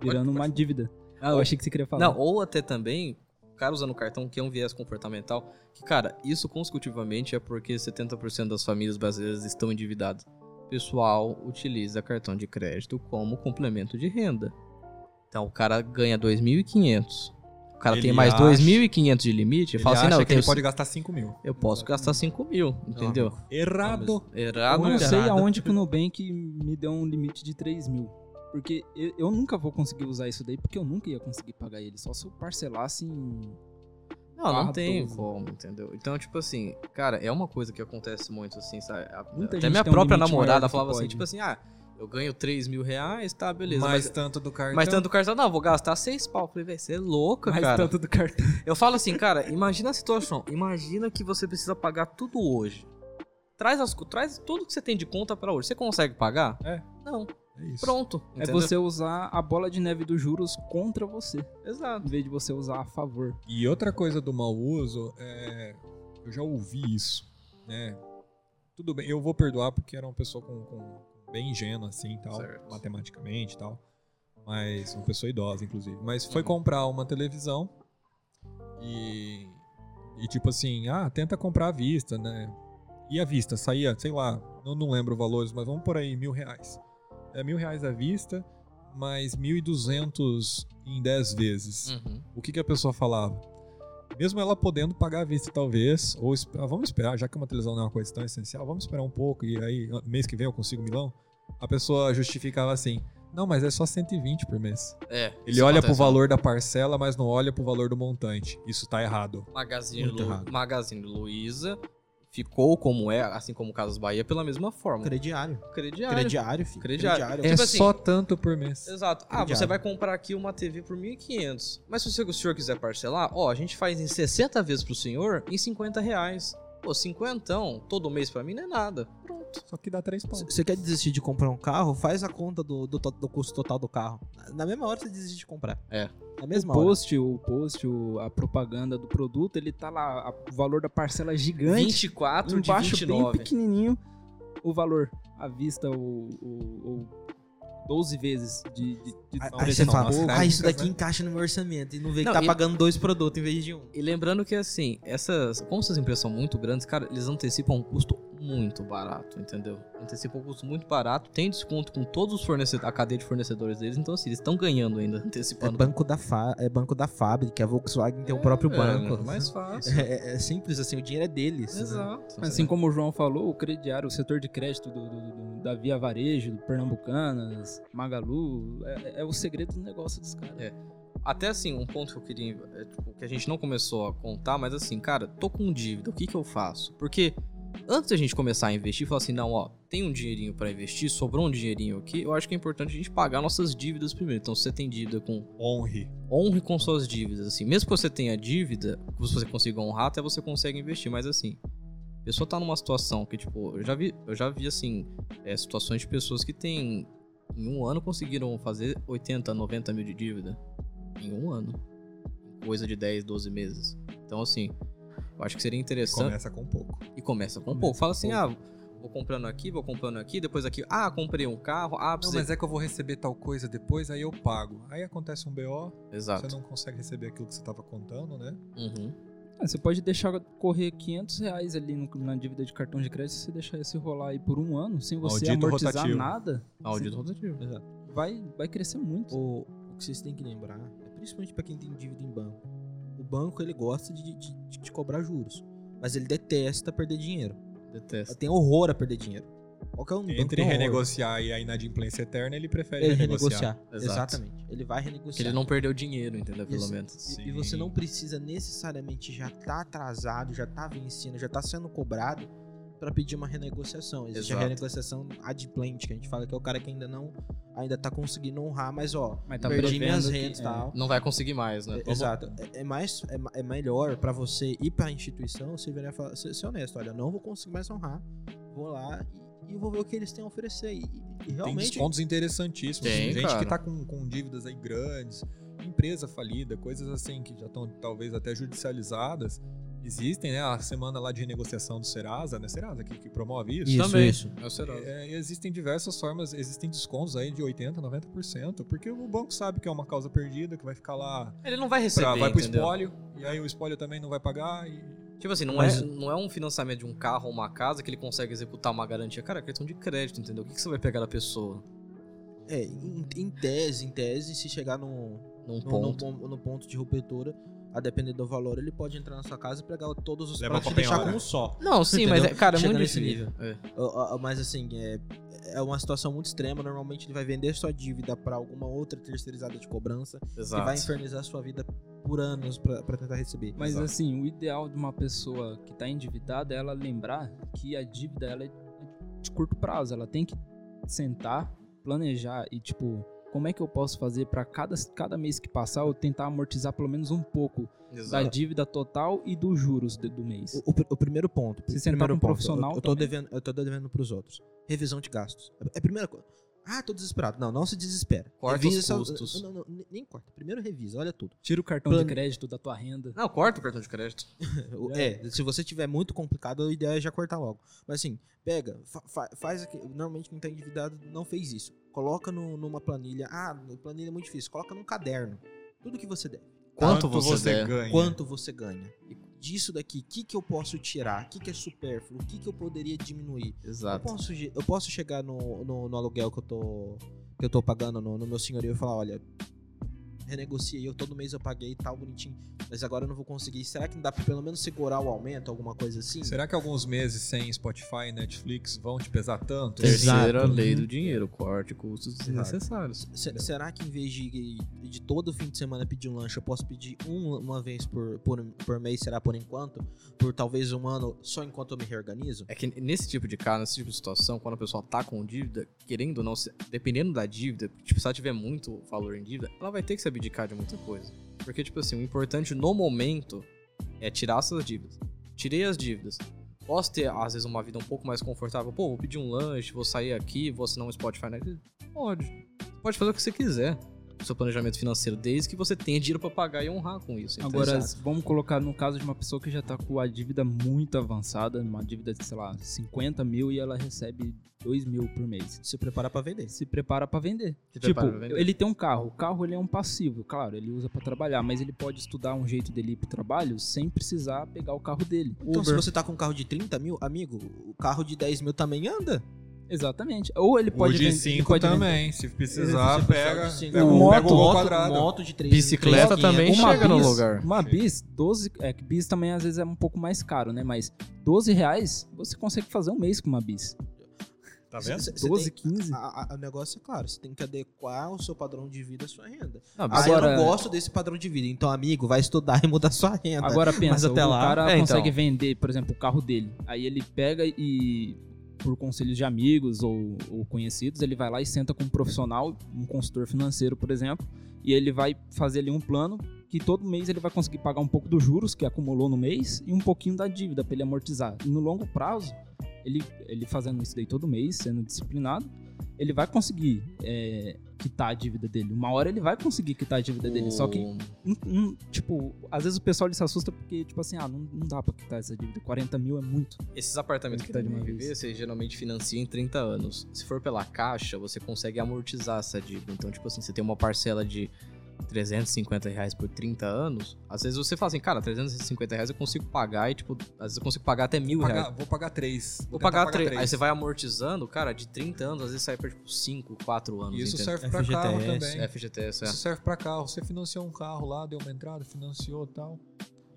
virando uma dívida. Ah, eu achei que você queria falar. Não, ou até também, o cara usando o cartão que é um viés comportamental, que, cara, isso consecutivamente é porque 70% das famílias brasileiras estão endividadas. O pessoal utiliza cartão de crédito como complemento de renda. Então o cara ganha 2.500. O cara Ele tem mais acha- 2.500 de limite, Ele fala assim, acha não, eu, que ele tenho, pode gastar 5 mil. eu posso gastar 5 mil, entendeu? Errado. Errado, eu não errado. sei aonde que o Nubank me deu um limite de 3 mil. Porque eu, eu nunca vou conseguir usar isso daí, porque eu nunca ia conseguir pagar ele. Só se eu parcelasse em. Não, não tem 12. como, entendeu? Então, tipo assim, cara, é uma coisa que acontece muito, assim, sabe? Muita Até gente minha um própria namorada falava assim, tipo assim, ah, eu ganho 3 mil reais, tá, beleza. mais mas, tanto do cartão. mas tanto cartão, não, vou gastar 6 pau. Eu falei, velho, você é louca, Mais cara. tanto do cartão. Eu falo assim, cara, imagina a situação. Imagina que você precisa pagar tudo hoje. Traz, as, traz tudo que você tem de conta pra hoje. Você consegue pagar? É. Não. É isso. Pronto. É entendeu? você usar a bola de neve dos juros contra você, Exato. em vez de você usar a favor. E outra coisa do mau uso é. Eu já ouvi isso, né? Tudo bem, eu vou perdoar porque era uma pessoa com, com- bem ingênua, assim, tal, Certo. matematicamente e tal. Mas uma pessoa idosa, inclusive. Mas foi Uhum. comprar uma televisão e. E tipo assim, ah, tenta comprar à vista, né? E à vista saía, sei lá, eu não lembro valores, mas vamos por aí, mil reais. É mil reais à vista, mais mil e duzentos em dez vezes Uhum. o que, que a pessoa falava? Mesmo ela podendo pagar à vista, talvez, ou ah, vamos esperar, já que uma televisão não é uma coisa tão essencial, vamos esperar um pouco e aí ah, mês que vem eu consigo milão. A pessoa justificava assim: não, mas é só 120 por mês. É. Ele olha pro valor da parcela, mas não olha pro valor do montante. Isso tá errado. Magazine, Muito Lu... errado. Magazine Luiza ficou como é, assim como o Casas Bahia, pela mesma forma. Crediário. Crediário. Crediário, filho. Crediário. É Tipo assim, só tanto por mês. Exato. Ah, Crediário. você vai comprar aqui uma TV por 1.500. Mas se o senhor quiser parcelar, ó, a gente faz em 60 vezes pro senhor em 50 reais. Pô, cinquentão, todo mês pra mim não é nada. Pronto. Só que dá três pau. Você quer desistir de comprar um carro? Faz a conta do, do, do custo total do carro. Na mesma hora você desiste de comprar. É. Na O mesma hora. post, o post, o- a propaganda do produto, ele tá lá, a- o valor da parcela é gigante. 24 de embaixo bem 29. pequenininho o valor à vista ou, ou 12 vezes de, de, de Aí- você não, fala, ah, isso daqui né? encaixa no meu orçamento. E não vê que Não, tá e- pagando dois produtos em vez de um. E lembrando que assim, essas. Como essas empresas são muito grandes, cara, eles antecipam um custo muito barato, entendeu? Antecipam um custo muito barato, tem desconto com todos os fornecedores, a cadeia de fornecedores deles, então assim, eles estão ganhando ainda, (laughs) É antecipando. banco, da fa... é banco da fábrica, a Volkswagen tem o próprio É, banco. mais fácil. (laughs) É, é- é simples assim, o dinheiro é deles. né? Exato. Assim como o João falou, o crediário, o setor de crédito do, do- do- da Via Varejo, do Pernambucanas, Magalu, é, é o segredo do negócio dos caras. É. Até assim, um ponto que eu queria. é, tipo, que a gente não começou a contar, mas assim, cara, tô com dívida, o que que eu faço? Porque antes da gente começar a investir, falar assim, não, ó, tem um dinheirinho pra investir, sobrou um dinheirinho aqui, eu acho que é importante a gente pagar nossas dívidas primeiro. Então, se você tem dívida com. Honre. Honre com suas dívidas, assim. Mesmo que você tenha dívida, se você consiga honrar, até você consegue investir, mas assim. A pessoa tá numa situação que, tipo, eu já vi, eu já vi assim, é, situações de pessoas que têm. Em um ano conseguiram fazer 80, 90 mil de dívida. Em um ano. Coisa de 10, 12 meses. Então, assim, eu acho que seria interessante. Começa com pouco. E começa com Começa pouco. Fala com assim, ah, vou comprando aqui, vou comprando aqui, depois aqui, ah, comprei um carro, ah, Não, mas é que eu vou receber tal coisa depois, aí eu pago. Aí acontece um BO, Exato. você não consegue receber aquilo que você tava contando, né? Uhum. Ah, você pode deixar correr 500 reais ali no- na dívida de cartão de crédito, se você deixar esse rolar aí por um ano, sem você Maldito amortizar rotativo. nada, Audito rotativo. vai, vai crescer muito. O, o que vocês têm que lembrar, é principalmente pra quem tem dívida em banco. O banco ele gosta de, de, de te cobrar juros, mas ele detesta perder dinheiro. Detesto. Tem horror a perder dinheiro. Qualquer um Entre tem horror. renegociar e a inadimplência eterna, ele prefere ele renegociar. renegociar. Exatamente. Ele vai renegociar. Que ele não perdeu dinheiro, entendeu? Pelo Isso. menos. E- E você não precisa necessariamente já tá atrasado, já tá vencendo, já tá sendo cobrado pra pedir uma renegociação. Existe a Exato. renegociação adimplente, que a gente fala que é o cara que ainda não ainda tá conseguindo honrar, mas ó, Mas tá perdi minhas rentas e é. tal. Não vai conseguir mais, né? É, Exato. É, é mais é, é melhor pra você ir pra instituição, você virar e falar, ser, ser honesto, olha, não vou conseguir mais honrar. Vou lá e, e vou ver o que eles têm a oferecer. E, e Tem realmente descontos interessantíssimos. Tem, gente cara. que tá com, com dívidas aí grandes, empresa falida, coisas assim que já estão talvez até judicializadas. Existem, né? A semana lá de renegociação do Serasa, né? Serasa que, que promove isso. Isso, Também. isso. É o Serasa. É, existem diversas formas, existem descontos aí de 80%, 90%, porque o banco sabe que é uma causa perdida, que vai ficar lá, Ele não vai receber, pra, vai pro entendeu? espólio, e aí o espólio também não vai pagar. E... Tipo assim, não, Mas- é, não é um financiamento de um carro ou uma casa que ele consegue executar uma garantia. Cara, é cartão de crédito, entendeu? O que, que você vai pegar da pessoa? É, em, em tese, em tese, se chegar num, Num no, ponto. No, no ponto de ruptura, a depender do valor, ele pode entrar na sua casa e pegar todos os Leva pra te pra deixar com um só. Não, sim, mas, é, Entendeu? cara, é Chega muito nesse difícil. É. Ó, ó, Mas assim, é, é uma situação muito extrema. Normalmente ele vai vender sua dívida para alguma outra terceirizada de cobrança que vai Exato. infernizar sua vida por anos pra pra tentar receber. Mas Exato. assim, o ideal de uma pessoa que tá endividada é ela lembrar que a dívida ela é de curto prazo. Ela tem que sentar, planejar e tipo, como é que eu posso fazer pra cada, cada mês que passar eu tentar amortizar pelo menos um pouco da Exato. dívida total e dos juros de- do mês. O, o o primeiro ponto. Se sentar primeiro com um ponto, profissional Eu, eu tô devendo, eu tô devendo pros outros. Revisão de gastos. É a primeira coisa. Ah, tô desesperado. Não, não se desespera. Corta Revisa os essa- custos. Não, não, nem- corta. Primeiro revisa, olha tudo. Tira o cartão Plane- de crédito da tua renda. Não, corta o cartão de crédito. (laughs) É, se você tiver muito complicado, o ideal é já cortar logo. Mas assim, pega, fa- fa- faz aqui. Normalmente quem tá endividado não fez isso. Coloca no- numa planilha. Ah, planilha é muito difícil. Coloca num caderno. Tudo que você deve. Quanto você der. ganha? Quanto você ganha. E disso daqui, o que, que eu posso tirar? O que, que é supérfluo? O que, que eu poderia diminuir? Eu Exato. posso, ge- eu posso chegar no, no, no aluguel que eu tô, que eu tô pagando no, no meu senhorio e falar, olha, renegociei, eu todo mês eu paguei tal, bonitinho, mas agora eu não vou conseguir. Será que não dá pra pelo menos segurar o aumento, alguma coisa assim? Será que alguns meses sem Spotify e Netflix vão te pesar tanto? Terceira Exato. lei Uhum. do dinheiro, corte custos desnecessários. Se- será que em vez de, de todo fim de semana pedir um lanche, eu posso pedir um- uma vez por, por, por mês, será por enquanto? Por talvez um ano, só enquanto eu me reorganizo? É que nesse tipo de caso, nesse tipo de situação, quando a pessoa tá com dívida, querendo ou não, dependendo da dívida, tipo, se ela tiver muito valor em dívida, ela vai ter que se abdicar de muita coisa. Porque, tipo assim, o importante no momento é tirar essas dívidas. Tirei as dívidas. Posso ter, às vezes, uma vida um pouco mais confortável. Pô, vou pedir um lanche, vou sair aqui, vou assinar um Spotify. Né? Pode. Você pode fazer o que você quiser. Seu planejamento financeiro, desde que você tenha dinheiro pra pagar e honrar com isso. entendeu? Agora, Exato. vamos colocar no caso de uma pessoa que já tá com a dívida muito avançada, uma dívida de, sei lá, 50 mil e ela recebe 2 mil por mês. Se preparar pra vender. Se prepara pra vender. Se tipo, prepara pra vender. ele tem um carro. O carro ele é um passivo, claro, ele usa pra trabalhar, mas ele pode estudar um jeito dele ir pro trabalho sem precisar pegar o carro dele. Então, se Uber. você tá com um carro de 30 mil, amigo, o carro de 10 mil também anda. Exatamente. Ou ele O pode de vender- ele 5 pode vender- também. Se precisar, Se pega, de pega, Um o- pega o moto, gol quadrado. moto de 3 Bicicleta também Uma chega no bis, lugar. Uma bis, 12. É que bis também às vezes é um pouco mais caro, né? Mas 12 reais você consegue fazer um mês com uma bis. Tá vendo? 12, 15. A, a- o negócio é claro, você tem que adequar o seu padrão de vida à sua renda. Não, Ah, Agora- eu não gosto desse padrão de vida. Então, amigo, vai estudar (laughs) e mudar sua renda. Agora pensa, até o lá- cara É, consegue então. vender, por exemplo, o carro dele. Aí ele pega e, por conselhos de amigos ou, ou conhecidos, ele vai lá e senta com um profissional, um consultor financeiro, por exemplo, e ele vai fazer ali um plano que todo mês ele vai conseguir pagar um pouco dos juros que acumulou no mês e um pouquinho da dívida para ele amortizar. E no longo prazo, ele, ele fazendo isso daí todo mês, sendo disciplinado, ele vai conseguir é, quitar a dívida dele. Uma hora ele vai conseguir quitar a dívida dele. Só que Hum, hum, tipo, às vezes o pessoal ele se assusta porque, tipo assim, ah, não, não dá pra quitar essa dívida. 40 mil é muito. Esses apartamentos que Tá de tem uma MRV, vez. você geralmente financia em 30 anos. Se for pela caixa, você consegue amortizar essa dívida. Então, tipo assim, você tem uma parcela de 350 reais por 30 anos. Às vezes você fala assim, cara, 350 reais eu consigo pagar e, tipo, às vezes eu consigo pagar até mil Vou reais. vou pagar 3. Vou pagar 3. Aí você vai amortizando, cara, de 30 anos, às vezes sai pra, tipo, 5, 4 anos. E isso entendeu? serve pra carro FGTS, também. FGTS, é. Isso serve pra carro. Você financiou um carro lá, deu uma entrada, financiou e tal.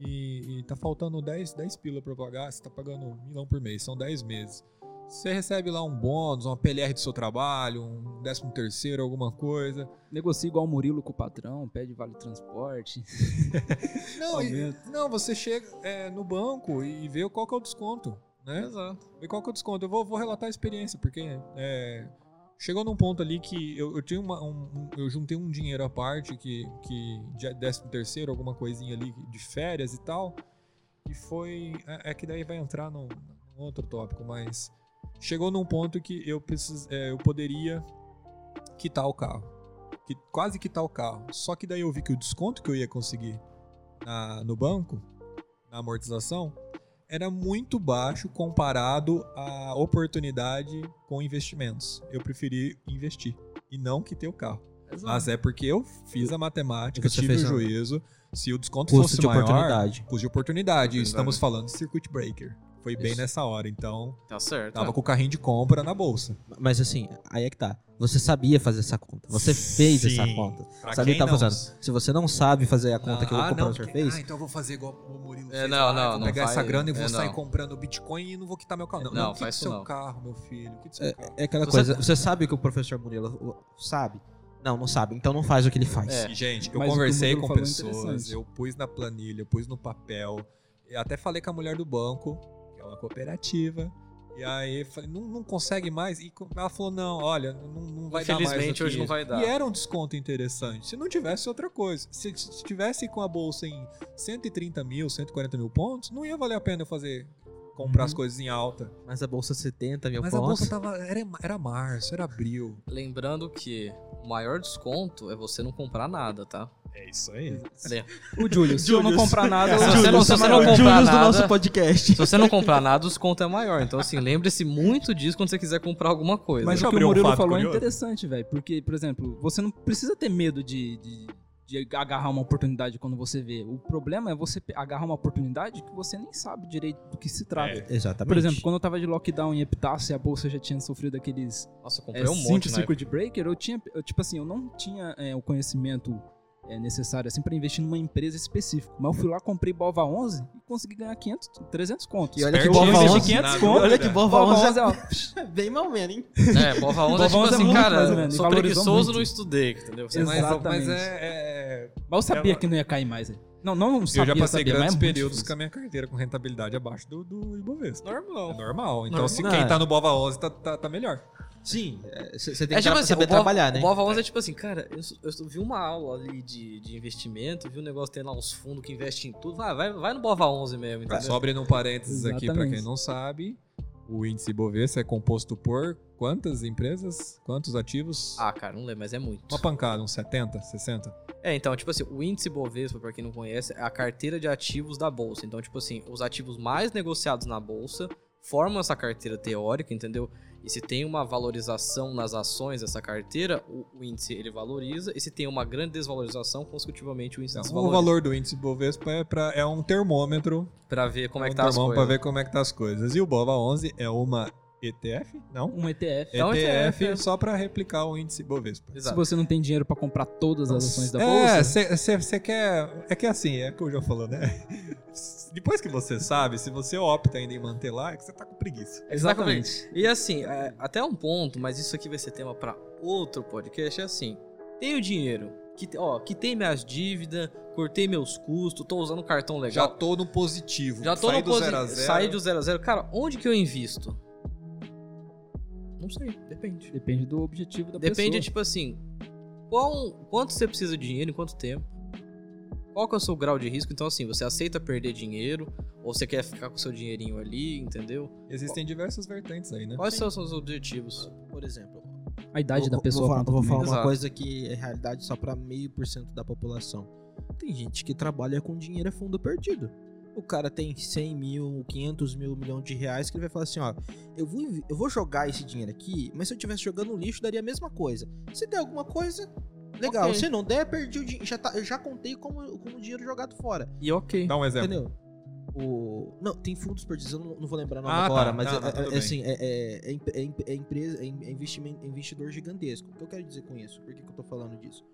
E, e tá faltando 10, 10 pila pra pagar, você tá pagando um milhão por mês, são 10 meses. Você recebe lá um bônus, uma PLR do seu trabalho, um 13 terceiro, alguma coisa. Negocia igual o Murilo com o patrão, pede vale transporte. (laughs) Não, e- não você chega é, no banco e vê qual que é o desconto, né? Exato. Vê qual que é o desconto. Eu vou, vou relatar a experiência, porque é, chegou num ponto ali que eu, eu tinha uma, um, eu juntei um dinheiro à parte que, que 13 terceiro, alguma coisinha ali de férias e tal. E foi. É, é que daí vai entrar num, num outro tópico, mas chegou num ponto que eu precis, é, eu poderia quitar o carro. Que, quase quitar o carro. Só que daí eu vi que o desconto que eu ia conseguir na- no banco, na amortização, era muito baixo comparado à oportunidade com investimentos. Eu preferi investir e não quitei o carro. Mas é porque eu fiz a matemática, tive o juízo. Se o desconto Custo fosse de maior, oportunidade. custo de oportunidade. Oportunidade. Estamos falando de circuit breaker. Foi bem Isso. nessa hora. Então, Tá certo. tava é. com o carrinho de compra na bolsa. Mas assim, aí é que tá. Você sabia fazer essa conta. Você fez essa Sim. conta. Pra Sabia o que tá fazendo. Se você não sabe fazer a conta que o ah, comprador porque- fez, Ah, então eu vou fazer igual o Murilo É, fez não, lá, não, eu vou não pegar essa grana e vou é, sair comprando Bitcoin e não vou quitar meu carro. Não, Não, não, quita faz seu não. carro, meu filho. Quita seu carro. é aquela Você- coisa. Você sabe que o professor Murilo sabe? Não, não sabe. Então não faz o que ele faz. É. Gente, eu Mas que conversei com é pessoas, eu pus na planilha, eu pus no papel. Eu até falei com a mulher do banco, que é uma cooperativa. E aí, falei, não, não consegue mais? E ela falou, não, olha, não, não vai dar mais. Infelizmente, hoje não isso. vai dar. E era um desconto interessante. Se não tivesse outra coisa. Se, se tivesse com a bolsa em 130 mil, 140 mil pontos, não ia valer a pena eu fazer. Comprar as Uhum. coisas em alta. Mas a bolsa 70 mil Mas a pontos. bolsa tava. Era, era março, era abril. Lembrando que o maior desconto é você não comprar nada, tá? É isso aí. O Júlio, (laughs) se eu não Julius. comprar nada, Se eu- você não- se você não o comprar Julius do nada- nosso podcast. Se você não comprar nada, o desconto é maior. Então, assim, lembre-se muito disso quando você quiser comprar alguma coisa. Mas o que o um Murilo fato falou é curioso. interessante, velho. Porque, por exemplo, você não precisa ter medo de, de, de agarrar uma oportunidade quando você vê. O problema é você agarrar uma oportunidade que você nem sabe direito do que se trata. É. Exatamente. Por exemplo, quando eu tava de lockdown em Epitácio e a bolsa já tinha sofrido aqueles Nossa, eu é, comprei um cinco monte, né? circuit breaker, eu tinha, eu, tipo assim, eu não tinha é, o conhecimento é, necessário assim para investir numa empresa específica. Mas eu fui lá, comprei Bova 11 e consegui ganhar 500, 300 contos. E olha que Bova investi 11 500 na conto. vida. Olha que Bova Bova 11 11 é, ó, é (laughs) bem mal menos, hein? É, Bova 11 é Bova tipo 11 é assim, muito, cara, sou preguiçoso, muito. não estudei, entendeu? Você Mas, Exatamente. mas é- é, Mas eu sabia que não ia cair mais. velho. Não, não Eu sabia, já passei sabia, grandes é períodos com a minha carteira com rentabilidade abaixo do, do Ibovespa. É normal. normal. Então, Normal. se quem é. tá no Bova 11 tá, tá, tá melhor. Sim, você tem É que tipo assim, saber o Bova, trabalhar, né? o Bova 11 é tipo assim, cara, eu, eu vi uma aula ali de, de investimento, vi um negócio tem lá uns fundos que investem em tudo, vai, vai, vai no Bova 11 mesmo, entendeu? Só abrindo um parênteses aqui pra Exatamente. quem não sabe. O índice Ibovespa é composto por quantas empresas? Quantos ativos? Ah, cara, não lembro, mas é muito. Uma pancada, uns 70, 60? É, então, tipo assim, o índice Bovespa, pra quem não conhece, é a carteira de ativos da bolsa. Então, tipo assim, os ativos mais negociados na bolsa formam essa carteira teórica, entendeu? E se tem uma valorização nas ações dessa carteira, o, o índice ele valoriza. E se tem uma grande desvalorização, consecutivamente o índice Então, o valor do índice Ibovespa é, pra, é um termômetro. Pra ver como é um que tá as coisas. pra ver como é que tá as coisas. E o Bova 11 é uma ETF? Não? Um ETF. É um ETF, ETF. só pra replicar o índice Ibovespa. Se Exato. você não tem dinheiro pra comprar todas as ações da É, bolsa, você quer. É que assim, é o que o João falou, né? Depois que você sabe, se você opta ainda em manter lá, é que você tá com preguiça. exatamente. E assim, é, até um ponto, mas isso aqui vai ser tema pra outro podcast, é assim, tenho dinheiro, que, ó, quitei minhas dívidas, cortei meus custos, tô usando cartão Já legal. tô no positivo. Já tô Saí no do posi- 0 a 0. Saí do 0 a 0 Cara, onde que eu invisto? Não sei, depende. Depende do objetivo da Depende, pessoa. tipo assim, qual, quanto você precisa de dinheiro, em quanto tempo? Qual que é o seu grau de risco? Então, assim, você aceita perder dinheiro? Ou você quer ficar com o seu dinheirinho ali, entendeu? Existem diversas vertentes aí, né? Quais são os seus objetivos? Por exemplo, A idade vou, da pessoa Vou, falar- vou falar uma Exato. coisa que é realidade só pra meio por cento da população. Tem gente que trabalha com dinheiro a fundo perdido. O cara tem 100 mil, 500 mil, milhão de reais que ele vai falar assim, ó, eu vou, eu vou jogar esse dinheiro aqui, mas se eu estivesse jogando no lixo, daria a mesma coisa. Se der alguma coisa, legal. Ok. Se não der, perdi o dinheiro. Já tá, eu já contei como, como dinheiro jogado fora. E ok. Dá um exemplo. Entendeu? O... Não, tem fundos perdidos, eu não, não vou lembrar o nome Ah, agora, tá. mas é, não, é- é assim, é, é, é, imp- é é empresa, é in- investimento, é investidor gigantesco. O que eu quero dizer com isso? Por que, que eu tô falando disso?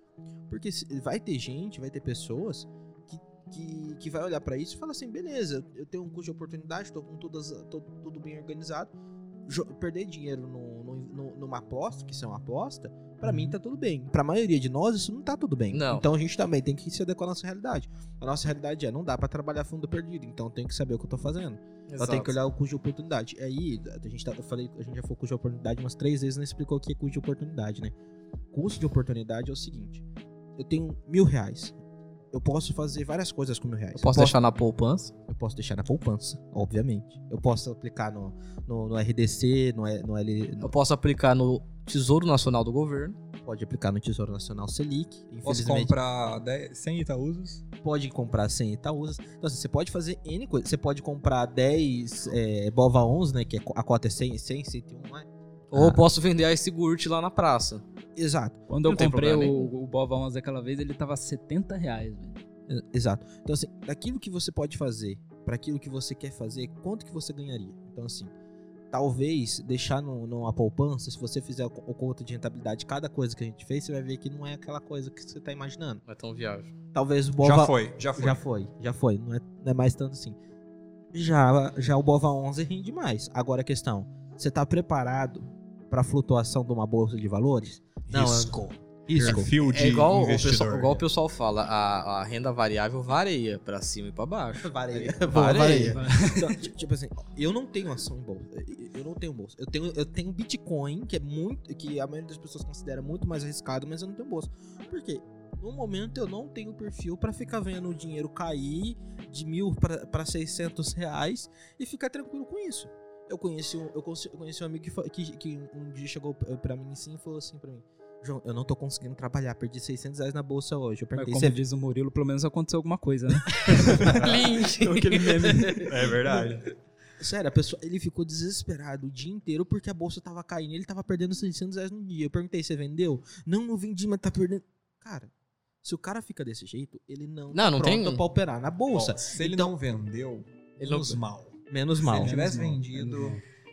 Porque vai ter gente, vai ter pessoas que, que, que vai olhar pra isso e falar assim, beleza, eu tenho um custo de oportunidade, tô com todas, tô, tudo bem organizado, perder dinheiro no, no- no- numa aposta, que isso é uma aposta, pra mim tá tudo bem. Pra maioria de nós, isso não tá tudo bem. Não. Então a gente também tem que se adequar à nossa realidade. A nossa realidade é, não dá pra trabalhar fundo perdido, então eu tenho que saber o que eu tô fazendo. Eu tenho que olhar o custo de oportunidade. Aí, a gente, tá, eu falei, a gente já falou custo de oportunidade umas três vezes, não explicou o que é custo de oportunidade, né? Custo de oportunidade é o seguinte: eu tenho mil reais. Eu posso fazer várias coisas com mil reais. Eu posso deixar na poupança? Eu posso deixar na poupança, obviamente. Eu posso aplicar no, no, no RDC, no, no L. Eu no- posso aplicar no Tesouro Nacional do Governo. pode aplicar no Tesouro Nacional Selic. Posso comprar 10, 100 Itaúsas. pode comprar 100 Itaúsas. Então, assim, você pode fazer N coisas. Você pode comprar 10 é, Bova 11, né? Que é, a cota é 100, 100 101, não é? Ou Ah. posso vender a esse Gurt lá na praça. Exato. Quando eu Não comprei o, o Bova 11 aquela vez, ele tava 70 reais, velho. Exato. Então, assim, daquilo que você pode fazer para aquilo que você quer fazer, quanto que você ganharia? Então, assim, talvez deixar no, numa poupança, se você fizer o, o conta de rentabilidade de cada coisa que a gente fez, você vai ver que não é aquela coisa que você tá imaginando. Não é tão viável. Talvez o Bova... Já foi, já foi. Já foi, já foi. Não é, não é mais tanto assim. Já, já o Bova 11 rende mais. Agora a questão, você tá preparado para flutuação de uma bolsa de valores? Não, Risco. Risco. Perfil de É igual o, pessoal, igual o pessoal fala, a, a renda variável varia pra cima e pra baixo. (laughs) Vareia. É, Boa, vareia. vareia. Então, ti- tipo assim, eu não tenho ação em bolsa. Eu não tenho bolsa. Eu tenho, eu tenho Bitcoin, que é muito. que a maioria das pessoas considera muito mais arriscado, mas eu não tenho bolsa. Por quê? No momento eu não tenho perfil pra ficar vendo o dinheiro cair de mil pra pra 600 reais e ficar tranquilo com isso. Eu conheci um, eu conheci, um amigo que, que, que um dia chegou pra mim assim e falou assim pra mim: João, eu não tô conseguindo trabalhar, perdi 600 reais na bolsa hoje. Eu Mas perguntei: como "Você diz o Murilo, pelo menos aconteceu alguma coisa, né? (laughs) Aquele É verdade. Sério, a pessoa, ele ficou desesperado o dia inteiro porque a bolsa tava caindo. Ele tava perdendo 600 reais no dia. Eu perguntei, você vendeu? Não, não vendi, mas tá perdendo. Cara, se o cara fica desse jeito, ele não, Não, tá não pronto tem- pra operar na bolsa. Bom, se ele Então- não vendeu, Ele não- menos mal. Se ele tivesse vendido,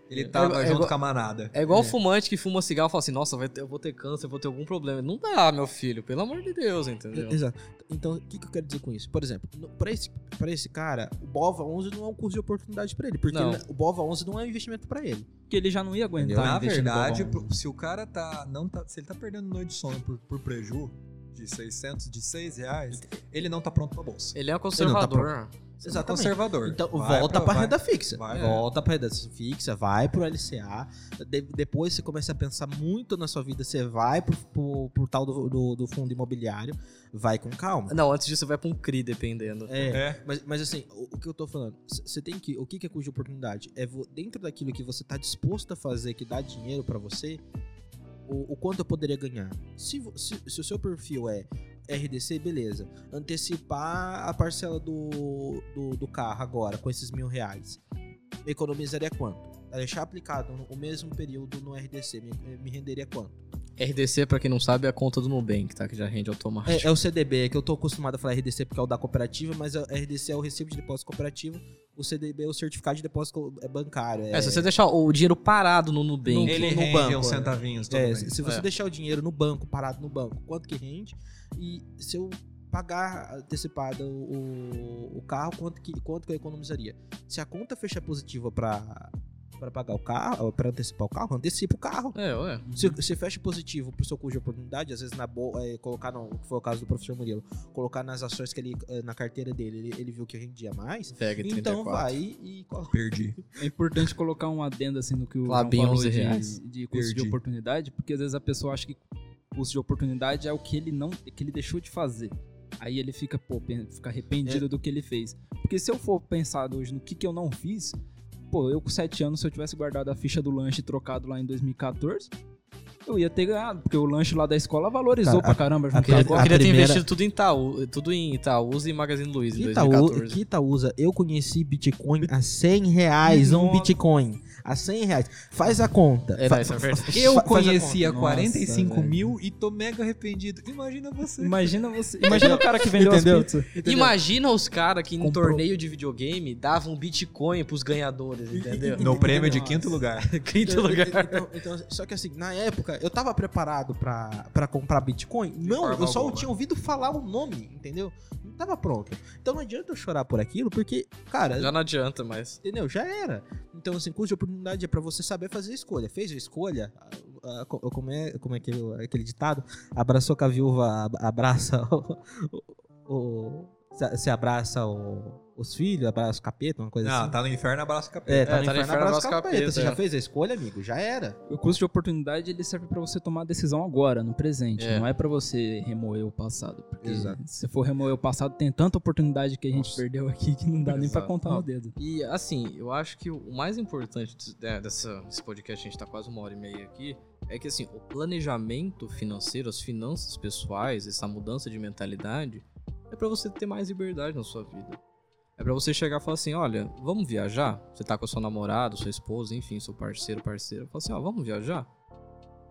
ele tava É- é junto igual- com a manada. É igual o fumante que fuma cigarro e fala assim, nossa, vai ter- eu vou ter câncer, eu vou ter algum problema. Não dá, meu filho, pelo amor de Deus, entendeu? Exato. Então, o que, que eu quero dizer com isso? Por exemplo, no- pra esse, pra esse cara, o BOVA 11 não é um custo de oportunidade pra ele. Porque Não. ele- o BOVA 11 não é um investimento pra ele. Porque ele já não ia aguentar. Na verdade, se o cara tá, não tá. Se ele tá perdendo noite de sono por, por preju de 600, de 6 reais, ele não tá pronto pra bolsa. Ele é um Ele não tá conservador. Exatamente. Conservador. Então, Vai volta pra, vai- renda fixa. vai. Volta pra renda fixa, vai pro LCA. De- depois você começa a pensar muito na sua vida, você vai pro, pro, pro tal do, do, do fundo imobiliário, vai com calma. Não, antes disso você vai pra um CRI, dependendo. É, É. mas, mas assim, o, o que eu tô falando, você tem que. O que que é cuja oportunidade? É vo- dentro daquilo que você tá disposto a fazer, que dá dinheiro pra você, o, o quanto eu poderia ganhar. Se, se, se o seu perfil é RDC, beleza. Antecipar a parcela do, do, do carro agora, com esses mil reais. Me economizaria quanto? Deixar aplicado no- o mesmo período no RDC, me, me renderia quanto? RDC, pra quem não sabe, é a conta do Nubank, tá? Que já rende automático. É, é o CDB, é que eu tô acostumado a falar RDC porque é o da cooperativa, mas a RDC é o recibo de depósito cooperativo, o CDB é o certificado de depósito é bancário. É, se você deixar o dinheiro parado no Nubank, No- Ele no rende banco, uns é. centavinhos É, se se você É. deixar o dinheiro no banco, parado no banco, quanto que rende? E se eu pagar antecipado o, o carro, quanto que, quanto que eu economizaria? Se a conta fechar positiva pra, pra pagar o carro, para antecipar o carro, antecipa o carro. É, ué. Se, se fecha positivo pro seu custo de oportunidade, às vezes na boa, é, colocar não, que foi o caso do professor Murilo, colocar nas ações que ele eh, na carteira dele, ele, ele viu que rendia mais, 34. então vai e. Perdi. É importante colocar um adendo assim no que o João falou 11 de, reais. de custo de Perdi. oportunidade, porque às vezes a pessoa acha que custo de oportunidade é o que ele não, que ele deixou de fazer. Aí ele fica, pô, fica arrependido do que ele fez. Porque se eu for pensar hoje no que, que eu não fiz, pô, eu com 7 anos, se eu tivesse guardado a ficha do lanche trocado lá em 2014, eu ia ter ganhado, porque o lanche lá da escola valorizou Cara, pra caramba. junto aquele- Eu com a- queria ter primeira- investido tudo em Itaú, tudo em Itaúsa e Magazine Luiza em Que Itaú, 2014. que Itaúsa, eu conheci Bitcoin a 100 reais, um Nossa. Bitcoin. A 100 reais. Faz a conta. É, Fa- é fa- Eu conhecia conta. 45 Nossa, mil e tô mega arrependido. Imagina você. Imagina você. Imagina o cara que vendeu Entendeu? as pizzas. Entendeu? Imagina os caras que em Comprou. torneio de videogame davam Bitcoin pros ganhadores, entendeu? No prêmio de quinto lugar. (laughs) Quinto lugar. Então, então, só que assim, na época, eu tava preparado pra, pra comprar Bitcoin? Não, eu só alguma. tinha ouvido falar o nome, entendeu? Tava pronto. Então não adianta eu chorar por aquilo, porque, cara, Já não adianta mais. entendeu? Já era. Então, assim, custo de oportunidade é pra você saber fazer a escolha. Fez a escolha, a- a- co- como é, como é aquele, aquele ditado? Abraçou com a viúva, ab- abraça o. o- o- se- se abraça o- os filhos, abraça o capeta, uma coisa Não, assim. tá no inferno, abraço o capeta. É, tá, É, no tá no inferno, inferno, abraça o abraça o capeta. capeta, Você é. já fez a escolha, amigo? Já era. O custo de oportunidade ele serve pra você tomar a decisão agora, no presente. É. Não é pra você remoer o passado. Porque Exato. se for remoer o passado, tem tanta oportunidade que a gente Nossa. perdeu aqui que não dá nem pra Exato. contar Não. no dedo. E assim, eu acho que o mais importante de- dessa, desse podcast, a gente tá quase uma hora e meia aqui, é que assim, o planejamento financeiro, as finanças pessoais, essa mudança de mentalidade, é pra você ter mais liberdade na sua vida. É pra você chegar e falar assim, olha, vamos viajar? Você tá com a sua namorada, sua esposa, enfim, seu parceiro, parceira. Fala assim, ó, vamos viajar?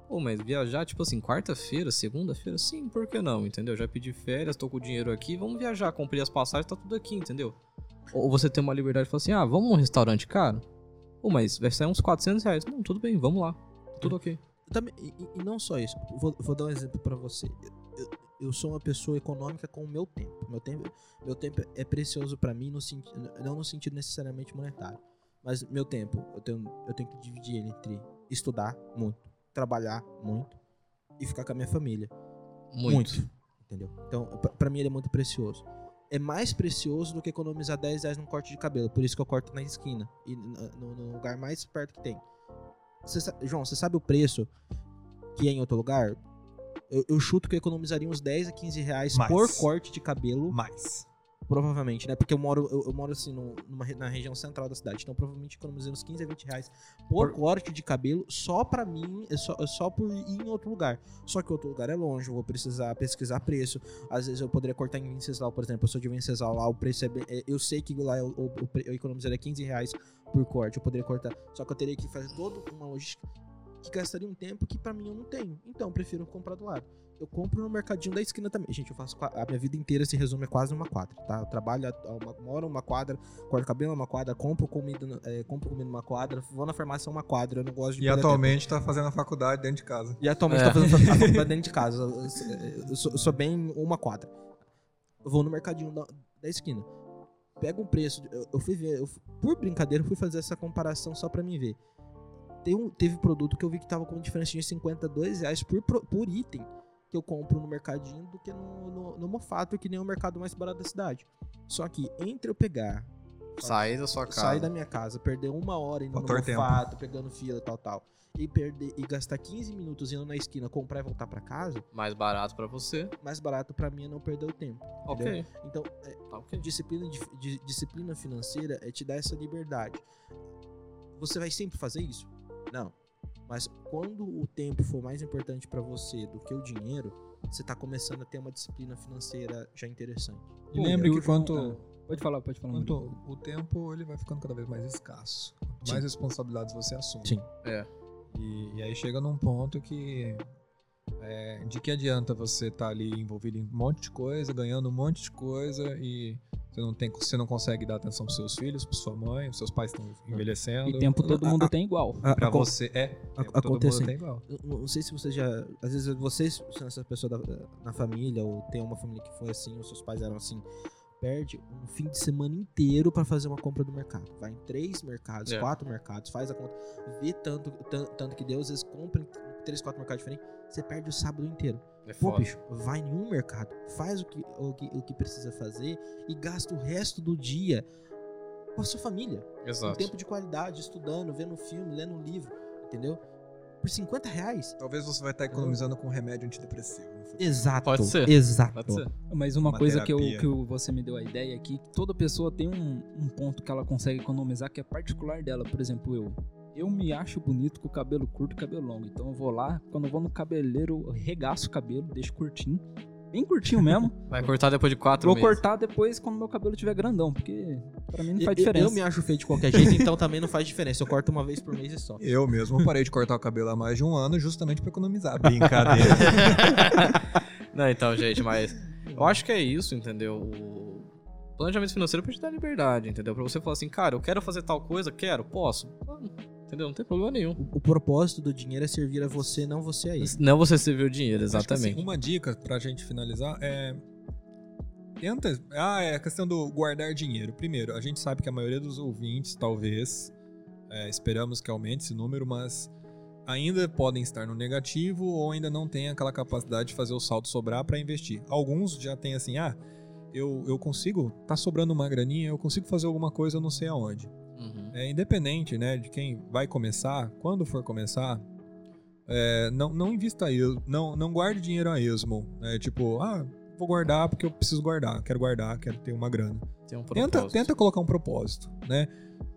Pô, mas viajar, tipo assim, quarta-feira, segunda-feira, sim, por que não, entendeu? Já pedi férias, tô com o dinheiro aqui, vamos viajar, comprei as passagens, tá tudo aqui, entendeu? Ou você tem uma liberdade e fala assim, ah, vamos num restaurante caro? Pô, mas vai sair uns 400 reais. Não, tudo bem, vamos lá. Tudo ok. Também, e, e- não só isso, vou, vou dar um exemplo pra você. Eu, eu sou uma pessoa econômica com o meu tempo. Meu tempo, meu tempo é precioso pra mim, no não no sentido necessariamente monetário. Mas meu tempo, eu tenho, eu tenho que dividir ele entre estudar muito, trabalhar muito e ficar com a minha família. Muito. Entendeu? Então, pra, pra mim ele é muito precioso. É mais precioso do que economizar 10 reais num corte de cabelo. Por isso que eu corto na esquina. E no, no lugar mais perto que tem. Sa- João, você sabe o preço que é em outro lugar? Eu, eu chuto que eu economizaria uns 10 a 15 reais Mais. por corte de cabelo. Mais. Provavelmente, né? Porque eu moro, eu, eu moro assim, no- numa, na região central da cidade. Então, provavelmente economizei uns 15 a 20 reais por, corte de cabelo só pra mim, é só, é só por ir em outro lugar. Só que outro lugar é longe, eu vou precisar pesquisar preço. Às vezes eu poderia cortar em Venceslau, por exemplo. Eu sou de Venceslau, lá o preço é bem. é- Eu sei que lá eu, eu, eu economizaria 15 reais por corte. Eu poderia cortar. Só que eu teria que fazer toda uma logística que gastaria um tempo que pra mim eu não tenho. Então, eu prefiro comprar do lado. Eu compro no mercadinho da esquina também. Gente, eu faço a minha vida inteira se resume a quase uma quadra, tá? Eu trabalho, a- uma, moro numa quadra, corto cabelo numa quadra, compro comida, é, compro comida numa quadra, vou na farmácia uma quadra, eu não gosto de E atualmente tá fazendo a faculdade dentro de casa. tempo. E atualmente É. tá fazendo a (laughs) faculdade dentro de casa. Eu- sou, eu sou bem uma quadra. Eu vou no mercadinho da, da esquina. Pega um preço. Eu, eu fui ver, eu por brincadeira, eu fui fazer essa comparação só pra mim ver. Tem um, teve produto que eu vi que tava com diferença de 52 reais por, por item que eu compro no mercadinho do que no, no, no Mofato, que nem é o mercado mais barato da cidade. Só que entre eu pegar, Sair da sua casa. sair da minha casa, perder uma hora indo Fator no tempo. Mofato, pegando fila e tal, tal, e, perder, e gastar 15 minutos indo na esquina, comprar e voltar pra casa, Mais barato pra você. mais barato pra mim é não perder o tempo. Ok. Então, é, Tá ok. disciplina, de- de- disciplina financeira é te dar essa liberdade. Você vai sempre fazer isso? Não. Mas quando o tempo for mais importante pra você do que o dinheiro, você tá começando a ter uma disciplina financeira já interessante. E lembre que quanto, Pode falar, pode falar. quanto o tempo ele vai ficando cada vez mais escasso. Quanto Sim. mais responsabilidades você assume. Sim. É. E, e aí chega num ponto que. é, de que adianta você estar ali envolvido em um monte de coisa, ganhando um monte de coisa e você não, tem, você não consegue dar atenção pros seus filhos, pra sua mãe, os seus pais estão envelhecendo. E tempo todo A- mundo a- tem igual. A- Pra acon- você é. a- tempo todo mundo acontece- tem igual. Eu não sei se você já. Às vezes vocês são essa pessoa da- na família, ou tem uma família que foi assim, ou seus pais eram assim. Perde um fim de semana inteiro pra fazer uma compra do mercado. Vai em três mercados, É. quatro mercados, faz a conta, vê tanto, tan- tanto que deu, às vezes compra em três, quatro mercados diferentes, você perde o sábado inteiro. É Pô, bicho, vai em um mercado, faz o que, o, que, o que precisa fazer e gasta o resto do dia com a sua família. Um Exato. tempo de qualidade, estudando, vendo filme, lendo um livro, entendeu? Por 50 reais. Talvez você vai estar economizando com remédio antidepressivo. Exato. Pode ser. Exato. Pode ser. Mas uma, Uma coisa que, eu, que você me deu a ideia aqui, que toda pessoa tem um, um ponto que ela consegue economizar que é particular dela. Por exemplo, eu. Eu me acho bonito com o cabelo curto e cabelo longo. Então eu vou lá, quando eu vou no cabeleireiro, eu regaço o cabelo, deixo curtinho. Bem curtinho mesmo. (laughs) Vai cortar depois de quatro vou meses. cortar depois quando meu cabelo estiver grandão, porque pra mim não faz eu- diferença. eu me acho feio de qualquer jeito, então também não faz diferença. Eu corto uma vez por mês e só. (laughs) Eu mesmo parei de cortar o cabelo há mais de um ano justamente pra economizar. Brincadeira. (laughs) Não, então, gente, mas eu acho que é isso, entendeu? O planejamento financeiro é pra te dar liberdade, entendeu? Pra você falar assim, cara, eu quero fazer tal coisa, quero, posso. Entendeu? Não tem problema nenhum. O, o propósito do dinheiro é servir a você, não você a ele. Não você servir o dinheiro, Acho que, assim, exatamente. uma dica pra gente finalizar é. Tenta. Ah, é a questão do guardar dinheiro. Primeiro, a gente sabe que a maioria dos ouvintes, talvez, é, esperamos que aumente esse número, mas ainda podem estar no negativo ou ainda não têm aquela capacidade de fazer o saldo sobrar para investir. Alguns já têm assim, ah, eu, eu consigo, tá sobrando uma graninha, eu consigo fazer alguma coisa, eu não sei aonde. É, independente né, de quem vai começar, quando for começar, é, não, não invista esmo, não, não guarde dinheiro a esmo. né, tipo, ah, vou guardar porque eu preciso guardar, quero guardar, quero ter uma grana. Um Tenta, tenta colocar um propósito, né?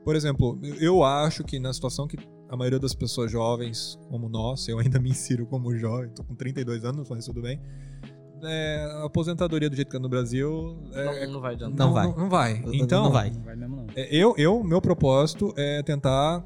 Por exemplo, eu acho que na situação que a maioria das pessoas jovens, como nós, eu ainda me insiro como jovem, tô com 32 anos, mas tudo bem. É, a aposentadoria do jeito que é no Brasil é, Não, não vai adiantar. Não vai. Não, vai. Não Então, vai. Não vai mesmo, não. é, eu, eu, meu propósito é tentar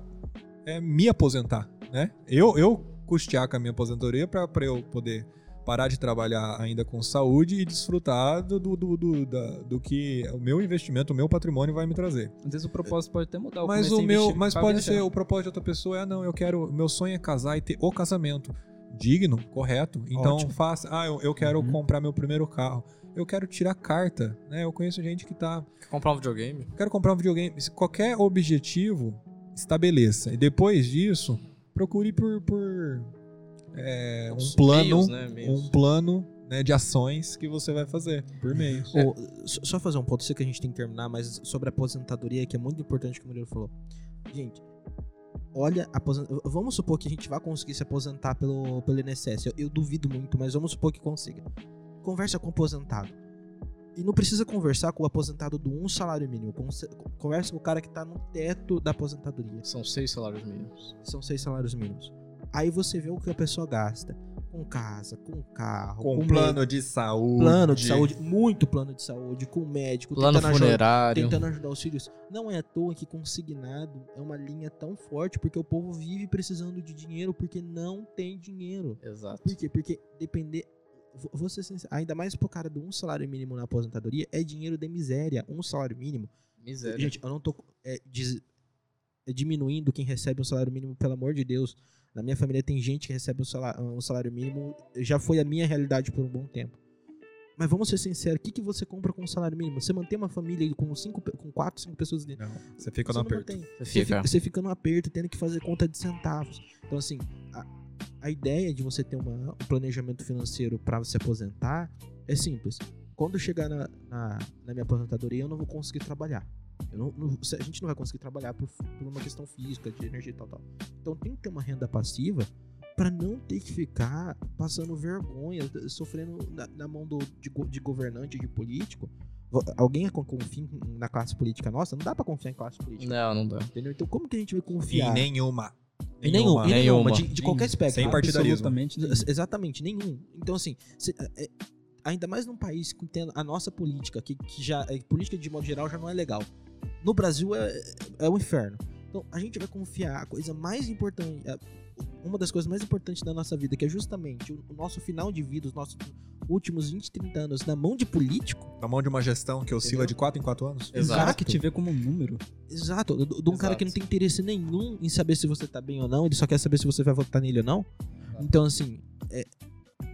é, me aposentar, né? Eu, eu custear com a minha aposentadoria para eu poder parar de trabalhar ainda com saúde e desfrutar do, do, do, do, da- do que o meu investimento, o meu patrimônio vai me trazer. Às vezes o propósito pode até mudar. Mas o meu, mas pode ser o propósito de outra pessoa é não, eu quero, meu sonho é casar e ter o casamento digno, correto. Então Ótimo. faça, ah, eu, eu quero Uhum. comprar meu primeiro carro. Eu quero tirar carta, né? Eu conheço gente que tá, Quer comprar um videogame? quero comprar um videogame. Qualquer objetivo estabeleça e depois disso procure por, por é, um plano, meios, né, meios. um plano né, de ações que você vai fazer por mês. Ô, só- só fazer um ponto, sei que a gente tem que terminar, mas sobre a aposentadoria, que é muito importante que o Murilo falou. Gente, olha, aposen- vamos supor que a gente vai conseguir se aposentar pelo, pelo INSS. Eu, eu duvido muito, mas vamos supor que consiga. Conversa com o aposentado. E não precisa conversar com o aposentado do um salário mínimo. Conversa com o cara que tá no teto da aposentadoria. São seis salários mínimos. São seis salários mínimos. Aí você vê o que a pessoa gasta. Com casa, com carro, Com com plano de saúde. plano de saúde, muito plano de saúde, com médico, Plano tentando ajudar- funerário. tentando ajudar os filhos. Não é à toa que consignado é uma linha tão forte, porque o povo vive precisando de dinheiro porque não tem dinheiro. Exato. Por quê? Porque depender. vou- Vou ser sincero, ainda mais pro cara do um salário mínimo na aposentadoria, é dinheiro de miséria. Um salário mínimo. Miséria. Gente, eu não tô é, diz- é diminuindo quem recebe um salário mínimo, pelo amor de Deus. Na minha família tem gente que recebe um salário, um salário mínimo, já foi a minha realidade por um bom tempo. Mas vamos ser sinceros, o que, que você compra com um salário mínimo? Você mantém uma família com, cinco, com quatro, cinco pessoas dentro. Não, você fica Você no aperto. mantém. Você fica. fica, você fica no aperto, tendo que fazer conta de centavos. Então, assim, a, a ideia de você ter uma- um planejamento financeiro para se aposentar é simples. Quando eu chegar na, na, na minha aposentadoria, eu não vou conseguir trabalhar. Eu não- não- a gente não vai conseguir trabalhar por, por uma questão física, de energia e tal, tal. Então tem que ter uma renda passiva para não ter que ficar passando vergonha, sofrendo na, na mão do, de, de governante, de político. Alguém con- confia na classe política nossa? Não dá para confiar em classe política. Não, não dá. Entendeu? Então como que a gente vai Em confiar? nenhuma. Em nenhum, em nenhuma, Nenhuma. de, de qualquer espectro. Sem partidarismo. Absolutamente Exatamente, nenhum. Então, assim, se- é- é- ainda mais num país que tem a nossa política, que, que já. é, política de modo geral já não é legal. No Brasil é, é o inferno. Então, a gente vai confiar a coisa mais importante. Uma das coisas mais importantes da nossa vida, que é justamente o, nosso final de vida, os nossos últimos 20, 30 anos na mão de político. Na mão de uma gestão que oscila Entendeu? de 4 em 4 anos. Exato. cara que te vê como um número. Exato, de de um cara Exato. que não tem interesse nenhum em saber se você tá bem ou não, ele só quer saber se você vai votar nele ou não. Então, assim, é,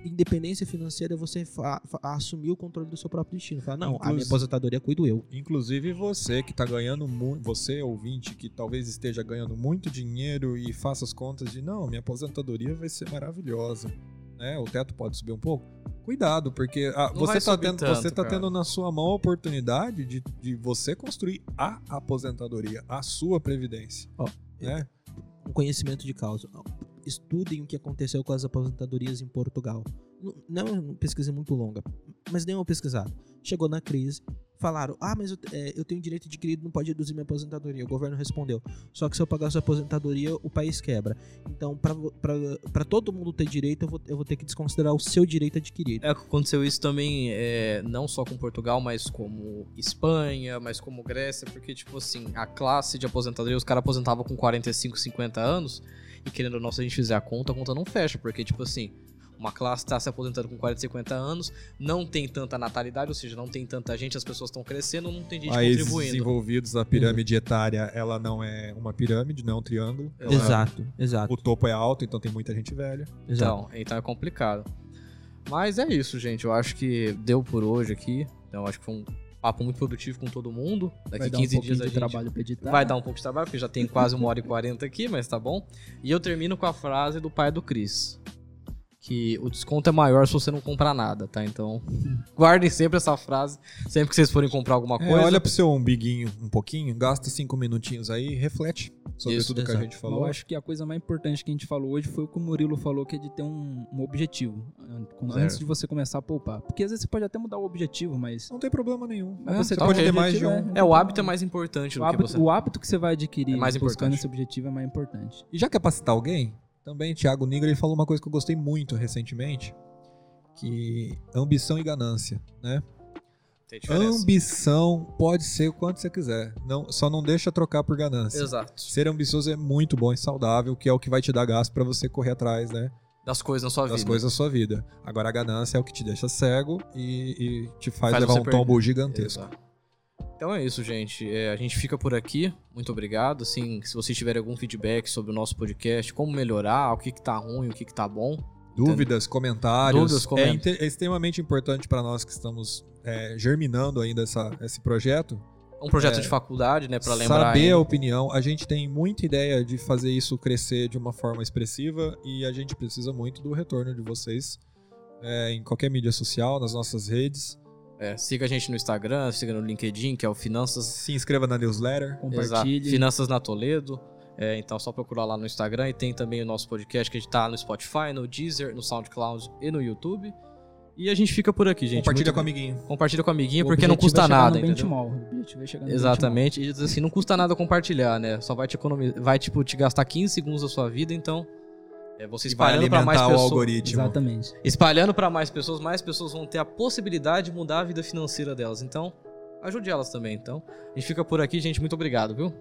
independência financeira é você fa- fa- assumir o controle do seu próprio destino. Falar, não, a minha Inclusive- aposentadoria cuido eu. Inclusive você que tá ganhando muito, você ouvinte que talvez esteja ganhando muito dinheiro e faça as contas de não, minha aposentadoria vai ser maravilhosa, né? O teto pode subir um pouco. Cuidado, porque ah, Não vai você tá subir tendo, tanto, você tá cara. tendo na sua mão a oportunidade de, de você construir a aposentadoria, a sua previdência, Ó, né? Um conhecimento de causa. Estudem o que aconteceu com as aposentadorias em Portugal. Não é uma pesquisa muito longa, mas nem uma pesquisada. Chegou na crise, falaram: Ah, mas eu, é, eu tenho direito adquirido, não pode reduzir minha aposentadoria. O governo respondeu: Só que se eu pagar sua aposentadoria, o país quebra. Então, para todo mundo ter direito, eu vou, eu vou ter que desconsiderar o seu direito adquirido. É, aconteceu isso também, é, não só com Portugal, mas como Espanha, mas como Grécia, porque, tipo assim, a classe de aposentadoria, os caras aposentavam com 45, 50 anos, e querendo ou não, se a gente fizer a conta, a conta não fecha, porque, tipo assim, uma classe tá se aposentando com 40, 50 anos, não tem tanta natalidade, ou seja, não tem tanta gente, as pessoas estão crescendo, não tem gente Países contribuindo. desenvolvidos, a pirâmide etária, ela não é uma pirâmide, não é um triângulo. Ela- Exato, exato. O topo é alto, então tem muita gente velha. exato. Então, então é complicado. Mas é isso, gente. Eu acho que deu por hoje aqui. Então, eu acho que foi um papo muito produtivo com todo mundo. Daqui Vai dar 15 um dias a gente trabalho pra editar. vai dar um pouco de trabalho, porque já tem quase uma hora e quarenta aqui, mas tá bom. E eu termino com a frase do pai do Cris. Que o desconto é maior se você não comprar nada, tá? Então, (laughs) guardem sempre essa frase. Sempre que vocês forem comprar alguma É, coisa. olha pro seu umbiguinho um pouquinho, gasta cinco minutinhos aí, reflete sobre Isso, tudo que a exato. gente Eu falou. acho que a coisa mais importante que a gente falou hoje foi o que o Murilo falou, que é de ter um, um objetivo antes de você começar a poupar. Porque às vezes você pode até mudar o objetivo, mas Não tem problema nenhum. Mas É, você você tá pode com ter o mais de um. é. É, o hábito é mais importante o do que hábito, você. o hábito que você vai adquirir É mais buscando importante. esse objetivo é mais importante. E já que é pra citar alguém, também Thiago Nigro ele falou uma coisa que eu gostei muito recentemente, que ambição e ganância, né? Ambição pode ser o quanto você quiser, não, só não deixa trocar por ganância. Exato. Ser ambicioso é muito bom e saudável, que é o que vai te dar gasto pra você correr atrás, né? das coisas na sua das vida. coisas da sua vida. Agora a ganância é o que te deixa cego e, e te faz, Faz levar um perder. tombo gigantesco. Exato. Então é isso, gente. É, a gente fica por aqui. Muito obrigado. Assim, se vocês tiverem algum feedback sobre o nosso podcast, como melhorar, o que, que tá ruim, o que, que tá bom. Dúvidas, comentários. Dúvidas, é, é extremamente importante para nós que estamos é, germinando ainda essa, esse projeto. Um projeto É, de faculdade, né? Pra lembrar. Saber ainda. a opinião. A gente tem muita ideia de fazer isso crescer de uma forma expressiva e a gente precisa muito do retorno de vocês é, em qualquer mídia social, nas nossas redes. É, siga a gente no Instagram, siga no LinkedIn, que é o Finanças. Se inscreva na newsletter. Exato, Compartilhe. Finanças na Toledo. É, então, só procurar lá no Instagram. E tem também o nosso podcast que a gente tá no Spotify, no Deezer, no SoundCloud e no YouTube. E a gente fica por aqui, gente. Compartilha Muito- com o amiguinho. Compartilha com o amiguinho, O porque não é custa nada, no entendeu? é Exatamente. E assim, não custa nada compartilhar, né? Só vai te economizar, vai tipo te gastar 15 segundos da sua vida, então é você espalhando para mais alimentar o pessoas. algoritmo. Exatamente. Espalhando para mais pessoas, mais pessoas vão ter a possibilidade de mudar a vida financeira delas. Então, ajude elas também, então. A gente fica por aqui, gente, muito obrigado, viu?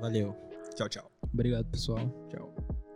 Valeu. Tchau, tchau. Obrigado, pessoal. Tchau.